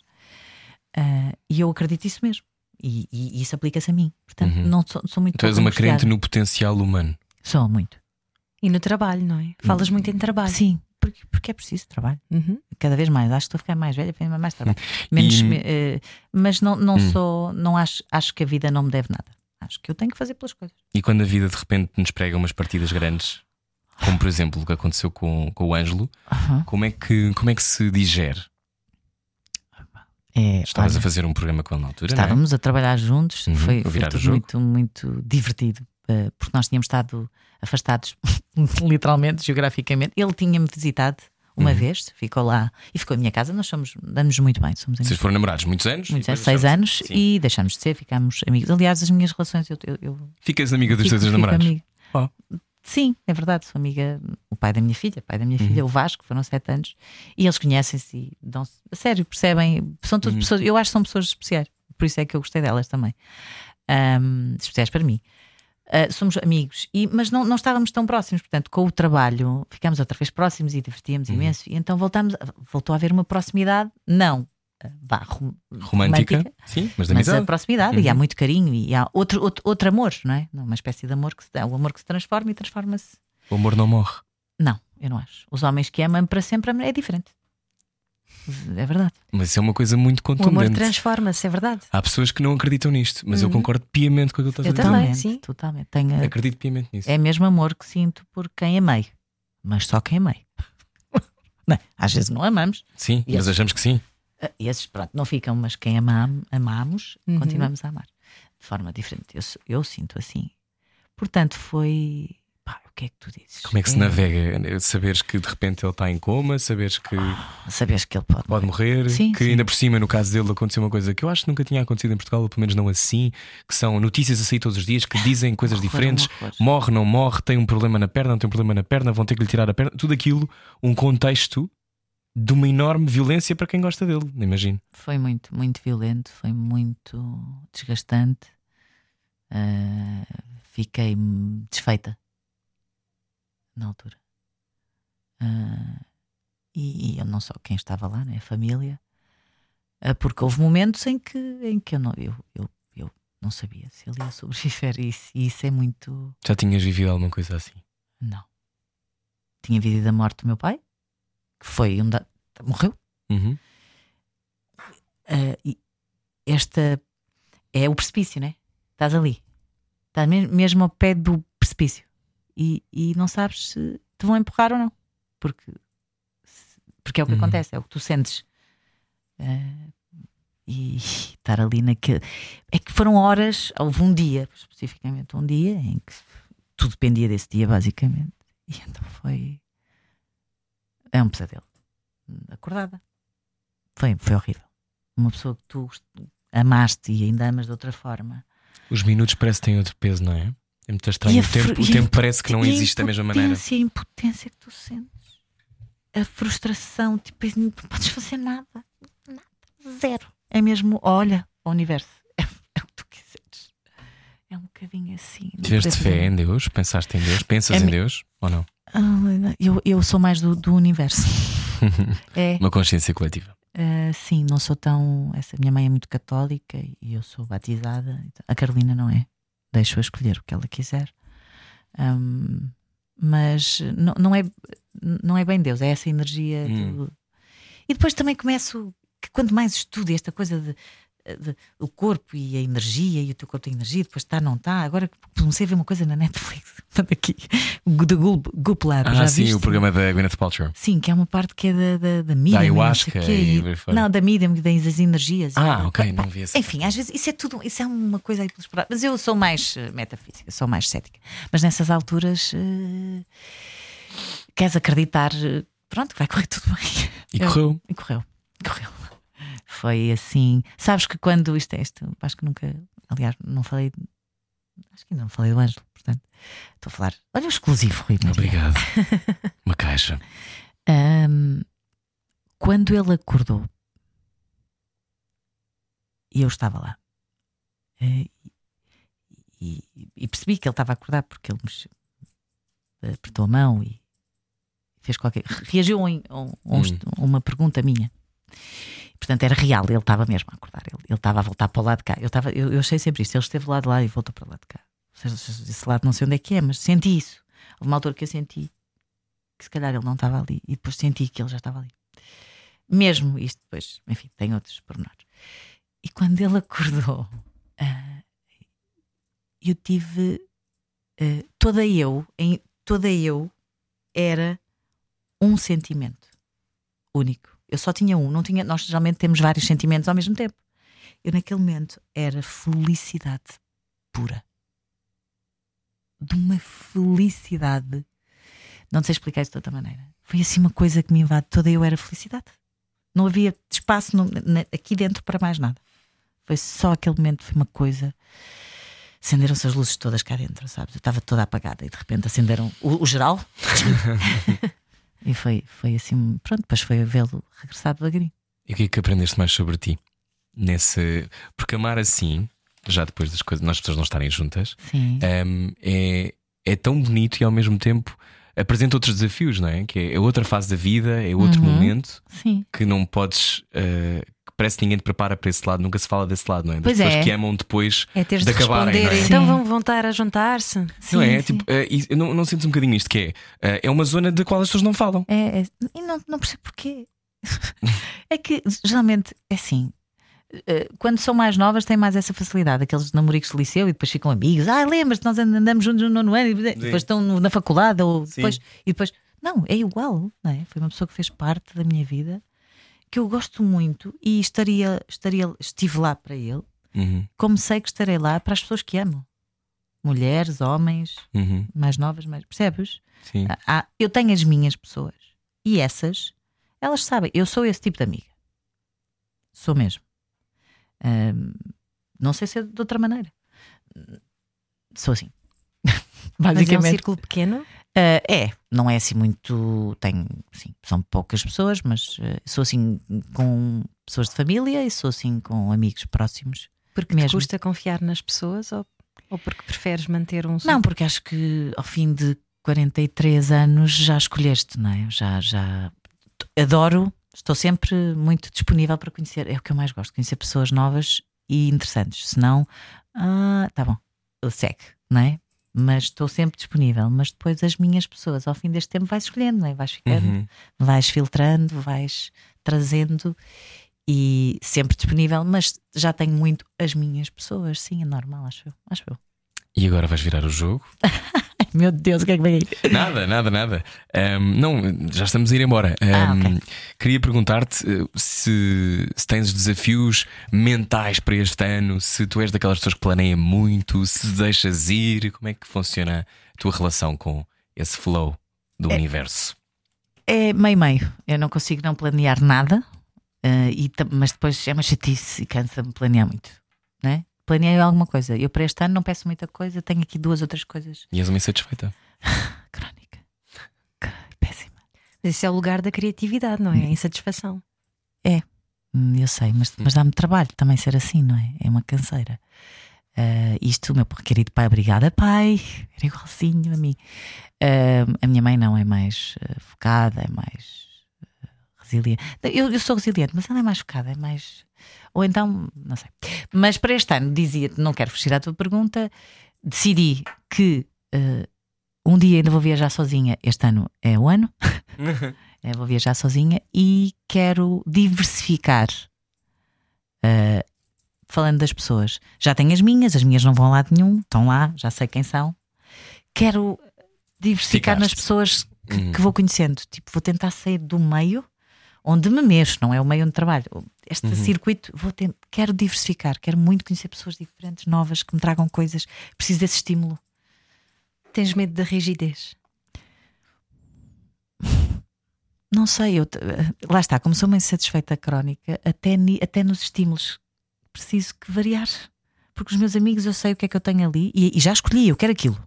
Speaker 4: Ah, e eu acredito isso mesmo. E, e isso aplica-se a mim. Portanto,
Speaker 1: Uhum.
Speaker 4: não sou, sou muito
Speaker 1: Tu és uma crente no potencial humano.
Speaker 4: Sou muito.
Speaker 2: E no trabalho, não é? Falas muito em trabalho.
Speaker 4: Sim, porque, porque é preciso trabalho.
Speaker 2: Uhum.
Speaker 4: Cada vez mais. Acho que estou a ficar mais velha, tenho mais trabalho. Menos,
Speaker 1: E-
Speaker 4: eh, mas não, não
Speaker 1: Hum.
Speaker 4: sou, não acho, acho que a vida não me deve nada. Acho que eu tenho que fazer pelas coisas.
Speaker 1: E quando a vida de repente nos prega umas partidas grandes, como por exemplo o que aconteceu com, com o Ângelo, como é, que, como é que se digere?
Speaker 4: É,
Speaker 1: Estavas
Speaker 4: olha,
Speaker 1: a fazer um programa com ele na altura, é?
Speaker 4: Estávamos a trabalhar juntos,
Speaker 1: Uhum,
Speaker 4: foi, foi tudo muito, muito divertido, porque nós tínhamos estado afastados, [LAUGHS] literalmente, geograficamente. Ele tinha-me visitado uma
Speaker 1: Uhum.
Speaker 4: vez, ficou lá e ficou à minha casa. Nós somos, damos muito bem, somos amigos.
Speaker 1: Vocês foram namorados muitos anos?
Speaker 4: Muitos anos, seis anos
Speaker 1: Sim.
Speaker 4: e deixamos de ser, ficámos amigos. Aliás, as minhas relações, eu, eu, eu
Speaker 1: Ficas amiga dos teus namorados?
Speaker 4: amiga.
Speaker 1: Oh.
Speaker 4: Sim, é verdade, sou amiga, o pai da minha filha, pai da minha
Speaker 1: Uhum.
Speaker 4: filha, o Vasco, foram sete anos, e eles conhecem-se e dão-se, a sério, percebem, são todas
Speaker 1: Uhum.
Speaker 4: pessoas, eu acho que são pessoas especiais, por isso é que eu gostei delas também, Ahm, especiais para mim. Ah, somos amigos, e, mas não, não estávamos tão próximos, portanto, com o trabalho ficámos outra vez próximos e divertíamos
Speaker 1: Uhum.
Speaker 4: imenso, e então voltamos, voltou a haver uma proximidade, não ah, vá, rom-
Speaker 1: Romântica? Sim, mas
Speaker 4: mas a proximidade e há
Speaker 1: Uhum.
Speaker 4: muito carinho e há outro, outro, outro amor, não é? Uma espécie de amor que se dá, o amor que se transforma e transforma-se.
Speaker 1: O amor não morre.
Speaker 4: Não, eu não acho. Os homens que amam para sempre é diferente. É verdade.
Speaker 1: Mas isso é uma coisa muito
Speaker 2: O amor
Speaker 1: contundente.
Speaker 2: transforma-se, é verdade.
Speaker 1: Há pessoas que não acreditam nisto, mas eu
Speaker 2: Uhum.
Speaker 1: concordo piamente com aquilo que estás
Speaker 2: Eu
Speaker 1: a dizer.
Speaker 2: também,
Speaker 4: totalmente,
Speaker 2: sim.
Speaker 4: totalmente. Tenho,
Speaker 1: Acredito piamente nisso.
Speaker 4: é mesmo amor que sinto por quem amei, mas só quem amei. [LAUGHS] Não, às vezes não amamos.
Speaker 1: Sim,
Speaker 4: E
Speaker 1: mas
Speaker 4: esse-
Speaker 1: achamos que sim.
Speaker 4: Ah, Esses, pronto, não ficam, mas quem amam, amamos,
Speaker 2: Uhum.
Speaker 4: continuamos a amar. De forma diferente. Eu, eu sinto assim. Portanto, foi. Pá, o que é que tu dizes?
Speaker 1: Como é que se navega? Saberes que de repente ele está em coma, saberes que
Speaker 4: Sabes que ele pode.
Speaker 1: pode morrer,
Speaker 4: Sim,
Speaker 1: que
Speaker 4: sim.
Speaker 1: ainda por cima, no caso dele, aconteceu uma coisa que eu acho que nunca tinha acontecido em Portugal, ou pelo menos não assim, que são notícias a sair todos os dias que dizem coisas
Speaker 4: Horror,
Speaker 1: diferentes.
Speaker 4: horror.
Speaker 1: Morre, não morre, tem um problema na perna, não tem um problema na perna, vão ter que lhe tirar a perna. Tudo aquilo, um contexto de uma enorme violência para quem gosta dele, imagino.
Speaker 4: Foi muito, muito violento, foi muito desgastante. Ah, fiquei desfeita na altura. Ah, e, e eu não só quem estava lá, né? a família, Ah, porque houve momentos em que, em que eu, não, eu, eu, eu não sabia se ele ia sobreviver. [LAUGHS] E isso, e isso é muito.
Speaker 1: Já tinhas vivido alguma coisa assim?
Speaker 4: Não. Tinha vivido a morte do meu pai, que foi um da... morreu.
Speaker 1: Uhum.
Speaker 4: Ah, e esta é o precipício, né? Estás ali, estás me- mesmo ao pé do precipício e, e não sabes se te vão empurrar ou não, porque, porque é o que
Speaker 1: Uhum.
Speaker 4: acontece, é o que tu sentes. Ah, e estar ali naquele. É que foram horas, houve um dia, especificamente um dia, em que tudo dependia desse dia, basicamente. E então foi. É um pesadelo. Acordada. Foi, foi horrível. Uma pessoa que tu amaste e ainda amas de outra forma.
Speaker 1: Os minutos parece que têm outro peso, não é? É muito estranho. O tempo, o tempo parece que não existe da mesma maneira.
Speaker 4: A impotência que tu sentes. A frustração, tipo, não podes fazer nada. Nada. Zero. É mesmo, olha, o universo. [LAUGHS] É, é o que tu quiseres. É um bocadinho assim.
Speaker 1: Tiveste fé em Deus? Pensaste em Deus? Pensas
Speaker 4: É
Speaker 1: em Deus ou não?
Speaker 4: Ah, eu, eu sou mais do, do universo. [LAUGHS] é.
Speaker 1: Uma consciência coletiva.
Speaker 4: Ah, sim, não sou tão. Essa minha mãe é muito católica e eu sou batizada. A Carolina não é. Deixo-a escolher o que ela quiser. Ahm, mas não, não, é, não é bem Deus, é essa energia.
Speaker 1: Hum.
Speaker 4: do- E depois também começo que quanto mais estudo esta coisa de, de- o corpo e a energia, e o teu corpo tem energia, depois está, não está. Agora comecei a ver uma coisa na Netflix, daqui, do Goop, Goop Lab.
Speaker 1: Ah,
Speaker 4: já
Speaker 1: sim,
Speaker 4: viste?
Speaker 1: o programa da Gwyneth Paltrow.
Speaker 4: Sim, que é uma parte que é da, da, da não sei
Speaker 1: ayahuasca
Speaker 4: quê,
Speaker 1: e.
Speaker 4: Não, da medium, das energias.
Speaker 1: Ah, ok, não vi essa.
Speaker 4: Enfim, às vezes isso é tudo, isso é uma coisa aí pelos pratos. Mas eu sou mais eh, metafísica, sou mais cética. Mas nessas alturas eh, queres acreditar, eh, pronto, vai correr tudo bem.
Speaker 1: E
Speaker 4: Eu-
Speaker 1: correu.
Speaker 4: E correu, correu. Foi assim. Sabes que quando isto é isto, acho que nunca, aliás, não falei, acho que ainda não falei do Ângelo, portanto, estou a falar. Olha o exclusivo, Rui Maria.
Speaker 1: Obrigado. [LAUGHS] Uma caixa.
Speaker 4: Ahm, quando ele acordou e eu estava lá eh, e, e percebi que ele estava a acordar porque ele me apertou a mão e fez qualquer. reagiu a, um- a um- a um-
Speaker 1: Hum.
Speaker 4: a uma pergunta minha. Portanto, era real, ele estava mesmo a acordar, ele, estava a voltar para o lado de cá. Eu, estava, eu, eu achei sempre isto, ele esteve lá de lá e voltou para o lado de cá. Esse lado não sei onde é que é, mas senti isso. Houve uma altura que eu senti que se calhar ele não estava ali e depois senti que ele já estava ali. Mesmo isto depois, enfim, tem outros pormenores. E quando ele acordou, ah, eu tive ah, toda eu, em, toda eu era um sentimento único. Eu só tinha um, não tinha, nós geralmente temos vários sentimentos ao mesmo tempo. Eu naquele momento era felicidade pura. De uma felicidade. Não sei explicar isso de outra maneira. Foi assim uma coisa que me invade. Toda eu era felicidade. Não havia espaço no- na- aqui dentro para mais nada. Foi só aquele momento, foi uma coisa. Acenderam-se as luzes todas cá dentro, sabes? Eu estava toda apagada e de repente acenderam o, o geral. [LAUGHS] e foi, foi assim, pronto, depois foi vê-lo regressar devagarinho.
Speaker 1: E o que é que aprendeste mais sobre ti? Nesse... Porque amar assim, já depois das coisas, nós pessoas não estarem juntas, hum, é, é tão bonito e ao mesmo tempo apresenta outros desafios, não é? Que é, é outra fase da vida, é outro
Speaker 4: Uhum.
Speaker 1: momento
Speaker 4: Sim.
Speaker 1: que não podes. que parece que ninguém te prepara para esse lado, nunca se fala desse lado, não é? Das
Speaker 4: Pois
Speaker 1: pessoas
Speaker 4: é.
Speaker 1: que amam depois
Speaker 2: É
Speaker 1: de
Speaker 2: de
Speaker 1: acabarem,
Speaker 2: responder.
Speaker 1: não é?
Speaker 2: Então
Speaker 4: Sim.
Speaker 2: vão voltar a juntar-se.
Speaker 1: não é?
Speaker 4: Sim,
Speaker 1: Tipo, eh, e- não, não sentes um bocadinho isto que é? eh, é uma zona da qual as pessoas não falam.
Speaker 4: É, é- e não, não percebo porquê. [LAUGHS] é que geralmente é assim. eh, Quando são mais novas, têm mais essa facilidade. Aqueles namoricos de liceu e depois ficam amigos. Ah, lembras-te, nós andamos juntos no nono ano e depois estão no- na faculdade. Ou
Speaker 1: Sim.
Speaker 4: depois, e depois, não, é igual. Não é? Foi uma pessoa que fez parte da minha vida que eu gosto muito e estaria, estaria, estive lá para ele,
Speaker 1: Uhum,
Speaker 4: como sei que estarei lá para as pessoas que amo. Mulheres, homens,
Speaker 1: uhum,
Speaker 4: mais novas, mais. Percebes?
Speaker 1: sim.
Speaker 4: Ah, eu tenho as minhas pessoas e essas, elas sabem, eu sou esse tipo de amiga. Sou mesmo. Não sei se é de outra maneira. Sou assim. [LAUGHS]
Speaker 2: Mas é um
Speaker 4: Basicamente.
Speaker 2: círculo pequeno.
Speaker 4: Ah, é, não é assim muito. Tenho, sim, são poucas pessoas, mas ah, sou assim com pessoas de família e sou assim com amigos próximos.
Speaker 2: Porque
Speaker 4: Mesmo.
Speaker 2: custa confiar nas pessoas ou, ou porque preferes manter um
Speaker 4: Não, porque acho que ao fim de 43 anos já escolheste, não é? Já, já adoro, estou sempre muito disponível para conhecer. É o que eu mais gosto, conhecer pessoas novas e interessantes. Senão, ah, tá bom, segue, não é? Mas estou sempre disponível. Mas depois as minhas pessoas, ao fim deste tempo, vais escolhendo, não é? Vais ficando,
Speaker 1: Uhum.
Speaker 4: vais filtrando, vais trazendo e sempre disponível. Mas já tenho muito as minhas pessoas, sim, é normal, acho eu. Acho eu.
Speaker 1: E agora vais virar o jogo? [LAUGHS]
Speaker 4: Meu Deus, o que é que vem aí?
Speaker 1: Nada, nada, nada. Ahm, não, já estamos a ir embora.
Speaker 4: Ah,
Speaker 1: Ahm,
Speaker 4: ok.
Speaker 1: Queria perguntar-te eh, se, se tens desafios mentais para este ano, se tu és daquelas pessoas que planeia muito, se deixas ir, como é que funciona a tua relação com esse flow do universo?
Speaker 4: É meio-meio. Eu não consigo não planear nada, eh, e, mas depois é uma chatice e cansa-me planear muito. Né? Planeei alguma coisa. Eu para este ano não peço muita coisa, tenho aqui duas outras coisas.
Speaker 1: E és uma insatisfeita? [LAUGHS]
Speaker 4: Crónica. Péssima.
Speaker 2: Mas isso é o lugar da criatividade, não é? A insatisfação.
Speaker 4: Hum, Eu sei, mas, mas dá-me trabalho também ser assim, não é? É uma canseira. Ah, isto, o meu querido pai, obrigada, pai. Era igualzinho a mim. Ah, a minha mãe não é mais ah, focada, é mais resiliente. Eu, eu sou resiliente, mas ela é mais focada, é mais. Ou então, não sei. Mas para este ano, dizia-te, não quero fugir à tua pergunta, decidi que ah, um dia ainda vou viajar sozinha. Este ano é o ano. [LAUGHS] É, vou viajar sozinha e quero diversificar. Uh, falando das pessoas, já tenho as minhas, as minhas não vão a lado nenhum, estão lá, já sei quem são. Quero diversificar
Speaker 1: Ficaste.
Speaker 4: nas pessoas que,
Speaker 1: Hum.
Speaker 4: que vou conhecendo. Tipo, vou tentar sair do meio onde me mexo, não é o meio onde trabalho. Este
Speaker 1: Uhum.
Speaker 4: circuito, vou ter- quero diversificar, quero muito conhecer pessoas diferentes, novas, que me tragam coisas. Preciso desse estímulo.
Speaker 2: Tens medo da rigidez?
Speaker 4: Não sei, eu, lá está, como sou uma insatisfeita crónica, até, até nos estímulos preciso que variar. Porque os meus amigos eu sei o que é que eu tenho ali e, e já escolhi, eu quero aquilo.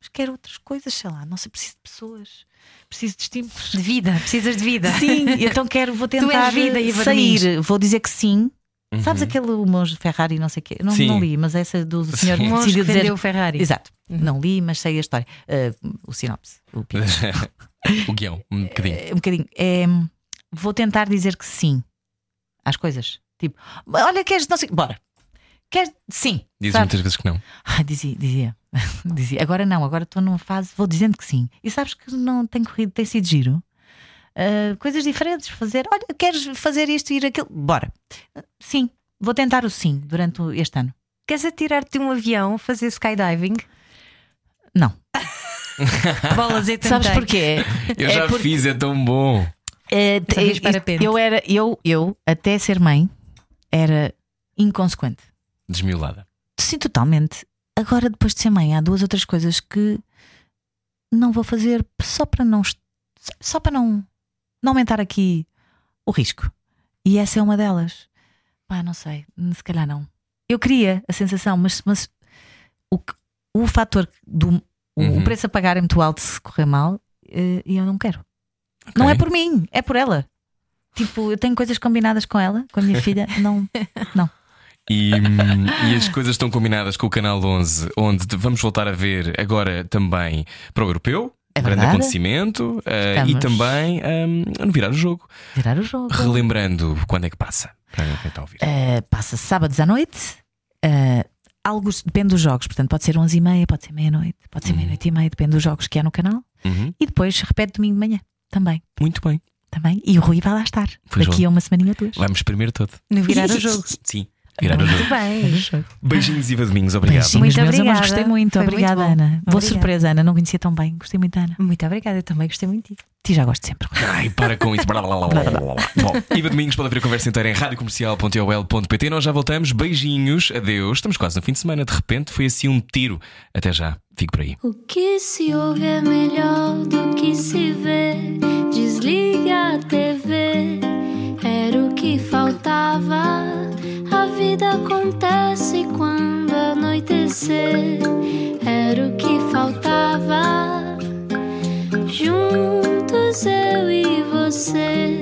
Speaker 4: Mas quero outras coisas, sei lá, não sei, preciso de pessoas, preciso de estímulos.
Speaker 2: De vida, precisas de vida.
Speaker 4: Sim, [LAUGHS] então quero, vou tentar
Speaker 2: vida,
Speaker 4: sair. Vou dizer que sim.
Speaker 1: Uhum.
Speaker 4: Sabes aquele monge Ferrari, não sei o quê? Não, não li, mas essa do senhor
Speaker 1: Sim.
Speaker 4: que decidiu
Speaker 2: que
Speaker 4: dizer.
Speaker 2: vendeu o Ferrari.
Speaker 4: Exato, não li, mas sei a história. Uh, o sinopse, o [LAUGHS]
Speaker 1: o guião, um bocadinho.
Speaker 4: É, um bocadinho. É, vou tentar dizer que sim às coisas. Tipo, olha, queres. Não sei, bora. Queres. Sim.
Speaker 1: Dizes
Speaker 4: sabe?
Speaker 1: muitas vezes que não.
Speaker 4: Ai, dizia, dizia. [LAUGHS] dizia. Agora não, agora estou numa fase, vou dizendo que sim. E sabes que não tem corrido, tem sido giro. Ah, coisas diferentes, fazer. Olha, queres fazer isto e ir aquilo? Bora. Ah, Sim, vou tentar o sim durante o- este ano.
Speaker 2: Queres atirar-te de um avião, fazer skydiving?
Speaker 4: Não. [LAUGHS]
Speaker 2: Bolas e
Speaker 4: Sabes
Speaker 2: tentei.
Speaker 4: porquê?
Speaker 1: Eu
Speaker 4: É
Speaker 1: já
Speaker 4: porque-
Speaker 1: fiz, é tão bom.
Speaker 4: É,
Speaker 2: fiz
Speaker 4: eu- eu era, eu, eu, até ser mãe, era inconsequente.
Speaker 1: Desmiolada.
Speaker 4: Sim, totalmente. Agora, depois de ser mãe, há duas outras coisas que não vou fazer só para não só para não, não aumentar aqui o risco. E essa é uma delas. Pá, não sei, se calhar não. Eu queria a sensação, mas, mas o, o fator do
Speaker 1: Uhum.
Speaker 4: o preço a pagar é muito alto se correr mal eh, e eu não quero. Não
Speaker 1: Ok.
Speaker 4: é por mim, é por ela. Tipo, eu tenho coisas combinadas com ela, com a minha filha, não, [LAUGHS] não.
Speaker 1: E, hum, e as coisas estão combinadas com o Canal 11, onde vamos voltar a ver agora também para o Europeu.
Speaker 4: É
Speaker 1: grande
Speaker 4: verdade.
Speaker 1: acontecimento eh, e também hum, no virar o jogo.
Speaker 4: Virar o jogo.
Speaker 1: Relembrando quando é que passa. Para quem está a ouvir.
Speaker 4: Uh, passa sábados à noite. Uh, algo depende dos jogos, portanto, pode ser 11h30, pode ser meia-noite, pode ser
Speaker 1: Uhum.
Speaker 4: meia-noite e meia, depende dos jogos que há no canal.
Speaker 1: Uhum.
Speaker 4: E depois repete domingo de manhã também.
Speaker 1: Muito bem.
Speaker 4: também. E o Rui vai lá estar
Speaker 1: Pois
Speaker 4: daqui a uma semaninha ou duas.
Speaker 1: Vamos primeiro todo.
Speaker 2: No virar o [LAUGHS] jogo.
Speaker 1: Sim, o
Speaker 2: Muito bem. [LAUGHS]
Speaker 1: Beijinhos, Iva Domingos. Obrigado.
Speaker 4: Beijinhos,
Speaker 2: Muito
Speaker 4: meus amores,
Speaker 2: obrigada.
Speaker 4: gostei muito.
Speaker 2: Foi muito
Speaker 4: Obrigada,
Speaker 2: bom.
Speaker 4: Ana. Boa
Speaker 2: Obrigada.
Speaker 4: surpresa, Ana. Não conhecia tão bem. Gostei muito Ana.
Speaker 2: Muito obrigada, eu também gostei muito disso.
Speaker 4: Ti já gosto sempre.
Speaker 1: Ai, para com isso. Blá, blá, blá, blá, blá, blá. Bom, Domingos pode ouvir a conversa inteira em radiocomercial.ol.pt. Nós já voltamos. Beijinhos. Adeus. Estamos quase no fim de semana. De repente foi assim um tiro. Até já. Fico por aí.
Speaker 6: O que se ouve é melhor do que se vê. Desliga a TV, era o que faltava acontece quando anoitecer. Era o que faltava. Juntos eu e você.